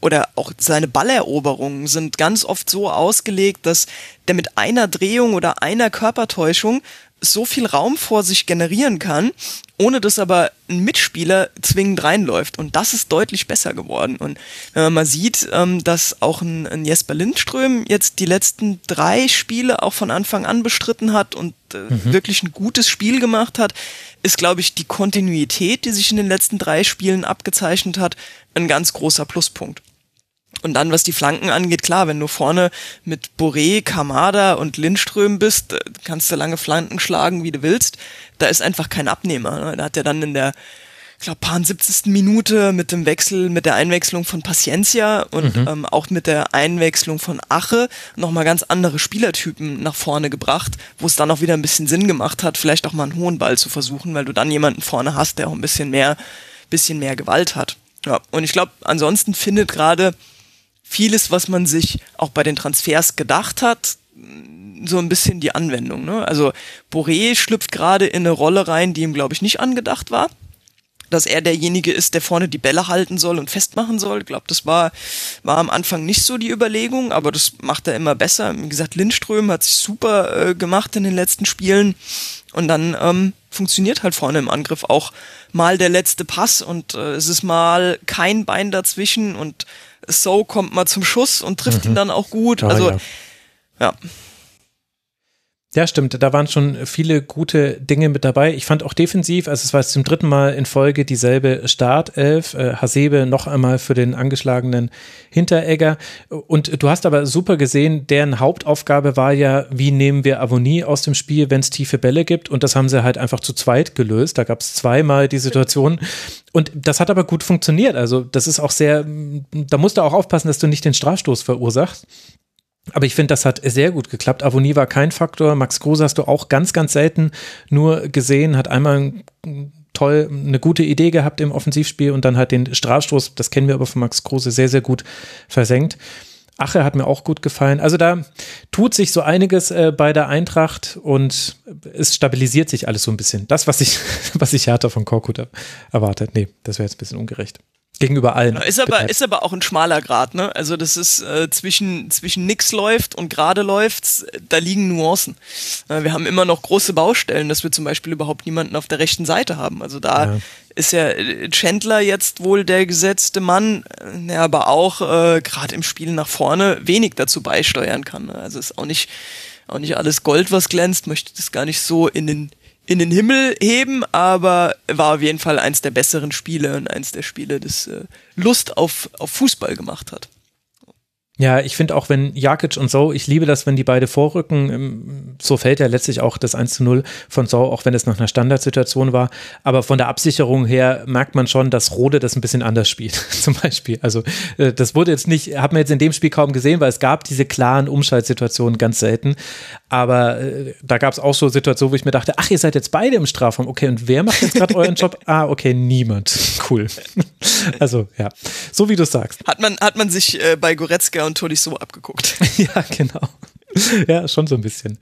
oder auch seine Balleroberungen sind ganz oft so ausgelegt, dass der mit einer Drehung oder einer Körpertäuschung so viel Raum vor sich generieren kann, ohne dass aber ein Mitspieler zwingend reinläuft. Und das ist deutlich besser geworden. Und wenn man mal sieht, ähm, dass auch ein, Jesper Lindström jetzt die letzten drei Spiele auch von Anfang an bestritten hat und äh, mhm. wirklich ein gutes Spiel gemacht hat, ist, glaube ich, die Kontinuität, die sich in den letzten drei Spielen abgezeichnet hat, ein ganz großer Pluspunkt. Und dann, was die Flanken angeht, klar, wenn du vorne mit Boré, Kamada und Lindström bist, äh, kannst du lange Flanken schlagen, wie du willst. Da ist einfach kein Abnehmer. Ne? Da hat er dann in der, ich glaube, paar 70. Minute mit dem Wechsel, mit der Einwechslung von Paciencia und mhm. ähm, auch mit der Einwechslung von Ache nochmal ganz andere Spielertypen nach vorne gebracht, wo es dann auch wieder ein bisschen Sinn gemacht hat, vielleicht auch mal einen hohen Ball zu versuchen, weil du dann jemanden vorne hast, der auch ein bisschen mehr, bisschen mehr Gewalt hat. Ja, und ich glaube, ansonsten findet gerade vieles, was man sich auch bei den Transfers gedacht hat, so ein bisschen die Anwendung. Ne? Also Boré schlüpft gerade in eine Rolle rein, die ihm, glaube ich, nicht angedacht war. Dass er derjenige ist, der vorne die Bälle halten soll und festmachen soll. Ich glaube, das war, war am Anfang nicht so die Überlegung, aber das macht er immer besser. Wie gesagt, Lindström hat sich super äh, gemacht in den letzten Spielen. Und dann ähm, funktioniert halt vorne im Angriff auch mal der letzte Pass und äh, es ist mal kein Bein dazwischen und So kommt mal zum Schuss und trifft mhm. ihn dann auch gut. Oh, also ja. ja. Ja, stimmt. Da waren schon viele gute Dinge mit dabei. Ich fand auch defensiv, also es war jetzt zum dritten Mal in Folge dieselbe Startelf. Äh, Hasebe noch einmal für den angeschlagenen Hinteregger. Und du hast aber super gesehen, deren Hauptaufgabe war ja, wie nehmen wir Avonie aus dem Spiel, wenn es tiefe Bälle gibt. Und das haben sie halt einfach zu zweit gelöst. Da gab es zweimal die Situation. Und das hat aber gut funktioniert. Also das ist auch sehr, da musst du auch aufpassen, dass du nicht den Strafstoß verursachst. Aber ich finde, das hat sehr gut geklappt. Avonie war kein Faktor. Max Kruse hast du auch ganz, ganz selten nur gesehen, hat einmal toll eine gute Idee gehabt im Offensivspiel und dann hat den Strafstoß, das kennen wir aber von Max Kruse, sehr, sehr gut versenkt. Ache hat mir auch gut gefallen. Also da tut sich so einiges äh, bei der Eintracht und es stabilisiert sich alles so ein bisschen. Das, was ich, was ich härter von Korkut erwartet. Nee, das wäre jetzt ein bisschen ungerecht. Gegenüber allen. Ist aber, ist aber auch ein schmaler Grad, ne? Also das ist äh, zwischen, zwischen nix läuft und gerade läuft's, da liegen Nuancen. Äh, wir haben immer noch große Baustellen, dass wir zum Beispiel überhaupt niemanden auf der rechten Seite haben. Also da ja. ist ja äh, Chandler jetzt wohl der gesetzte Mann, der äh, aber auch äh, gerade im Spiel nach vorne wenig dazu beisteuern kann. Ne? Also ist auch nicht, auch nicht alles Gold, was glänzt, möchte das gar nicht so in den in den Himmel heben, aber war auf jeden Fall eins der besseren Spiele und eins der Spiele, das äh, Lust auf, auf Fußball gemacht hat. Ja, ich finde auch, wenn Jakic und So, ich liebe das, wenn die beide vorrücken, ähm, so fällt ja letztlich auch das 1 zu 0 von So, auch wenn es nach einer Standardsituation war. Aber von der Absicherung her merkt man schon, dass Rode das ein bisschen anders spielt, zum Beispiel. Also äh, das wurde jetzt nicht, hat man jetzt in dem Spiel kaum gesehen, weil es gab diese klaren Umschaltsituationen ganz selten. Aber äh, da gab es auch so Situationen, wo ich mir dachte, ach, ihr seid jetzt beide im Strafraum. Okay, und wer macht jetzt gerade euren Job? Ah, okay, niemand. Cool. also ja, so wie du sagst. Hat man, hat man sich äh, bei Goretzka und Tolisso abgeguckt. ja, genau. Ja, schon so ein bisschen.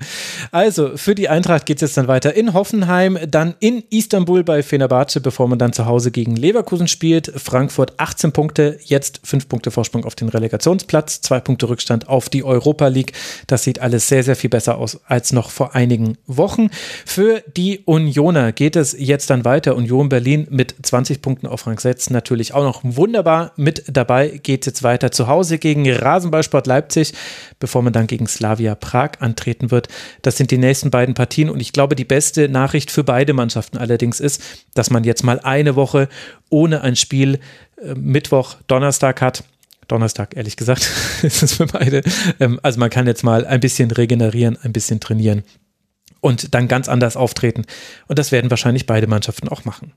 Also, für die Eintracht geht es jetzt dann weiter in Hoffenheim, dann in Istanbul bei Fenerbahce, bevor man dann zu Hause gegen Leverkusen spielt. Frankfurt 18 Punkte, jetzt 5 Punkte Vorsprung auf den Relegationsplatz, 2 Punkte Rückstand auf die Europa League. Das sieht alles sehr, sehr viel besser aus als noch vor einigen Wochen. Für die Unioner geht es jetzt dann weiter. Union Berlin mit 20 Punkten auf Rang 6 natürlich auch noch wunderbar mit dabei. Geht jetzt weiter zu Hause gegen Rasenballsport Leipzig, bevor man dann gegen Slavia Slavia Prag antreten wird. Das sind die nächsten beiden Partien und ich glaube, die beste Nachricht für beide Mannschaften allerdings ist, dass man jetzt mal eine Woche ohne ein Spiel äh, Mittwoch, Donnerstag hat. Donnerstag, ehrlich gesagt, ist es für beide. Ähm, also man kann jetzt mal ein bisschen regenerieren, ein bisschen trainieren und dann ganz anders auftreten. Und das werden wahrscheinlich beide Mannschaften auch machen.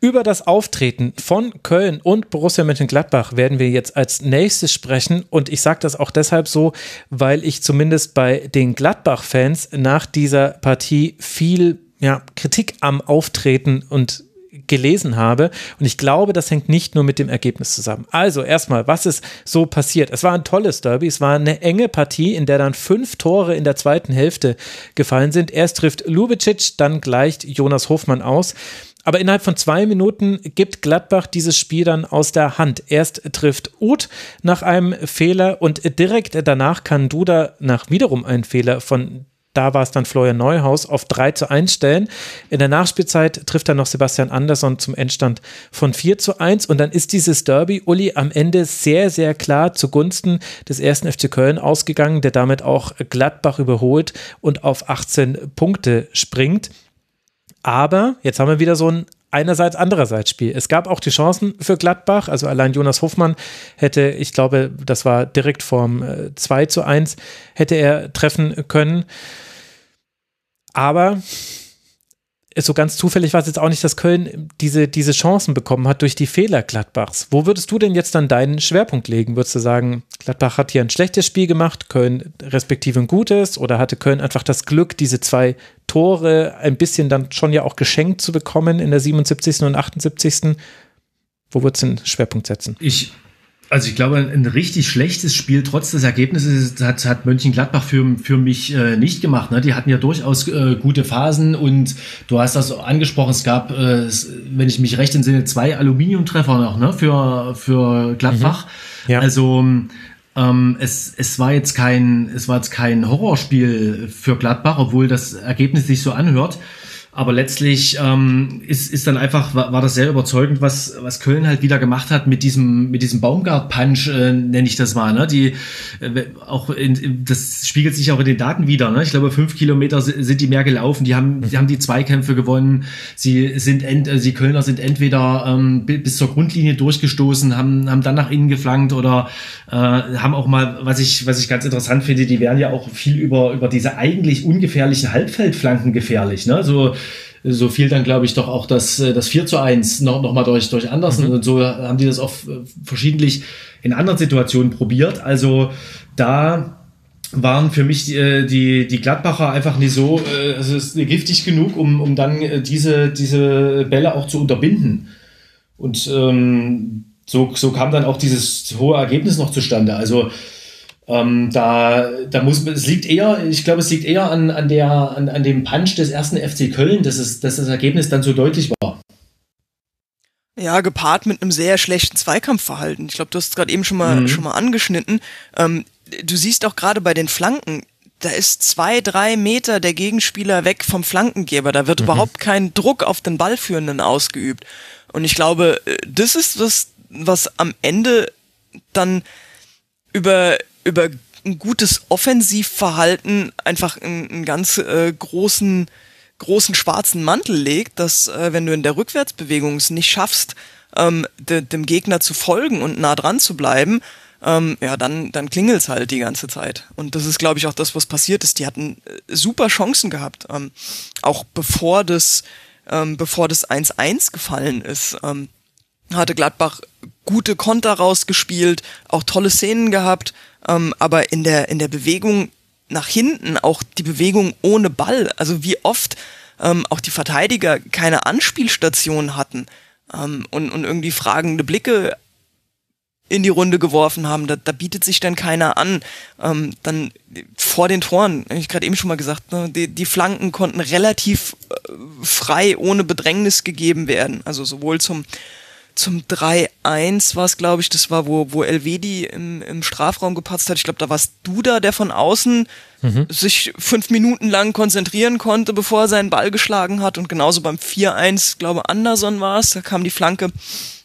Über das Auftreten von Köln und Borussia Mönchengladbach werden wir jetzt als nächstes sprechen. Und ich sage das auch deshalb so, weil ich zumindest bei den Gladbach-Fans nach dieser Partie viel ja, Kritik am Auftreten und gelesen habe. Und ich glaube, das hängt nicht nur mit dem Ergebnis zusammen. Also erstmal, was ist so passiert? Es war ein tolles Derby. Es war eine enge Partie, in der dann fünf Tore in der zweiten Hälfte gefallen sind. Erst trifft Lubicic, dann gleicht Jonas Hofmann aus. Aber innerhalb von zwei Minuten gibt Gladbach dieses Spiel dann aus der Hand. Erst trifft Uth nach einem Fehler und direkt danach kann Duda nach wiederum einem Fehler von da war es dann Florian Neuhaus auf 3 zu 1 stellen. In der Nachspielzeit trifft dann noch Sebastian Andersson zum Endstand von 4 zu 1 und dann ist dieses Derby Uli am Ende sehr, sehr klar zugunsten des ersten FC Köln ausgegangen, der damit auch Gladbach überholt und auf 18 Punkte springt. Aber jetzt haben wir wieder so ein einerseits andererseits Spiel. Es gab auch die Chancen für Gladbach, also allein Jonas Hofmann hätte, ich glaube, das war direkt vorm 2 äh, zu 1, hätte er treffen können. Aber so ganz zufällig war es jetzt auch nicht, dass Köln diese, diese Chancen bekommen hat durch die Fehler Gladbachs. Wo würdest du denn jetzt dann deinen Schwerpunkt legen? Würdest du sagen, Gladbach hat hier ein schlechtes Spiel gemacht, Köln respektive ein gutes oder hatte Köln einfach das Glück, diese zwei Tore ein bisschen dann schon ja auch geschenkt zu bekommen in der 77. und 78. Wo würdest du den Schwerpunkt setzen? Ich also ich glaube, ein richtig schlechtes Spiel trotz des Ergebnisses hat, hat Mönchengladbach für, für mich äh, nicht gemacht. Ne? Die hatten ja durchaus äh, gute Phasen und du hast das angesprochen, es gab, äh, wenn ich mich recht entsinne, zwei Aluminiumtreffer noch ne? für, für Gladbach. Mhm. Ja. Also ähm, es, es war jetzt kein, es war jetzt kein Horrorspiel für Gladbach, obwohl das Ergebnis sich so anhört. Aber letztlich ähm, ist, ist dann einfach, war, war das sehr überzeugend, was, was Köln halt wieder gemacht hat mit diesem, mit diesem Baumgart-Punch, äh, nenne ich das mal. Ne? Die, äh, auch in, das spiegelt sich auch in den Daten wieder. Ne? Ich glaube, fünf Kilometer sind die mehr gelaufen, die haben, die haben die Zweikämpfe gewonnen, sie sind ent, äh, die Kölner sind entweder ähm, bis zur Grundlinie durchgestoßen, haben, haben dann nach innen geflankt oder äh, haben auch mal, was ich, was ich ganz interessant finde, die werden ja auch viel über, über diese eigentlich ungefährlichen Halbfeldflanken gefährlich. Ne? So so fiel dann, glaube ich, doch auch das, äh, das 4 zu 1 noch, noch mal durch, durch Andersen. Mhm. Und so haben die das auch äh, verschiedentlich in anderen Situationen probiert. Also da waren für mich die, äh, die, die Gladbacher einfach nicht so äh, giftig genug, um, um dann diese, diese Bälle auch zu unterbinden. Und ähm, so, so kam dann auch dieses hohe Ergebnis noch zustande. Also ähm, da, da muss es liegt eher, ich glaube, es liegt eher an, an, der, an, an dem Punch des ersten FC Köln, dass, es, dass das Ergebnis dann so deutlich war. Ja, gepaart mit einem sehr schlechten Zweikampfverhalten. Ich glaube, du hast es gerade eben schon mal, mhm. schon mal angeschnitten. Ähm, du siehst auch gerade bei den Flanken, da ist zwei, drei Meter der Gegenspieler weg vom Flankengeber. Da wird mhm. überhaupt kein Druck auf den Ballführenden ausgeübt. Und ich glaube, äh, das ist was, was am Ende dann über, über ein gutes Offensivverhalten einfach einen, ganz äh, großen, großen schwarzen Mantel legt, dass äh, wenn du in der Rückwärtsbewegung es nicht schaffst, ähm, de, dem Gegner zu folgen und nah dran zu bleiben, ähm, ja, dann, dann klingelt's halt die ganze Zeit. Und das ist, glaube ich, auch das, was passiert ist. Die hatten äh, super Chancen gehabt, ähm, auch bevor das, ähm, bevor das 1-1 gefallen ist. Ähm, hatte Gladbach gute Konter rausgespielt, auch tolle Szenen gehabt, ähm, aber in der, in der Bewegung nach hinten, auch die Bewegung ohne Ball, also wie oft ähm, auch die Verteidiger keine Anspielstation hatten ähm, und, und irgendwie fragende Blicke in die Runde geworfen haben, da, da bietet sich dann keiner an. Ähm, dann vor den Toren, habe ich gerade eben schon mal gesagt, ne, die, die Flanken konnten relativ äh, frei, ohne Bedrängnis gegeben werden. Also sowohl zum zum 3-1 war es, glaube ich, das war, wo, wo Elvedi im, im Strafraum gepatzt hat. Ich glaube, da warst du da, der von außen mhm. sich fünf Minuten lang konzentrieren konnte, bevor er seinen Ball geschlagen hat. Und genauso beim 4-1, glaube Anderson war es, da kam die Flanke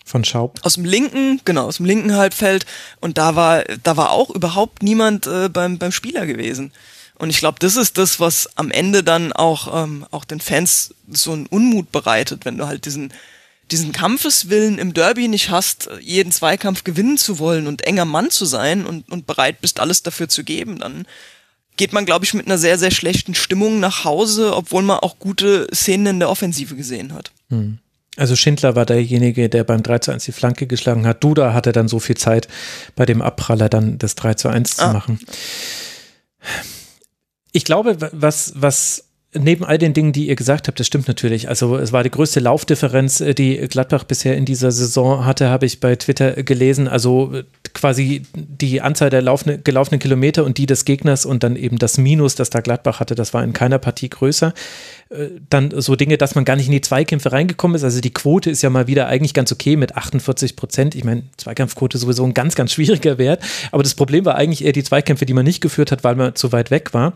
von Schaub. Aus dem linken, genau, aus dem linken Halbfeld. Und da war, da war auch überhaupt niemand äh, beim, beim Spieler gewesen. Und ich glaube, das ist das, was am Ende dann auch, ähm, auch den Fans so einen Unmut bereitet, wenn du halt diesen, diesen Kampfeswillen im Derby nicht hast, jeden Zweikampf gewinnen zu wollen und enger Mann zu sein und, und bereit bist, alles dafür zu geben, dann geht man, glaube ich, mit einer sehr, sehr schlechten Stimmung nach Hause, obwohl man auch gute Szenen in der Offensive gesehen hat. Hm. Also Schindler war derjenige, der beim 3 zu 1 die Flanke geschlagen hat. Duda hatte dann so viel Zeit, bei dem Abpraller dann das 3 zu 1 ah. zu machen. Ich glaube, was, was neben all den Dingen, die ihr gesagt habt, das stimmt natürlich. Also es war die größte Laufdifferenz, äh, die Gladbach bisher in dieser Saison hatte, habe ich bei Twitter gelesen. Also äh, quasi die Anzahl der laufne, gelaufenen Kilometer und die des Gegners und dann eben das Minus, das da Gladbach hatte, das war in keiner Partie größer. Äh, dann so Dinge, dass man gar nicht in die Zweikämpfe reingekommen ist. Also die Quote ist ja mal wieder eigentlich ganz okay mit 48 Prozent. Ich meine, Zweikampfquote sowieso ein ganz, ganz schwieriger Wert. Aber das Problem war eigentlich eher die Zweikämpfe, die man nicht geführt hat, weil man zu weit weg war.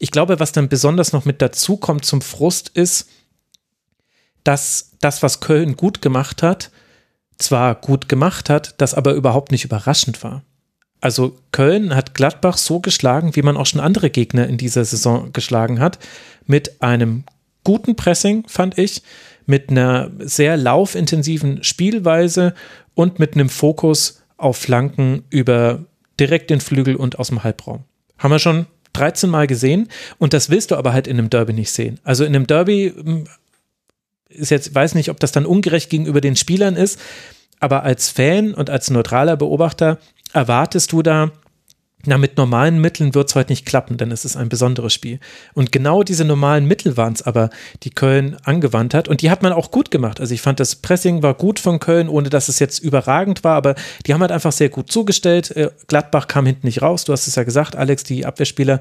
Ich glaube, was dann besonders noch mit dazu kommt zum Frust ist, dass das, was Köln gut gemacht hat, zwar gut gemacht hat, das aber überhaupt nicht überraschend war. Also Köln hat Gladbach so geschlagen, wie man auch schon andere Gegner in dieser Saison geschlagen hat, mit einem guten Pressing, fand ich, mit einer sehr laufintensiven Spielweise und mit einem Fokus auf Flanken über direkt den Flügel und aus dem Halbraum. Haben wir schon 13 Mal gesehen und das willst du aber halt in einem Derby nicht sehen. Also in einem Derby hm, ist jetzt, weiß nicht, ob das dann ungerecht gegenüber den Spielern ist, aber als Fan und als neutraler Beobachter erwartest du da, na, mit normalen Mitteln wird es heute nicht klappen, denn es ist ein besonderes Spiel. Und genau diese normalen Mittel waren es aber, die Köln angewandt hat. Und die hat man auch gut gemacht. Also ich fand, das Pressing war gut von Köln, ohne dass es jetzt überragend war, aber die haben halt einfach sehr gut zugestellt. Äh, Gladbach kam hinten nicht raus. Du hast es ja gesagt, Alex, die Abwehrspieler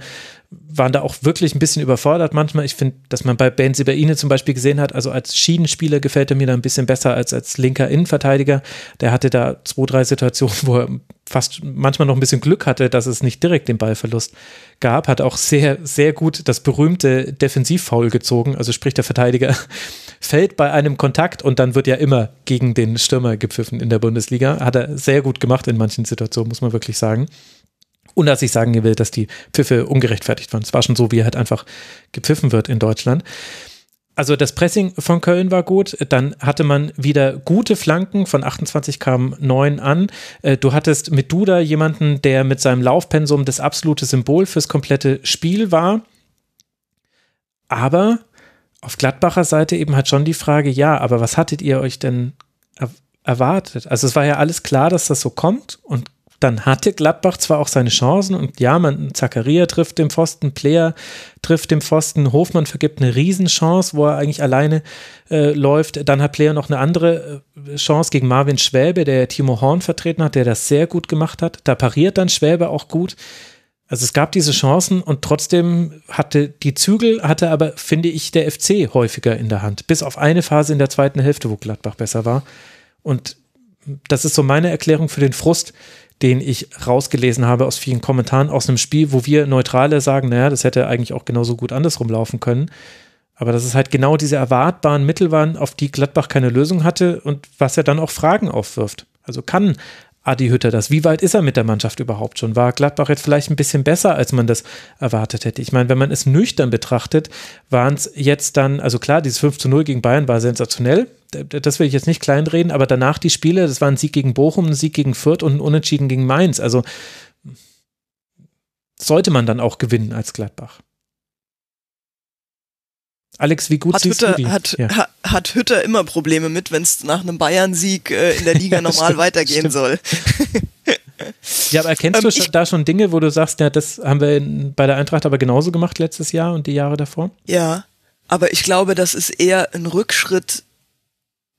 waren da auch wirklich ein bisschen überfordert manchmal. Ich finde, dass man bei Ben Sibaine zum Beispiel gesehen hat, also als Schienenspieler gefällt er mir da ein bisschen besser als als linker Innenverteidiger. Der hatte da zwei, drei Situationen, wo er fast manchmal noch ein bisschen Glück hatte, dass es nicht direkt den Ballverlust gab, hat auch sehr, sehr gut das berühmte Defensivfoul gezogen. Also sprich, der Verteidiger fällt bei einem Kontakt und dann wird ja immer gegen den Stürmer gepfiffen in der Bundesliga. Hat er sehr gut gemacht in manchen Situationen, muss man wirklich sagen. Und dass ich sagen will, dass die Pfiffe ungerechtfertigt waren. Es war schon so, wie er halt einfach gepfiffen wird in Deutschland. Also das Pressing von Köln war gut. Dann hatte man wieder gute Flanken. Von 28 kamen 9 an. Äh, du hattest mit Duda jemanden, der mit seinem Laufpensum das absolute Symbol fürs komplette Spiel war. Aber auf Gladbacher Seite eben hat schon die Frage, ja, aber was hattet ihr euch denn erwartet? Also es war ja alles klar, dass das so kommt und dann hatte Gladbach zwar auch seine Chancen und ja, man, Zakaria trifft den Pfosten, Player trifft den Pfosten, Hofmann vergibt eine Riesenchance, wo er eigentlich alleine äh, läuft. Dann hat Player noch eine andere äh, Chance gegen Marvin Schwäbe, der Timo Horn vertreten hat, der das sehr gut gemacht hat. Da pariert dann Schwäbe auch gut. Also es gab diese Chancen und trotzdem hatte die Zügel, hatte aber, finde ich, der FC häufiger in der Hand. Bis auf eine Phase in der zweiten Hälfte, wo Gladbach besser war. Und das ist so meine Erklärung für den Frust, den ich rausgelesen habe aus vielen Kommentaren aus einem Spiel, wo wir Neutrale sagen, naja, das hätte eigentlich auch genauso gut andersrum laufen können. Aber dass es halt genau diese erwartbaren Mittel waren, auf die Gladbach keine Lösung hatte und was er dann auch Fragen aufwirft. Also kann Adi Hütter das? Wie weit ist er mit der Mannschaft überhaupt schon? War Gladbach jetzt vielleicht ein bisschen besser, als man das erwartet hätte? Ich meine, wenn man es nüchtern betrachtet, waren es jetzt dann, also klar, dieses 5 zu 0 gegen Bayern war sensationell. Das will ich jetzt nicht kleinreden, aber danach die Spiele, das war ein Sieg gegen Bochum, ein Sieg gegen Fürth und ein Unentschieden gegen Mainz. Also sollte man dann auch gewinnen als Gladbach. Alex, wie gut hat siehst Hütter, du die? Hat, ja. ha, hat Hütter immer Probleme mit, wenn es nach einem Bayern-Sieg äh, in der Liga normal stimmt, weitergehen stimmt. soll. Ja, aber erkennst Ähm, du ich- da schon Dinge, wo du sagst, ja, das haben wir in, bei der Eintracht aber genauso gemacht letztes Jahr und die Jahre davor? Ja, aber ich glaube, das ist eher ein Rückschritt,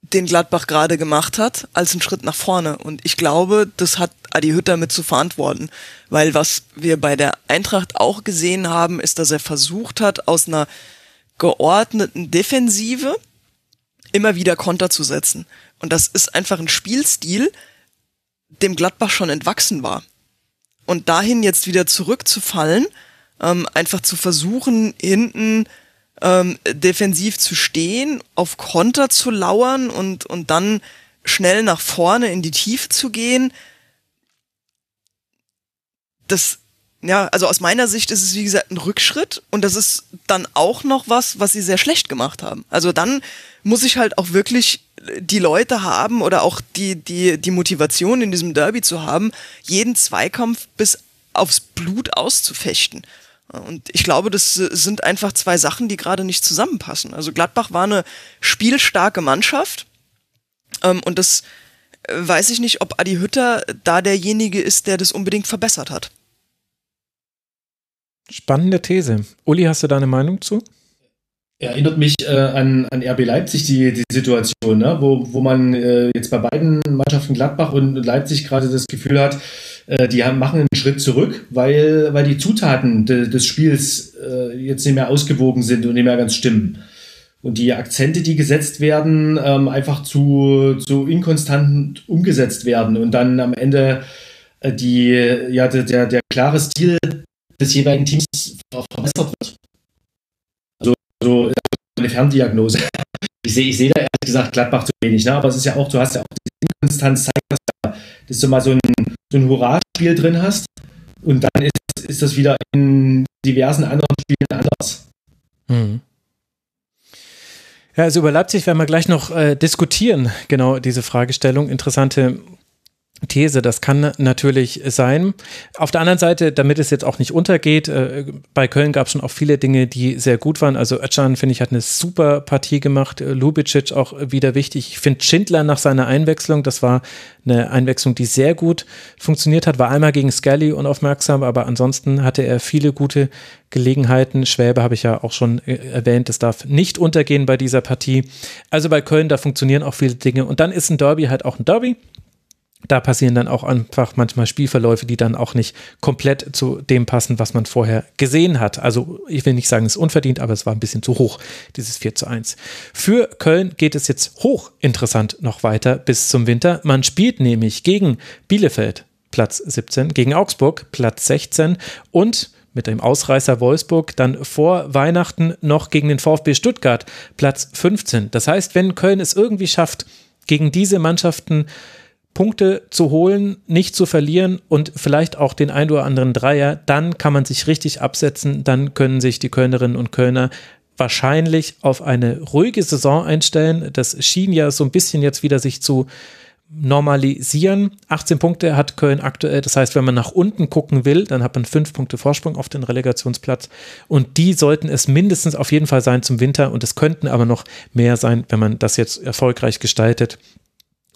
den Gladbach gerade gemacht hat, als ein Schritt nach vorne. Und ich glaube, das hat Adi Hütter mit zu verantworten. Weil was wir bei der Eintracht auch gesehen haben, ist, dass er versucht hat, aus einer geordneten Defensive immer wieder Konter zu setzen. Und das ist einfach ein Spielstil, dem Gladbach schon entwachsen war. Und dahin jetzt wieder zurückzufallen, ähm, einfach zu versuchen, hinten ähm, defensiv zu stehen, auf Konter zu lauern und, und dann schnell nach vorne in die Tiefe zu gehen. Das, ja, also aus meiner Sicht ist es wie gesagt ein Rückschritt und das ist dann auch noch was, was sie sehr schlecht gemacht haben. Also dann muss ich halt auch wirklich die Leute haben oder auch die, die, die Motivation in diesem Derby zu haben, jeden Zweikampf bis aufs Blut auszufechten. Und ich glaube, das sind einfach zwei Sachen, die gerade nicht zusammenpassen. Also Gladbach war eine spielstarke Mannschaft. Ähm, und das äh, weiß ich nicht, ob Adi Hütter da derjenige ist, der das unbedingt verbessert hat. Spannende These. Uli, hast du da eine Meinung zu? Erinnert mich äh, an, an RB Leipzig die, die Situation, ne? wo, wo man äh, jetzt bei beiden Mannschaften Gladbach und Leipzig gerade das Gefühl hat, äh, die haben, machen einen Schritt zurück, weil, weil die Zutaten de, des Spiels äh, jetzt nicht mehr ausgewogen sind und nicht mehr ganz stimmen. Und die Akzente, die gesetzt werden, ähm, einfach zu, zu inkonstant umgesetzt werden und dann am Ende äh, die, ja, der, der, der klare Stil des jeweiligen Teams ver- verbessert wird. Also so eine Ferndiagnose. Ich sehe ich sehe da ehrlich gesagt Gladbach zu wenig, ne? aber es ist ja auch, du hast ja auch die Inkonstanz, zeigt das ja, dass du mal so ein, so ein Hurra-Spiel drin hast und dann ist, ist das wieder in diversen anderen Spielen anders. Mhm. Ja, also über Leipzig werden wir gleich noch äh, diskutieren, genau diese Fragestellung. Interessante These, das kann natürlich sein. Auf der anderen Seite, damit es jetzt auch nicht untergeht, äh, bei Köln gab es schon auch viele Dinge, die sehr gut waren. Also Özcan, finde ich, hat eine super Partie gemacht. Äh, Lubicic auch wieder wichtig. Ich finde Schindler nach seiner Einwechslung, das war eine Einwechslung, die sehr gut funktioniert hat, war einmal gegen Scully unaufmerksam, aber ansonsten hatte er viele gute Gelegenheiten. Schwäbe habe ich ja auch schon äh, erwähnt, das darf nicht untergehen bei dieser Partie. Also bei Köln, da funktionieren auch viele Dinge. Und dann ist ein Derby halt auch ein Derby da passieren dann auch einfach manchmal Spielverläufe, die dann auch nicht komplett zu dem passen, was man vorher gesehen hat. Also ich will nicht sagen, es ist unverdient, aber es war ein bisschen zu hoch, dieses 4 zu 1. Für Köln geht es jetzt hochinteressant noch weiter bis zum Winter. Man spielt nämlich gegen Bielefeld Platz 17, gegen Augsburg Platz 16 und mit dem Ausreißer Wolfsburg dann vor Weihnachten noch gegen den VfB Stuttgart Platz 15. Das heißt, wenn Köln es irgendwie schafft, gegen diese Mannschaften Punkte zu holen, nicht zu verlieren und vielleicht auch den ein oder anderen Dreier, dann kann man sich richtig absetzen, dann können sich die Kölnerinnen und Kölner wahrscheinlich auf eine ruhige Saison einstellen. Das schien ja so ein bisschen jetzt wieder sich zu normalisieren. 18 Punkte hat Köln aktuell. Das heißt, wenn man nach unten gucken will, dann hat man fünf Punkte Vorsprung auf den Relegationsplatz. Und die sollten es mindestens auf jeden Fall sein zum Winter. Und es könnten aber noch mehr sein, wenn man das jetzt erfolgreich gestaltet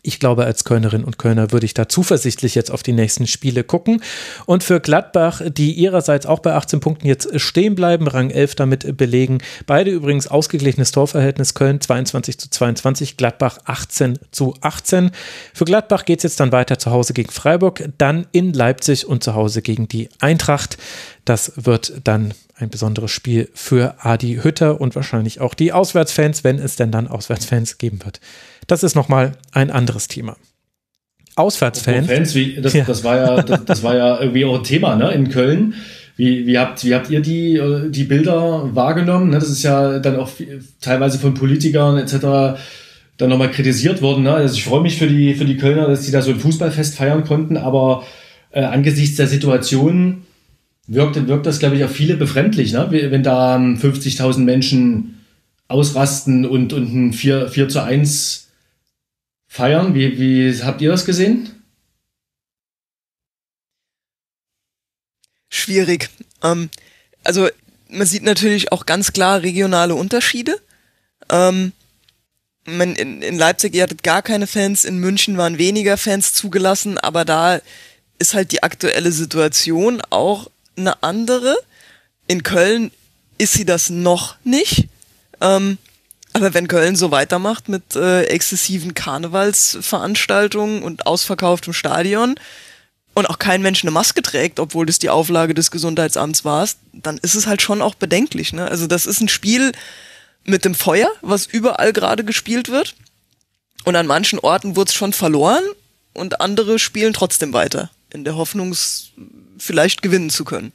ich glaube, als Kölnerin und Kölner würde ich da zuversichtlich jetzt auf die nächsten Spiele gucken. Und für Gladbach, die ihrerseits auch bei 18 Punkten jetzt stehen bleiben, Rang 11 damit belegen. Beide übrigens ausgeglichenes Torverhältnis Köln 22 zu 22, Gladbach 18 zu 18. Für Gladbach geht es jetzt dann weiter zu Hause gegen Freiburg, dann in Leipzig und zu Hause gegen die Eintracht. Das wird dann ein besonderes Spiel für Adi Hütter und wahrscheinlich auch die Auswärtsfans, wenn es denn dann Auswärtsfans geben wird. Das ist nochmal ein anderes Thema. Auswärtsfans. Fans, wie, das, ja. das, war ja, das, das, war ja irgendwie auch ein Thema ne, in Köln. Wie, wie, habt, wie habt ihr die, die Bilder wahrgenommen? Ne, das ist ja dann auch teilweise von Politikern etc. dann nochmal kritisiert worden. Ne? Also ich freue mich für die, für die Kölner, dass sie da so ein Fußballfest feiern konnten, aber äh, angesichts der Situation wirkt, wirkt das, glaube ich, auf viele befremdlich, ne? wenn da 50.000 Menschen ausrasten und, und ein 4, 4 zu 1 feiern. Wie, wie habt ihr das gesehen? Schwierig. Ähm, also man sieht natürlich auch ganz klar regionale Unterschiede. Ähm, man, in, in Leipzig, ihr hattet gar keine Fans, in München waren weniger Fans zugelassen, aber da ist halt die aktuelle Situation auch eine andere. In Köln ist sie das noch nicht. Ähm, aber wenn Köln so weitermacht mit äh, exzessiven Karnevalsveranstaltungen und ausverkauftem Stadion und auch kein Mensch eine Maske trägt, obwohl das die Auflage des Gesundheitsamts war, dann ist es halt schon auch bedenklich. Ne? Also das ist ein Spiel mit dem Feuer, was überall gerade gespielt wird. Und an manchen Orten wurde es schon verloren und andere spielen trotzdem weiter, in der Hoffnung, vielleicht gewinnen zu können.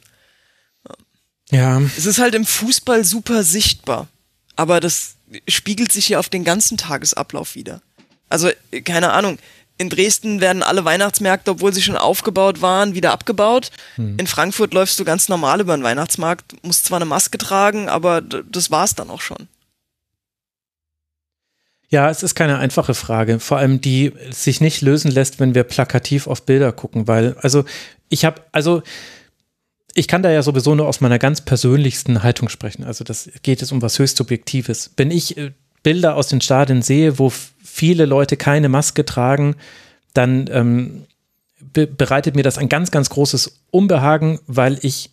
Ja. Es ist halt im Fußball super sichtbar. Aber das spiegelt sich hier auf den ganzen Tagesablauf wieder. Also, keine Ahnung. In Dresden werden alle Weihnachtsmärkte, obwohl sie schon aufgebaut waren, wieder abgebaut. Hm. In Frankfurt läufst du ganz normal über den Weihnachtsmarkt, musst zwar eine Maske tragen, aber das war's dann auch schon. Ja, es ist keine einfache Frage, vor allem die sich nicht lösen lässt, wenn wir plakativ auf Bilder gucken, weil, also ich habe, also ich kann da ja sowieso nur aus meiner ganz persönlichsten Haltung sprechen. Also das geht es um was höchst Subjektives. Wenn ich äh, Bilder aus den Stadien sehe, wo viele Leute keine Maske tragen, dann ähm, be bereitet mir das ein ganz, ganz großes Unbehagen, weil ich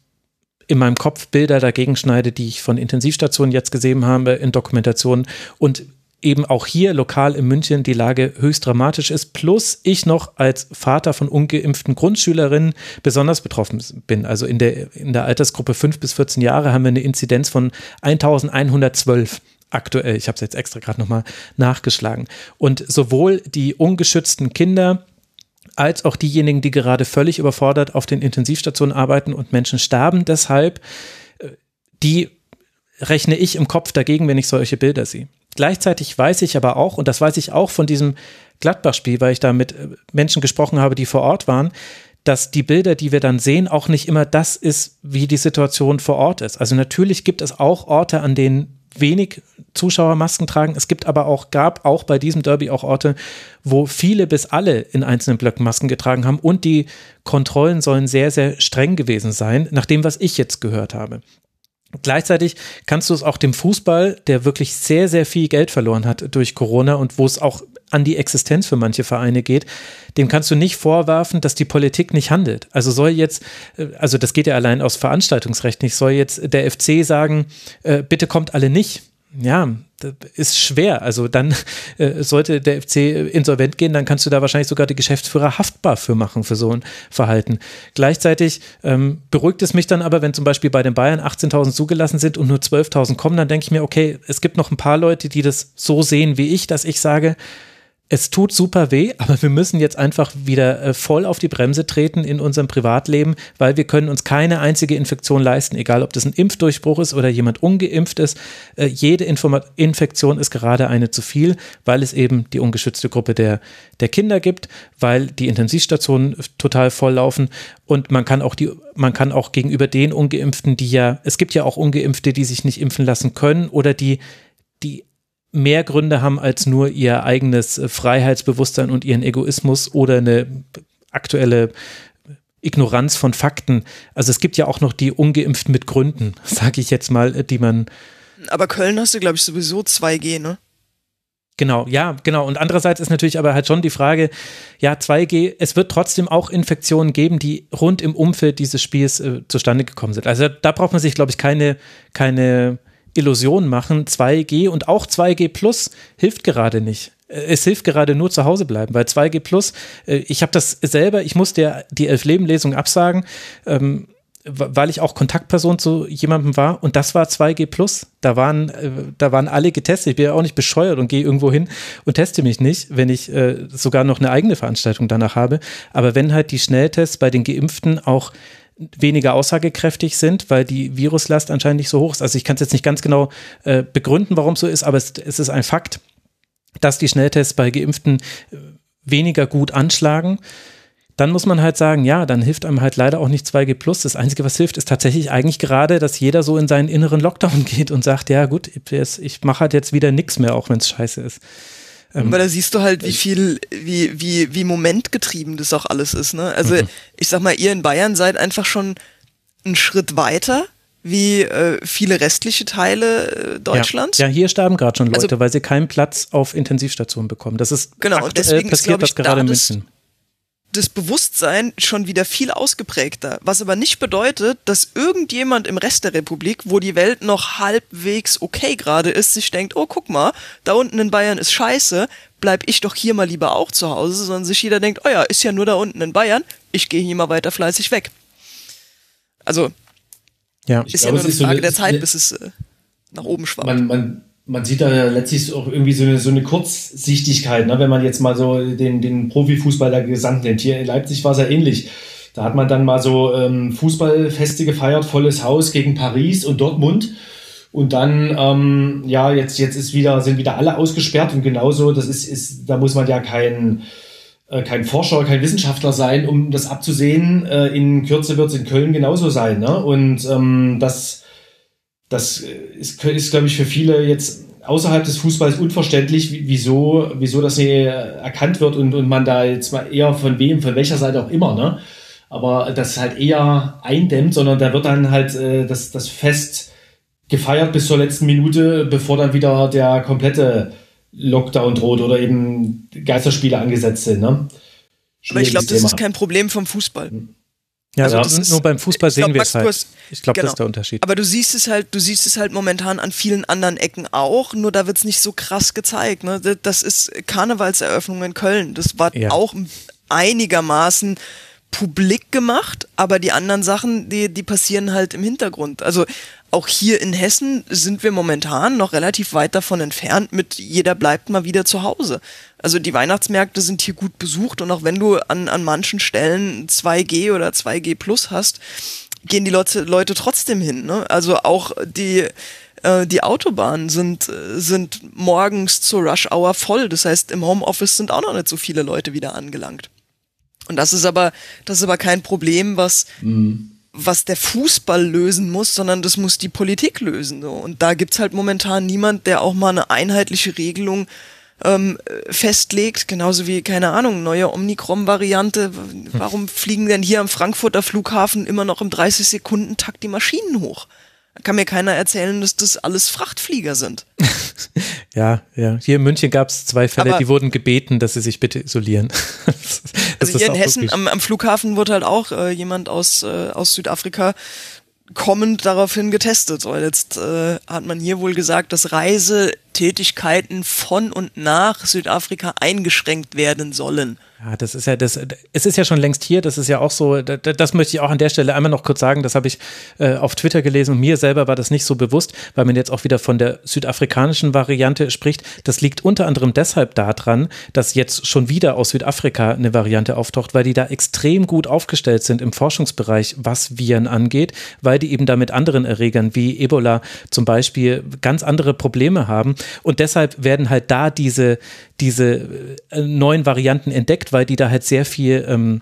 in meinem Kopf Bilder dagegen schneide, die ich von Intensivstationen jetzt gesehen habe in Dokumentationen und eben auch hier lokal in München die Lage höchst dramatisch ist, plus ich noch als Vater von ungeimpften Grundschülerinnen besonders betroffen bin. Also in der, in der Altersgruppe 5 bis 14 Jahre haben wir eine Inzidenz von 1112 aktuell. Ich habe es jetzt extra gerade nochmal nachgeschlagen. Und sowohl die ungeschützten Kinder, als auch diejenigen, die gerade völlig überfordert auf den Intensivstationen arbeiten und Menschen sterben deshalb, äh, die rechne ich im Kopf dagegen, wenn ich solche Bilder sehe. Gleichzeitig weiß ich aber auch, und das weiß ich auch von diesem Gladbach-Spiel, weil ich da mit äh, Menschen gesprochen habe, die vor Ort waren, dass die Bilder, die wir dann sehen, auch nicht immer das ist, wie die Situation vor Ort ist. Also natürlich gibt es auch Orte, an denen wenig Zuschauer Masken tragen. Es gibt aber auch, gab auch bei diesem Derby auch Orte, wo viele bis alle in einzelnen Blöcken Masken getragen haben und die Kontrollen sollen sehr, sehr streng gewesen sein, nach dem, was ich jetzt gehört habe. Gleichzeitig kannst du es auch dem Fußball, der wirklich sehr, sehr viel Geld verloren hat durch Corona und wo es auch an die Existenz für manche Vereine geht, dem kannst du nicht vorwerfen, dass die Politik nicht handelt. Also soll jetzt, äh, also das geht ja allein aus Veranstaltungsrecht nicht, soll jetzt der FC sagen, äh, bitte kommt alle nicht ja, das ist schwer. Also dann äh, sollte der FC insolvent gehen, dann kannst du da wahrscheinlich sogar die Geschäftsführer haftbar für machen, für so ein Verhalten. Gleichzeitig ähm, beruhigt es mich dann aber, wenn zum Beispiel bei den Bayern 18.000 zugelassen sind und nur 12.000 kommen, dann denke ich mir, okay, es gibt noch ein paar Leute, die das so sehen wie ich, dass ich sage, es tut super weh, aber wir müssen jetzt einfach wieder äh, voll auf die Bremse treten in unserem Privatleben, weil wir können uns keine einzige Infektion leisten, egal ob das ein Impfdurchbruch ist oder jemand ungeimpft ist. Äh, jede Infektion ist gerade eine zu viel, weil es eben die ungeschützte Gruppe der, der Kinder gibt, weil die Intensivstationen total voll laufen und man kann auch die, man kann auch gegenüber den Ungeimpften, die ja, es gibt ja auch Ungeimpfte, die sich nicht impfen lassen können oder die die mehr Gründe haben als nur ihr eigenes äh, Freiheitsbewusstsein und ihren Egoismus oder eine aktuelle Ignoranz von Fakten. Also es gibt ja auch noch die Ungeimpften mit Gründen, sage ich jetzt mal, die man. Aber Köln hast du, glaube ich, sowieso 2G, ne? Genau, ja, genau. Und andererseits ist natürlich aber halt schon die Frage, ja, 2G, es wird trotzdem auch Infektionen geben, die rund im Umfeld dieses Spiels äh, zustande gekommen sind. Also da braucht man sich, glaube ich, keine, keine Illusion machen, 2G und auch 2G Plus hilft gerade nicht. Äh, es hilft gerade nur zu Hause bleiben, weil 2G Plus, äh, ich habe das selber, ich musste ja die Elf-Leben-Lesung absagen, ähm, weil ich auch Kontaktperson zu jemandem war und das war 2G Plus. Da waren, äh, da waren alle getestet. Ich bin ja auch nicht bescheuert und gehe irgendwo hin und teste mich nicht, wenn ich sogar noch eine eigene Veranstaltung danach habe. Aber wenn halt die Schnelltests bei den Geimpften auch weniger aussagekräftig sind, weil die Viruslast anscheinend nicht so hoch ist. Also ich kann es jetzt nicht ganz genau äh, begründen, warum es so ist, aber es, es, ist ein Fakt, dass die Schnelltests bei Geimpften äh, weniger gut anschlagen. Dann muss man halt sagen, ja, dann hilft einem halt leider auch nicht 2G Plus. Das Einzige, was hilft, ist tatsächlich eigentlich gerade, dass jeder so in seinen inneren Lockdown geht und sagt, ja gut, ich mache halt jetzt wieder nichts mehr, auch wenn es scheiße ist. Ähm, Aber da siehst du halt, wie viel, wie, wie, wie momentgetrieben das auch alles ist, ne? Also, mhm. ich sag mal, ihr in Bayern seid einfach schon einen Schritt weiter wie äh, viele restliche Teile äh, Deutschlands. Ja, ja hier sterben gerade schon Leute, also, weil sie keinen Platz auf Intensivstationen bekommen. Das ist genau, aktuell deswegen passiert ist, das gerade da in München das Bewusstsein schon wieder viel ausgeprägter. Was aber nicht bedeutet, dass irgendjemand im Rest der Republik, wo die Welt noch halbwegs okay gerade ist, sich denkt, oh guck mal, da unten in Bayern ist scheiße, bleib ich doch hier mal lieber auch zu Hause, sondern sich jeder denkt, oh ja, ist ja nur da unten in Bayern, ich gehe hier mal weiter fleißig weg. Also, ja. ist glaube, ja nur eine Frage so eine, der Zeit, bis es äh, nach oben schwappt. Man, man, man sieht da letztlich auch irgendwie so eine, so eine Kurzsichtigkeit, ne? wenn man jetzt mal so den, den Profifußball der Gesamt nennt. Hier in Leipzig war es ja ähnlich. Da hat man dann mal so ähm, Fußballfeste gefeiert, volles Haus gegen Paris und Dortmund. Und dann, ähm, ja, jetzt, jetzt ist wieder, sind wieder alle ausgesperrt und genauso, das ist, ist, da muss man ja kein, äh, kein Forscher, kein Wissenschaftler sein, um das abzusehen. Äh, in Kürze wird es in Köln genauso sein. Ne? Und ähm, das, das ist, ist glaube ich, für viele jetzt außerhalb des Fußballs unverständlich, wieso, wieso das hier erkannt wird und, und man da jetzt mal eher von wem, von welcher Seite auch immer, ne? Aber das halt eher eindämmt, sondern da wird dann halt äh, das, das Fest gefeiert bis zur letzten Minute, bevor dann wieder der komplette Lockdown droht oder eben Geisterspiele angesetzt sind. Ne? Aber ich glaube, das ist kein Problem vom Fußball. Hm. Ja, also das ist, nur beim Fußball sehen wir es halt. Hast, ich glaube, genau. das ist der Unterschied. Aber du siehst es halt, du siehst es halt momentan an vielen anderen Ecken auch, nur da wird es nicht so krass gezeigt. Ne? Das ist Karnevalseröffnung in Köln. Das war ja. auch einigermaßen publik gemacht, aber die anderen Sachen, die, die passieren halt im Hintergrund. Also auch hier in Hessen sind wir momentan noch relativ weit davon entfernt mit jeder bleibt mal wieder zu Hause. Also die Weihnachtsmärkte sind hier gut besucht und auch wenn du an, an manchen Stellen 2G oder 2G Plus hast, gehen die Leute, Leute trotzdem hin. Ne? Also auch die, äh, die Autobahnen sind, sind morgens zur Rush Hour voll. Das heißt, im Homeoffice sind auch noch nicht so viele Leute wieder angelangt. Und das ist aber, das ist aber kein Problem, was, mhm. was der Fußball lösen muss, sondern das muss die Politik lösen. So. Und da gibt's halt momentan niemand, der auch mal eine einheitliche Regelung ähm, festlegt, genauso wie, keine Ahnung, neue Omnicrom-Variante. Warum fliegen denn hier am Frankfurter Flughafen immer noch im 30-Sekunden-Takt die Maschinen hoch? Kann mir keiner erzählen, dass das alles Frachtflieger sind. ja, ja. Hier in München gab es zwei Fälle, Aber die wurden gebeten, dass sie sich bitte isolieren. also hier in Hessen am, am, Flughafen wurde halt auch äh, jemand aus, äh, aus Südafrika kommend daraufhin getestet. Weil jetzt äh, hat man hier wohl gesagt, dass Reisetätigkeiten von und nach Südafrika eingeschränkt werden sollen. Ja, das ist ja das, es ist ja schon längst hier, das ist ja auch so, das, das möchte ich auch an der Stelle einmal noch kurz sagen, das habe ich äh, auf Twitter gelesen und mir selber war das nicht so bewusst, weil man jetzt auch wieder von der südafrikanischen Variante spricht. Das liegt unter anderem deshalb daran, dass jetzt schon wieder aus Südafrika eine Variante auftaucht, weil die da extrem gut aufgestellt sind im Forschungsbereich, was Viren angeht, weil die eben da mit anderen Erregern wie Ebola zum Beispiel ganz andere Probleme haben und deshalb werden halt da diese, diese äh, neuen Varianten entdeckt, weil die da halt sehr viel ähm,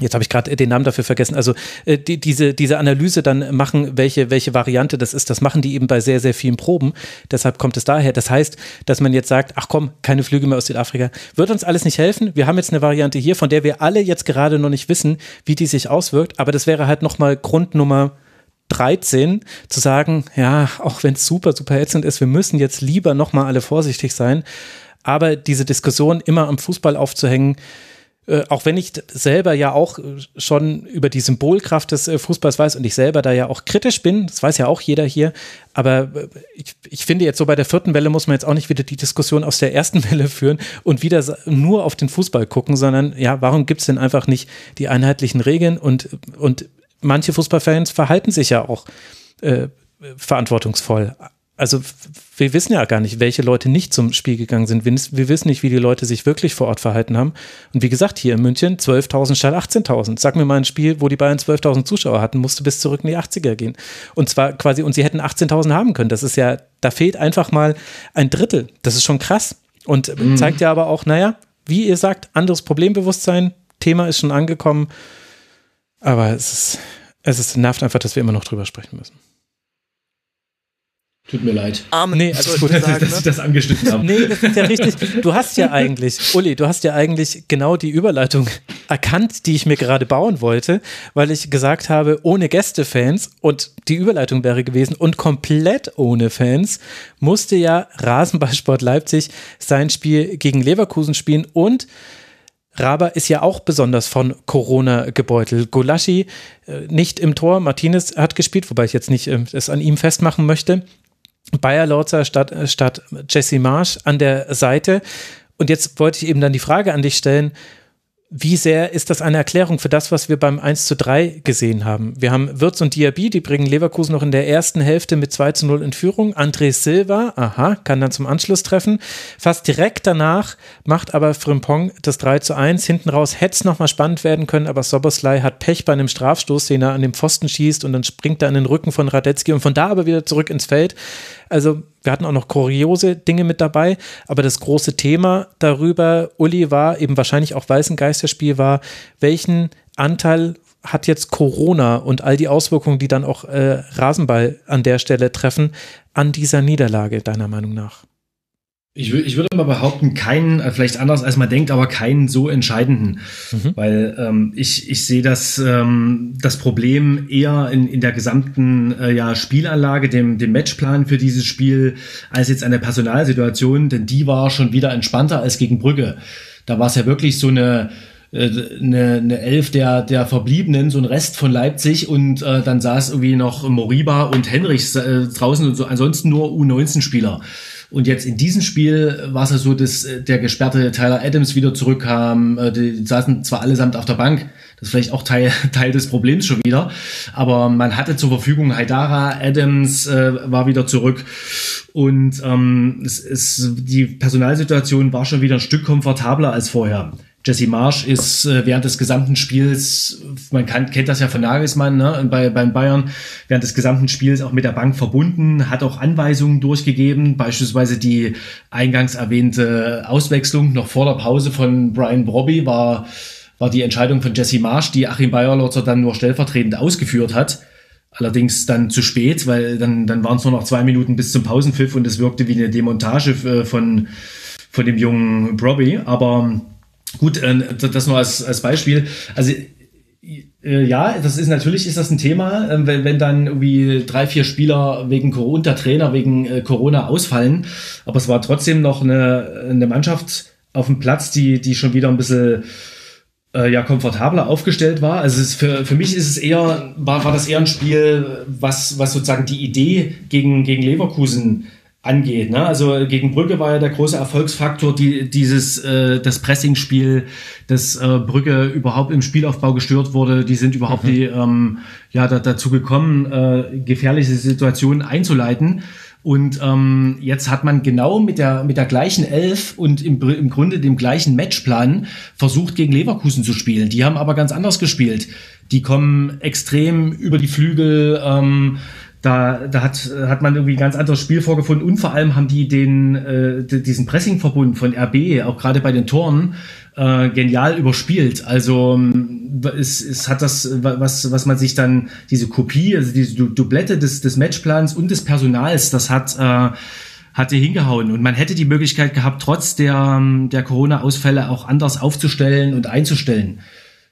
Jetzt habe ich gerade den Namen dafür vergessen. Also äh, die, diese, diese Analyse dann machen, welche, welche Variante das ist, das machen die eben bei sehr, sehr vielen Proben. Deshalb kommt es daher. Das heißt, dass man jetzt sagt, ach komm, keine Flüge mehr aus Südafrika, wird uns alles nicht helfen. Wir haben jetzt eine Variante hier, von der wir alle jetzt gerade noch nicht wissen, wie die sich auswirkt. Aber das wäre halt nochmal Grund Nummer 13 zu sagen, ja, auch wenn es super, super ätzend ist, wir müssen jetzt lieber nochmal alle vorsichtig sein. Aber diese Diskussion immer am Fußball aufzuhängen, äh, auch wenn ich selber ja auch schon über die Symbolkraft des äh, Fußballs weiß und ich selber da ja auch kritisch bin, das weiß ja auch jeder hier, aber äh, ich, ich finde jetzt so bei der vierten Welle muss man jetzt auch nicht wieder die Diskussion aus der ersten Welle führen und wieder nur auf den Fußball gucken, sondern ja, warum gibt es denn einfach nicht die einheitlichen Regeln und, und manche Fußballfans verhalten sich ja auch äh, verantwortungsvoll also wir wissen ja gar nicht, welche Leute nicht zum Spiel gegangen sind. Wir wissen nicht, wie die Leute sich wirklich vor Ort verhalten haben. Und wie gesagt, hier in München 12.000 statt 18.000. Sag mir mal ein Spiel, wo die Bayern 12.000 Zuschauer hatten, musste bis zurück in die 80er gehen. Und zwar quasi, und sie hätten 18.000 haben können. Das ist ja, da fehlt einfach mal ein Drittel. Das ist schon krass. Und mhm. zeigt ja aber auch, naja, wie ihr sagt, anderes Problembewusstsein. Thema ist schon angekommen. Aber es ist, es ist, nervt einfach, dass wir immer noch drüber sprechen müssen. Tut mir leid. Arme. Nee, also gut, sagen, dass ne? ich das angeschnitten habe. Nee, das ist ja richtig. Du hast ja eigentlich, Uli, du hast ja eigentlich genau die Überleitung erkannt, die ich mir gerade bauen wollte, weil ich gesagt habe, ohne Gästefans und die Überleitung wäre gewesen und komplett ohne Fans musste ja Rasenballsport Leipzig sein Spiel gegen Leverkusen spielen und Raba ist ja auch besonders von Corona gebeutelt. Golaschi äh, nicht im Tor, Martinez hat gespielt, wobei ich jetzt nicht äh, es an ihm festmachen möchte. Bayer Lorzer statt, statt Jesse Marsch an der Seite. Und jetzt wollte ich eben dann die Frage an dich stellen, wie sehr ist das eine Erklärung für das, was wir beim 1 zu 3 gesehen haben? Wir haben Wirtz und Diaby, die bringen Leverkusen noch in der ersten Hälfte mit 2 zu 0 in Führung. André Silva, aha, kann dann zum Anschluss treffen. Fast direkt danach macht aber Frimpong das 3 zu 1. Hinten raus hätte es nochmal spannend werden können, aber Soboslai hat Pech bei einem Strafstoß, den er an den Pfosten schießt und dann springt er an den Rücken von Radetzky und von da aber wieder zurück ins Feld. Also wir hatten auch noch kuriose Dinge mit dabei, aber das große Thema darüber, Uli, war eben wahrscheinlich auch, weil es ein Geisterspiel war, welchen Anteil hat jetzt Corona und all die Auswirkungen, die dann auch äh, Rasenball an der Stelle treffen, an dieser Niederlage, deiner Meinung nach? Ich, ich würde mal behaupten, keinen, äh, vielleicht anders als man denkt, aber keinen so entscheidenden. Mhm. Weil ähm, ich, ich sehe das, ähm, das Problem eher in, in der gesamten äh, ja, Spielanlage, dem, dem Matchplan für dieses Spiel, als jetzt an der Personalsituation, denn die war schon wieder entspannter als gegen Brügge. Da war es ja wirklich so eine, äh, eine, eine Elf der, der Verbliebenen, so ein Rest von Leipzig und äh, dann saß irgendwie noch Moriba und Henrichs äh, draußen und so, ansonsten nur U19-Spieler. Und jetzt in diesem Spiel war es ja so, dass äh, der gesperrte Tyler Adams wieder zurückkam. Äh, die saßen zwar allesamt auf der Bank, das ist vielleicht auch Teil, Teil des Problems schon wieder, aber man hatte zur Verfügung Haidara, Adams äh, war wieder zurück und ähm, es, es, die Personalsituation war schon wieder ein Stück komfortabler als vorher. Jesse Marsch ist äh, während des gesamten Spiels, man kann, kennt das ja von Nagelsmann ne, bei, beim Bayern, während des gesamten Spiels auch mit der Bank verbunden, hat auch Anweisungen durchgegeben, beispielsweise die eingangs erwähnte Auswechslung noch vor der Pause von Brian Brobby war, war die Entscheidung von Jesse Marsch, die Achim Bayerlotzer dann nur stellvertretend ausgeführt hat. Allerdings dann zu spät, weil dann, dann waren es nur noch zwei Minuten bis zum Pausenpfiff und es wirkte wie eine Demontage äh, von, von dem jungen Brobby. Aber Gut, äh, das nur als, als Beispiel. Also äh, ja, das ist natürlich ist das ein Thema, äh, wenn, wenn dann irgendwie drei, vier Spieler wegen Corona, der Trainer wegen äh, Corona ausfallen. Aber es war trotzdem noch eine, eine Mannschaft auf dem Platz, die, die schon wieder ein bisschen äh, ja komfortabler aufgestellt war. Also es ist für, für mich ist es eher, war, war das eher ein Spiel, was, was sozusagen die Idee gegen, gegen Leverkusen angeht. Ne? Also gegen Brügge war ja der große Erfolgsfaktor die, dieses äh, das Pressingspiel, dass äh, Brügge überhaupt im Spielaufbau gestört wurde. Die sind überhaupt mhm. die, ähm, ja da, dazu gekommen, äh, gefährliche Situationen einzuleiten. Und ähm, jetzt hat man genau mit der, mit der gleichen Elf und im, im Grunde dem gleichen Matchplan versucht, gegen Leverkusen zu spielen. Die haben aber ganz anders gespielt. Die kommen extrem über die Flügel. Ähm, da, da hat, hat man irgendwie ein ganz anderes Spiel vorgefunden und vor allem haben die den, äh, diesen Pressingverbund von RB, auch gerade bei den Toren, äh, genial überspielt. Also ähm, es, es hat das, was, was man sich dann, diese Kopie, also diese Doublette des, des Matchplans und des Personals, das hat, äh, hatte hingehauen. Und man hätte die Möglichkeit gehabt, trotz der, der Corona-Ausfälle auch anders aufzustellen und einzustellen.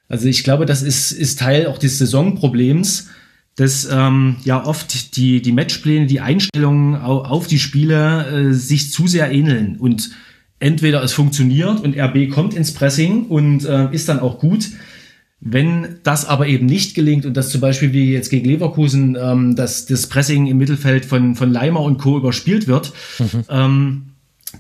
Also ich glaube, das ist, ist Teil auch des Saisonproblems dass ähm, ja oft die, die Matchpläne, die Einstellungen auf die Spiele äh, sich zu sehr ähneln und entweder es funktioniert und RB kommt ins Pressing und äh, ist dann auch gut. Wenn das aber eben nicht gelingt und das zum Beispiel wie jetzt gegen Leverkusen, ähm, dass das Pressing im Mittelfeld von, von Leimer und Co. überspielt wird, mhm. ähm,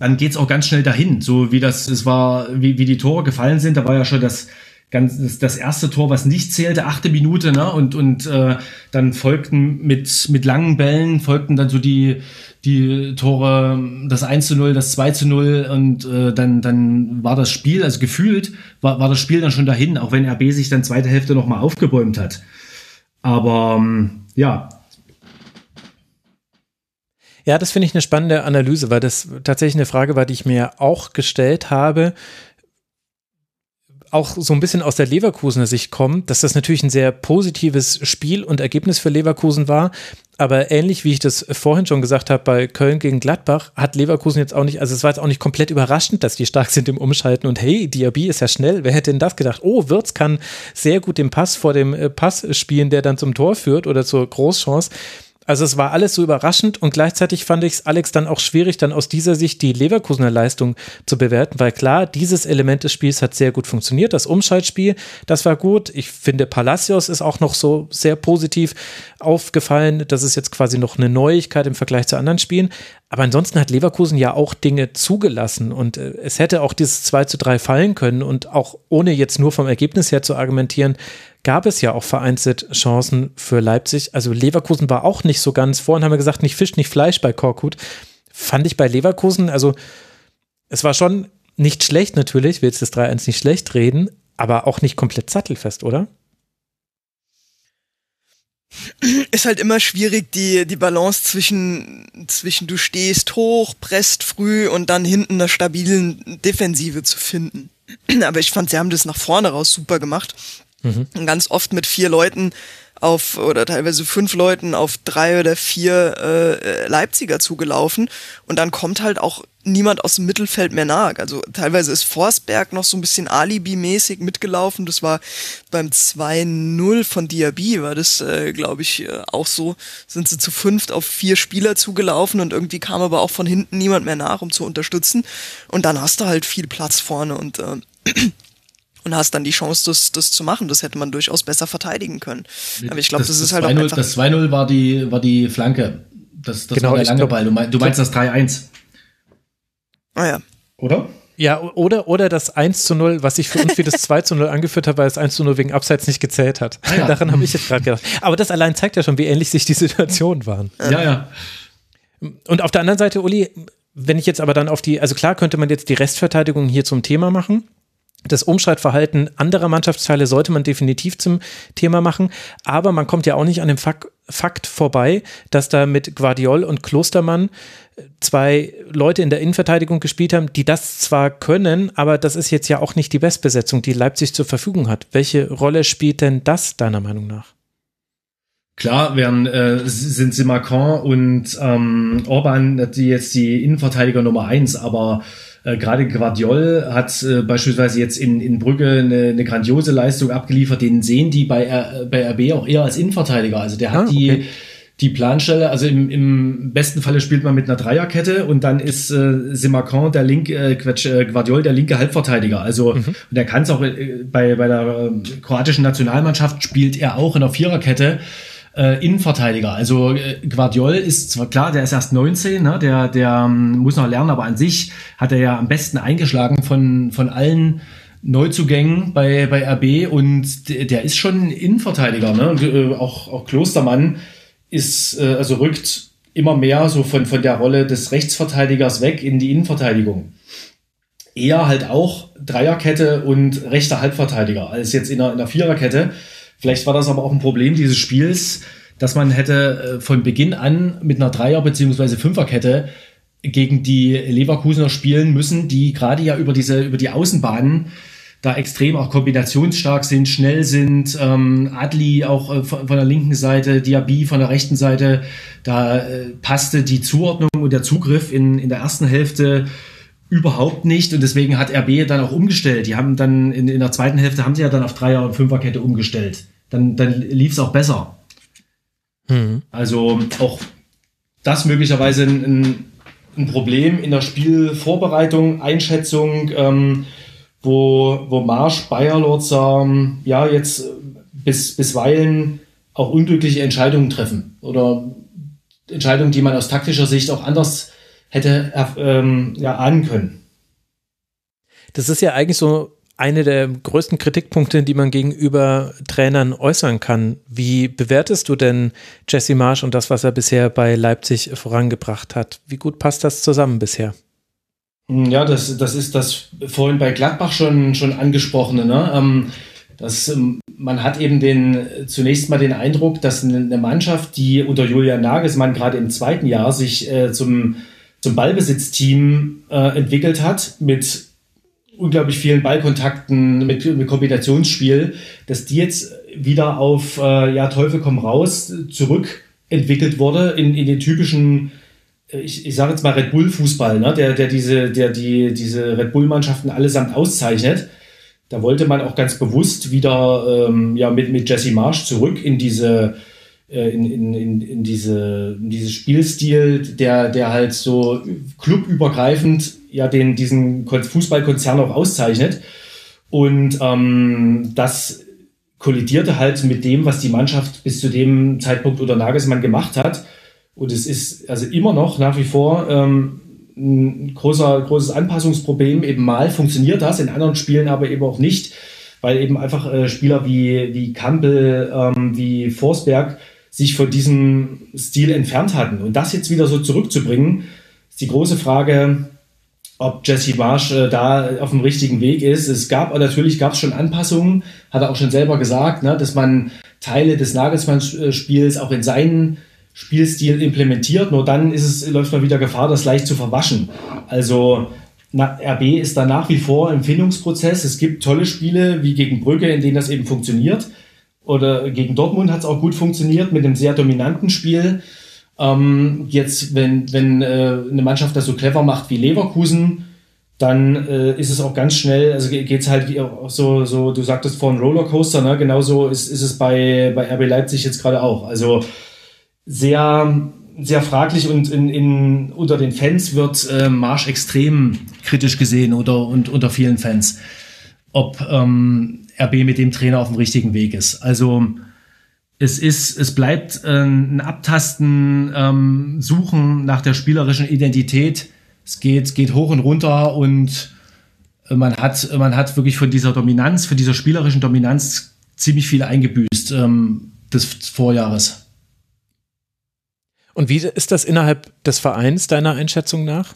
dann geht's auch ganz schnell dahin. So wie das, es war, wie, wie die Tore gefallen sind, da war ja schon das, ganz das, erste Tor, was nicht zählte, achte Minute, ne? Und und äh, dann folgten mit mit langen Bällen folgten dann so die die Tore, das 1 zu 0, das 2 zu 0 und äh, dann dann war das Spiel, also gefühlt war war das Spiel dann schon dahin, auch wenn RB sich dann zweite Hälfte noch mal aufgebäumt hat. Aber ähm, ja, ja, das finde ich eine spannende Analyse, weil das tatsächlich eine Frage war, die ich mir auch gestellt habe auch so ein bisschen aus der Leverkusener Sicht kommt, dass das natürlich ein sehr positives Spiel und Ergebnis für Leverkusen war. Aber ähnlich wie ich das vorhin schon gesagt habe, bei Köln gegen Gladbach hat Leverkusen jetzt auch nicht, also es war jetzt auch nicht komplett überraschend, dass die stark sind im Umschalten und hey, Diaby ist ja schnell. Wer hätte denn das gedacht? Oh, Wirtz kann sehr gut den Pass vor dem äh, Pass spielen, der dann zum Tor führt oder zur Großchance. Also es war alles so überraschend und gleichzeitig fand ich es Alex dann auch schwierig, dann aus dieser Sicht die Leverkusener Leistung zu bewerten, weil klar, dieses Element des Spiels hat sehr gut funktioniert. Das Umschaltspiel, das war gut. Ich finde, Palacios ist auch noch so sehr positiv aufgefallen. Das ist jetzt quasi noch eine Neuigkeit im Vergleich zu anderen Spielen. Aber ansonsten hat Leverkusen ja auch Dinge zugelassen und äh, es hätte auch dieses 2 zu 3 fallen können und auch ohne jetzt nur vom Ergebnis her zu argumentieren, gab es ja auch vereinzelt Chancen für Leipzig. Also Leverkusen war auch nicht so ganz. Vorhin haben wir gesagt, nicht Fisch, nicht Fleisch bei Korkut. Fand ich bei Leverkusen, also es war schon nicht schlecht natürlich, will jetzt das 3-1 nicht schlecht reden, aber auch nicht komplett sattelfest, oder? Ist halt immer schwierig, die, die Balance zwischen, zwischen du stehst hoch, presst früh und dann hinten einer stabilen Defensive zu finden. Aber ich fand, sie haben das nach vorne raus super gemacht. Mhm. Ganz oft mit vier Leuten auf oder teilweise fünf Leuten auf drei oder vier äh, Leipziger zugelaufen und dann kommt halt auch niemand aus dem Mittelfeld mehr nach. Also teilweise ist Forsberg noch so ein bisschen Alibi-mäßig mitgelaufen. Das war beim 2-0 von Diaby, war das, äh, glaube ich, äh, auch so. Sind sie zu fünft auf vier Spieler zugelaufen und irgendwie kam aber auch von hinten niemand mehr nach, um zu unterstützen. Und dann hast du halt viel Platz vorne und äh, und hast dann die Chance, das, das zu machen. Das hätte man durchaus besser verteidigen können. Aber ich glaube, das, das, ist halt auch einfach... Das 2-0 war die, war die Flanke. Das, das genau, war der lange glaub, Ball. Du, mein, du meinst das 3-1. Ah ja. Oder? Ja, oder, oder das 1 zu 0, was ich für uns wie das 2 zu 0 angeführt habe, weil das 1 zu 0 wegen Abseits nicht gezählt hat. Ah, ja. Daran habe ich jetzt gerade gedacht. Aber das allein zeigt ja schon, wie ähnlich sich die Situationen waren. Ja, ja. Und auf der anderen Seite, Uli, wenn ich jetzt aber dann auf die, also klar könnte man jetzt die Restverteidigung hier zum Thema machen. Das Umschaltverhalten anderer Mannschaftsteile sollte man definitiv zum Thema machen, aber man kommt ja auch nicht an dem Fakt vorbei, dass da mit Guardiol und Klostermann äh, zwei Leute in der Innenverteidigung gespielt haben, die das zwar können, aber das ist jetzt ja auch nicht die Bestbesetzung, die Leipzig zur Verfügung hat. Welche Rolle spielt denn das deiner Meinung nach? Klar, wären, äh, sind sie Macron und ähm, Orban die jetzt die Innenverteidiger Nummer eins, aber äh, Gerade Guardiol hat äh, beispielsweise jetzt in, in Brügge eine, eine grandiose Leistung abgeliefert. Den sehen die bei, R, bei RB auch eher als Innenverteidiger. Also der hat ah, okay. die die Planstelle, also im, im besten Falle spielt man mit einer Dreierkette und dann ist äh, Simacan der linke, äh, Quatsch, äh, Guardiol der linke Halbverteidiger. Also mhm. und der kann es auch äh, bei, bei der äh, kroatischen Nationalmannschaft spielt er auch in der Viererkette. Äh, Innenverteidiger. Also äh, Guardiol ist zwar klar, der ist erst 19, ne? der, der ähm, muss noch lernen, aber an sich hat er ja am besten eingeschlagen von, von allen Neuzugängen bei, bei RB und der ist schon Innenverteidiger. Ne? Äh, auch, auch Klostermann ist, äh, also rückt immer mehr so von, von der Rolle des Rechtsverteidigers weg in die Innenverteidigung. Eher halt auch Dreierkette und rechter Halbverteidiger als jetzt in der, in der Viererkette. Vielleicht war das aber auch ein Problem dieses Spiels, dass man hätte äh, von Beginn an mit einer Dreier- bzw. Fünferkette gegen die Leverkusener spielen müssen, die gerade ja über diese, über die Außenbahnen da extrem auch kombinationsstark sind, schnell sind. Ähm, Adli auch äh, von, der linken Seite, Diaby von der rechten Seite. Da äh, passte die Zuordnung und der Zugriff in, in der ersten Hälfte überhaupt nicht und deswegen hat RB dann auch umgestellt. Die haben dann in, in der zweiten Hälfte haben sie ja dann auf Dreier- und Fünferkette umgestellt dann, dann lief es auch besser. Mhm. Also auch das möglicherweise ein, ein, Problem in der Spielvorbereitung, Einschätzung, ähm, wo, wo Marsch, Bayerlords ähm, ja jetzt bis, bisweilen auch unglückliche Entscheidungen treffen oder Entscheidungen, die man aus taktischer Sicht auch anders hätte ähm, ja, ahnen können. Das ist ja eigentlich so eine der größten Kritikpunkte, die man gegenüber Trainern äußern kann. Wie bewertest du denn Jesse Marsch und das, was er bisher bei Leipzig vorangebracht hat? Wie gut passt das zusammen bisher? Ja, das, das ist das vorhin bei Gladbach schon, schon angesprochene. Ne? Ähm, das, ähm, man hat eben den, zunächst mal den Eindruck, dass eine Mannschaft, die unter Julian Nagelsmann gerade im zweiten Jahr sich äh, zum, zum Ballbesitzteam äh, entwickelt hat, mit unglaublich vielen Ballkontakten mit, mit Kombinationsspiel, dass die jetzt wieder auf äh, ja Teufel komm raus zurückentwickelt wurde in, in den typischen äh, ich, ich sage jetzt mal Red Bull Fußball, ne, der der diese der die diese Red Bull Mannschaften allesamt auszeichnet. Da wollte man auch ganz bewusst wieder ähm, ja mit mit Jesse Marsch zurück in diese in, in, in, in, diese, in dieses Spielstil, der, der halt so clubübergreifend ja den, diesen Fußballkonzern auch auszeichnet. Und ähm, das kollidierte halt mit dem, was die Mannschaft bis zu dem Zeitpunkt unter Nagelsmann gemacht hat. Und es ist also immer noch nach wie vor ähm, ein großer, großes Anpassungsproblem. Eben mal funktioniert das, in anderen Spielen aber eben auch nicht, weil eben einfach äh, Spieler wie, wie Campbell, ähm, wie Forsberg sich von diesem Stil entfernt hatten. Und das jetzt wieder so zurückzubringen, ist die große Frage, ob Jesse Marsch äh, da auf dem richtigen Weg ist. Es gab natürlich gab es schon Anpassungen, hat er auch schon selber gesagt, ne, dass man Teile des Nagelsmann-Spiels auch in seinen Spielstil implementiert. Nur dann ist es, läuft man wieder Gefahr, das leicht zu verwaschen. Also na, RB ist da nach wie vor im Findungsprozess. Es gibt tolle Spiele wie gegen Brügge, in denen das eben funktioniert oder gegen Dortmund hat es auch gut funktioniert mit einem sehr dominanten Spiel. Ähm, jetzt, wenn, wenn äh, eine Mannschaft das so clever macht wie Leverkusen, dann äh, ist es auch ganz schnell, also geht es halt so, so, du sagtest vorhin Rollercoaster, ne? genauso ist, ist es bei, bei RB Leipzig jetzt gerade auch. Also sehr, sehr fraglich und in, in, unter den Fans wird äh, Marsch extrem kritisch gesehen oder und unter vielen Fans. Ob ähm, RB mit dem Trainer auf dem richtigen Weg ist. Also es ist, es bleibt äh, ein Abtasten, ähm, Suchen nach der spielerischen Identität. Es geht, geht hoch und runter und man hat, man hat wirklich von dieser Dominanz, von dieser spielerischen Dominanz ziemlich viel eingebüßt ähm, des Vorjahres. Und wie ist das innerhalb des Vereins deiner Einschätzung nach?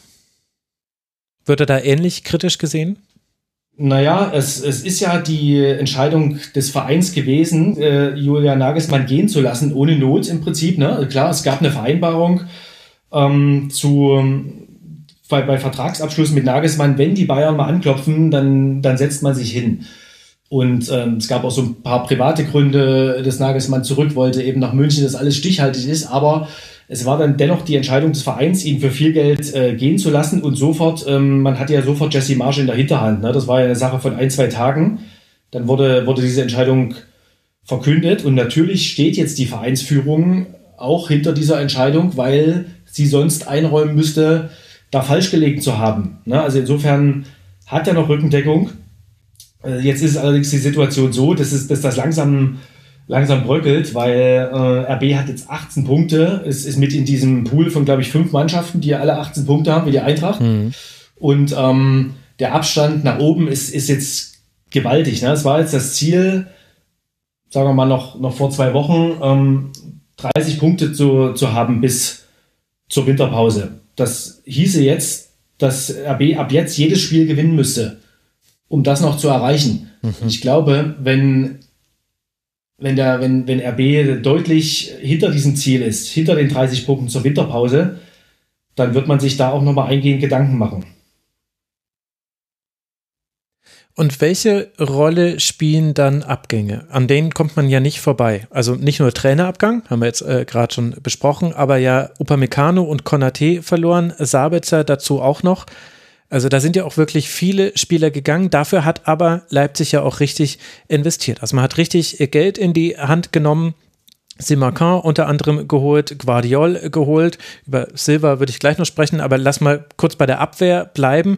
Wird er da ähnlich kritisch gesehen? Naja, es, es ist ja die Entscheidung des Vereins gewesen, äh, Julia Nagelsmann gehen zu lassen, ohne Not im Prinzip. Ne? Klar, es gab eine Vereinbarung ähm, zu, bei, bei Vertragsabschluss mit Nagelsmann, wenn die Bayern mal anklopfen, dann, dann setzt man sich hin. Und ähm, es gab auch so ein paar private Gründe, dass Nagelsmann zurück wollte, eben nach München, dass alles stichhaltig ist, aber es war dann dennoch die Entscheidung des Vereins, ihn für viel Geld äh, gehen zu lassen und sofort, ähm, man hatte ja sofort Jesse Marsch in der Hinterhand. Ne? Das war ja eine Sache von ein, zwei Tagen. Dann wurde, wurde diese Entscheidung verkündet und natürlich steht jetzt die Vereinsführung auch hinter dieser Entscheidung, weil sie sonst einräumen müsste, da falsch gelegen zu haben. Ne? Also insofern hat er noch Rückendeckung. Äh, jetzt ist allerdings die Situation so, dass, es, dass das langsam langsam bröckelt, weil äh, RB hat jetzt 18 Punkte, es ist mit in diesem Pool von, glaube ich, fünf Mannschaften, die alle 18 Punkte haben, wie die Eintracht. Mhm. Und ähm, der Abstand nach oben ist, ist jetzt gewaltig. Ne? Es war jetzt das Ziel, sagen wir mal noch, noch vor zwei Wochen, ähm, 30 Punkte zu, zu haben bis zur Winterpause. Das hieße jetzt, dass RB ab jetzt jedes Spiel gewinnen müsste, um das noch zu erreichen. Mhm. Ich glaube, wenn, wenn, der, wenn, wenn RB deutlich hinter diesem Ziel ist, hinter den 30 Punkten zur Winterpause, dann wird man sich da auch nochmal eingehend Gedanken machen. Und welche Rolle spielen dann Abgänge? An denen kommt man ja nicht vorbei. Also nicht nur Trainerabgang, haben wir jetzt äh, gerade schon besprochen, aber ja Upamecano und Konate verloren, Sabitzer dazu auch noch. Also da sind ja auch wirklich viele Spieler gegangen. Dafür hat aber Leipzig ja auch richtig investiert. Also man hat richtig Geld in die Hand genommen. Simacan unter anderem geholt, Guardiol geholt. Über Silva würde ich gleich noch sprechen, aber lass mal kurz bei der Abwehr bleiben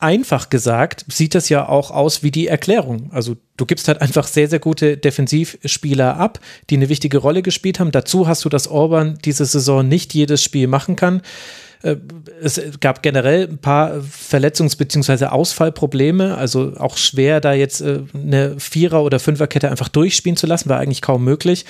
einfach gesagt sieht das ja auch aus wie die Erklärung. Also du gibst halt einfach sehr, sehr gute Defensivspieler ab, die eine wichtige Rolle gespielt haben. Dazu hast du, dass Orban diese Saison nicht jedes Spiel machen kann. Äh, es gab generell ein paar Verletzungs- bzw. Ausfallprobleme, also auch schwer, da jetzt äh, eine Vierer- oder Fünferkette einfach durchspielen zu lassen, war eigentlich kaum möglich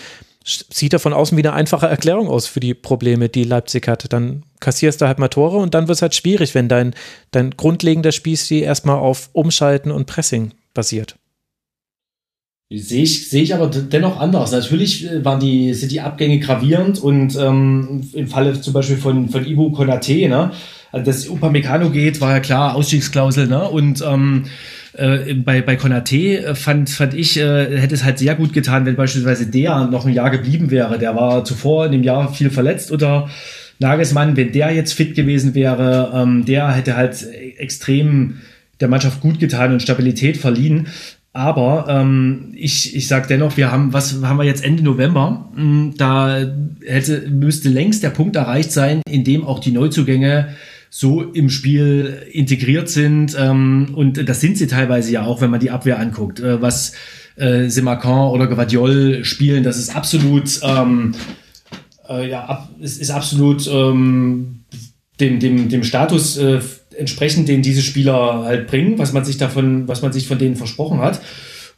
sieht er von außen wie eine einfache Erklärung aus für die Probleme, die Leipzig hat. Dann kassierst du halt mal Tore und dann wird es halt schwierig, wenn dein, dein grundlegender Spielstil erstmal auf Umschalten und Pressing basiert. Sehe ich, sehe ich aber dennoch anders. Natürlich äh, waren die, sind die Abgänge gravierend und ähm, im Falle zum Beispiel von, von Ibu Konate, ne? Also dass Upamecano geht, war ja klar, Ausstiegsklausel, ne? Und ähm, äh, bei, bei Konate äh, fand, fand ich, äh, hätte es halt sehr gut getan, wenn beispielsweise der noch ein Jahr geblieben wäre. Der war zuvor in dem Jahr viel verletzt oder Nagelsmann, wenn der jetzt fit gewesen wäre, ähm, der hätte halt extrem der Mannschaft gut getan und Stabilität verliehen. Aber ähm, ich, ich sage dennoch, wir haben, was haben wir jetzt Ende November? Hm, da hätte, müsste längst der Punkt erreicht sein, in dem auch die Neuzugänge so im Spiel integriert sind. Ähm, und das sind sie teilweise ja auch, wenn man die Abwehr anguckt. Äh, was äh, Simacan oder Gavadiol spielen, das ist absolut, ähm, äh, ja, ab, ist, ist absolut ähm, dem, dem, dem Status äh, entsprechend, den diese Spieler halt bringen, was man sich davon, was man sich von denen versprochen hat.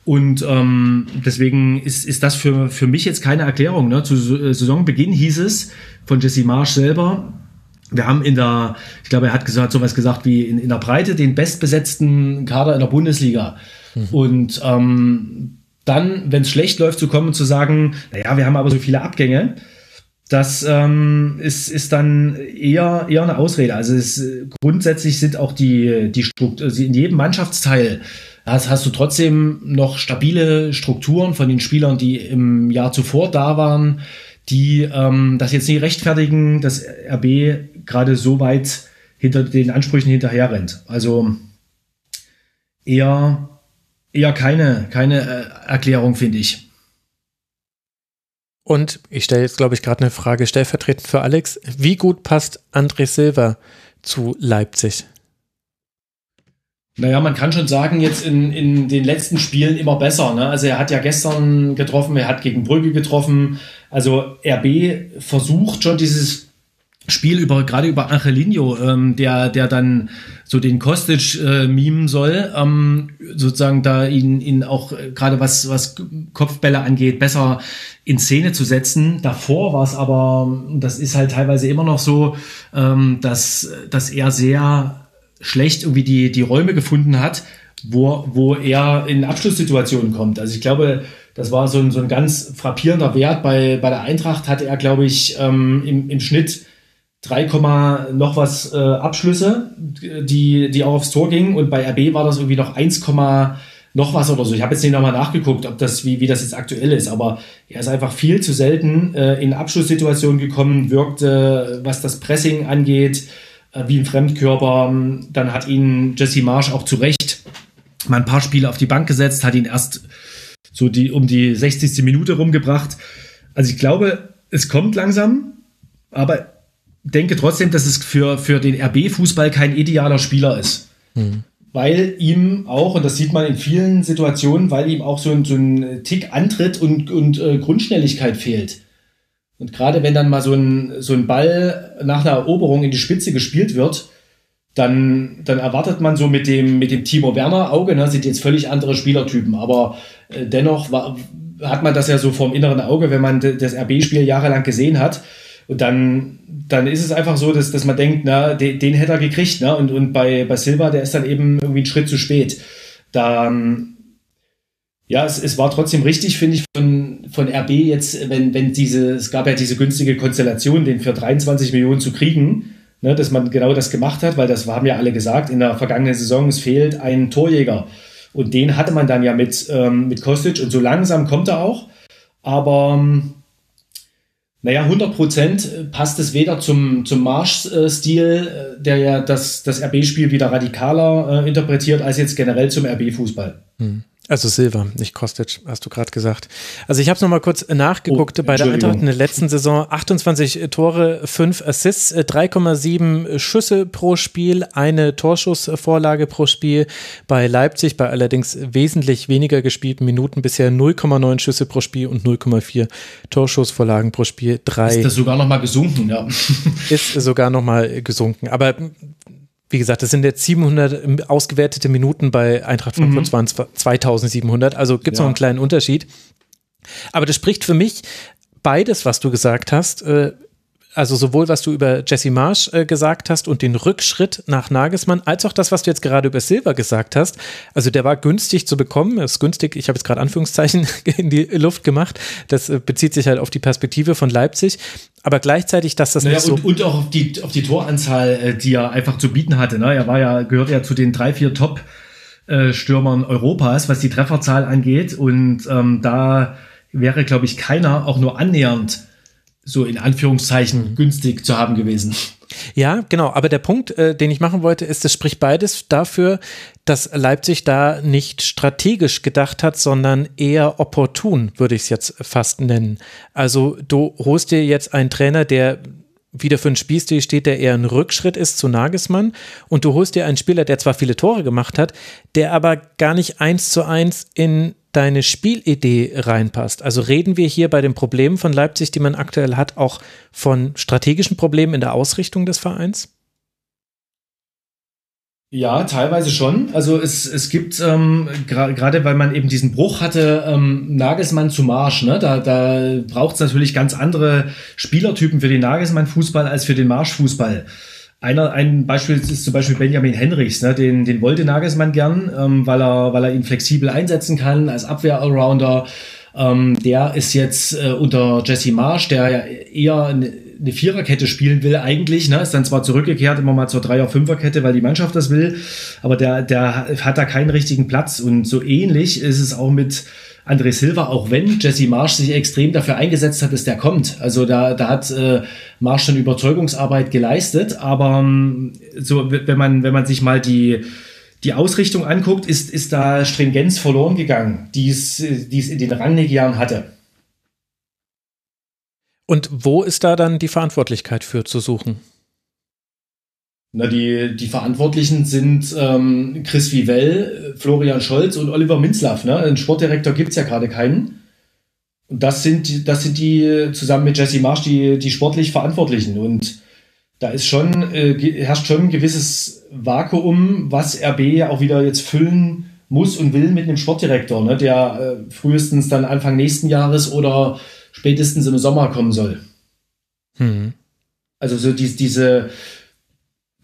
Und ähm, deswegen ist, ist das für, für mich jetzt keine Erklärung. Ne? Zu Saisonbeginn hieß es von Jesse Marsch selber, wir haben in der, ich glaube, er hat gesagt, sowas gesagt wie in, in der Breite den bestbesetzten Kader in der Bundesliga. Mhm. Und ähm, dann, wenn es schlecht läuft, zu kommen und zu sagen, naja, wir haben aber so viele Abgänge, das ähm, ist, ist dann eher, eher eine Ausrede. Also es, grundsätzlich sind auch die, die Strukturen, also in jedem Mannschaftsteil hast, hast du trotzdem noch stabile Strukturen von den Spielern, die im Jahr zuvor da waren die ähm, das jetzt nicht rechtfertigen, dass RB gerade so weit hinter den Ansprüchen hinterher rennt. Also eher, eher keine, keine äh, Erklärung, finde ich. Und ich stelle jetzt, glaube ich, gerade eine Frage stellvertretend für Alex. Wie gut passt André Silva zu Leipzig? Naja, man kann schon sagen, jetzt in, in den letzten Spielen immer besser. Ne? Also er hat ja gestern getroffen, er hat gegen Brügge getroffen. Also RB versucht schon dieses Spiel über gerade über Angelino, ähm, der der dann so den Kostic äh, mimen soll, ähm, sozusagen da ihn ihn auch äh, gerade was was Kopfbälle angeht besser in Szene zu setzen. Davor war es aber, das ist halt teilweise immer noch so, ähm, dass dass er sehr schlecht irgendwie die, die Räume gefunden hat, wo, wo er in Abschlusssituationen kommt. Also ich glaube, das war so ein, so ein ganz frappierender Wert. Bei, bei der Eintracht hatte er, glaube ich, ähm, im, im Schnitt 3, noch was äh, Abschlüsse, die, die auch aufs Tor gingen. Und bei RB war das irgendwie noch 1, noch was oder so. Ich habe jetzt nicht nochmal nachgeguckt, ob das, wie, wie das jetzt aktuell ist, aber er ist einfach viel zu selten äh, in Abschlusssituationen gekommen, wirkte, was das Pressing angeht, äh, wie ein Fremdkörper. Dann hat ihn Jesse Marsch auch zu Recht mal ein paar Spiele auf die Bank gesetzt, hat ihn erst so die, um die 60. Minute rumgebracht. Also ich glaube, es kommt langsam, aber denke trotzdem, dass es für, für den RB-Fußball kein idealer Spieler ist. Mhm. weil ihm auch, und das sieht man in vielen Situationen, weil ihm auch so ein, so ein Tick Antritt und, und äh, Grundschnelligkeit fehlt. Und gerade wenn dann mal so ein, so ein Ball nach einer Eroberung in die Spitze gespielt wird, dann, dann erwartet man so mit dem, mit dem Timo Werner Auge, ne, sind jetzt völlig andere Spielertypen, aber äh, dennoch war, hat man das ja so vom inneren Auge, wenn man das RB-Spiel jahrelang gesehen hat. Und dann, dann ist es einfach so, dass, dass man denkt, na, den, den hätte er gekriegt. Ne? Und, und bei, bei Silva, der ist dann eben irgendwie einen Schritt zu spät. Da, ja, es, es war trotzdem richtig, finde ich, von, von RB jetzt, wenn, wenn diese, es gab ja diese günstige Konstellation, den für 23 Millionen zu kriegen, ne, dass man genau das gemacht hat, weil das haben ja alle gesagt, in der vergangenen Saison, es fehlt ein Torjäger. Und den hatte man dann ja mit, ähm, mit Kostic und so langsam kommt er auch. Aber ähm, naja, 100 Prozent passt es weder zum, zum Marsch-Stil, äh, der ja das, das RB-Spiel wieder radikaler äh, interpretiert, als jetzt generell zum RB-Fußball. Hm. Also Silver, nicht Kostic, hast du gerade gesagt. Also ich habe es nochmal kurz nachgeguckt oh, bei der Eintracht in der letzten Saison. 28 Tore, 5 Assists, 3,7 Schüsse pro Spiel, eine Torschussvorlage pro Spiel. Bei Leipzig bei allerdings wesentlich weniger gespielten Minuten bisher 0,9 Schüsse pro Spiel und 0,4 Torschussvorlagen pro Spiel. Drei ist das sogar nochmal gesunken, ja. Ist sogar nochmal gesunken. Aber wie gesagt, das sind jetzt 700 ausgewertete Minuten bei Eintracht Frankfurt, mhm. waren 2700, also gibt es ja. noch einen kleinen Unterschied. Aber das spricht für mich beides, was du gesagt hast, äh, also sowohl was du über Jesse Marsch äh, gesagt hast und den Rückschritt nach Nagelsmann, als auch das, was du jetzt gerade über Silver gesagt hast. Also der war günstig zu bekommen, ist günstig, ich habe jetzt gerade Anführungszeichen in die Luft gemacht. Das äh, bezieht sich halt auf die Perspektive von Leipzig. Aber gleichzeitig, dass das naja, nicht so. Und, und auch auf die, auf die Toranzahl, äh, die er einfach zu bieten hatte. Ne? Er war ja, gehört ja zu den drei, vier Top- äh, Stürmern Europas, was die Trefferzahl angeht. Und ähm, da wäre, glaube ich, keiner auch nur annähernd so in Anführungszeichen günstig zu haben gewesen. Ja, genau. Aber der Punkt, äh, den ich machen wollte, ist, es spricht beides dafür, dass Leipzig da nicht strategisch gedacht hat, sondern eher opportun, würde ich es jetzt fast nennen. Also du holst dir jetzt einen Trainer, der wieder für einen Spielstil steht, der eher ein Rückschritt ist zu Nagelsmann. Und du holst dir einen Spieler, der zwar viele Tore gemacht hat, der aber gar nicht eins zu eins in deine Spielidee reinpasst. Also reden wir hier bei den Problemen von Leipzig, die man aktuell hat, auch von strategischen Problemen in der Ausrichtung des Vereins? Ja, teilweise schon. Also es, es gibt, ähm, gerade weil man eben diesen Bruch hatte, ähm, Nagelsmann zu Marsch, ne? da, da braucht es natürlich ganz andere Spielertypen für den Nagelsmann-Fußball als für den Marsch-Fußball. Einer, ein Beispiel ist zum Beispiel Benjamin Henrichs, ne? den, den wollte Nagelsmann gern, ähm, weil, er, weil er ihn flexibel einsetzen kann als Abwehr-Allrounder. Ähm, der ist jetzt äh, unter Jesse Marsch, der ja eher eine, eine Viererkette spielen will eigentlich, ne? ist dann zwar zurückgekehrt immer mal zur Dreier-Fünferkette, weil die Mannschaft das will, aber der, der hat da keinen richtigen Platz und so ähnlich ist es auch mit André Silva, auch wenn Jesse Marsch sich extrem dafür eingesetzt hat, dass der kommt. Also da, da hat äh, Marsch schon Überzeugungsarbeit geleistet, aber ähm, so wenn man, wenn man sich mal die die Ausrichtung anguckt, ist, ist da Stringenz verloren gegangen, die es, in den Rangnick-Jahren hatte. Und wo ist da dann die Verantwortlichkeit für zu suchen? Na, die, die Verantwortlichen sind ähm, Chris Vivell, Florian Scholz und Oliver Minzlaff. Ne? Einen Sportdirektor gibt es ja gerade keinen. Und das sind, das sind die zusammen mit Jesse Marsch die, die sportlich Verantwortlichen. Und da ist schon, äh, herrscht schon ein gewisses Vakuum, was RB ja auch wieder jetzt füllen muss und will mit einem Sportdirektor, ne? der äh, frühestens dann Anfang nächsten Jahres oder spätestens im Sommer kommen soll. Hm. Also so die, diese,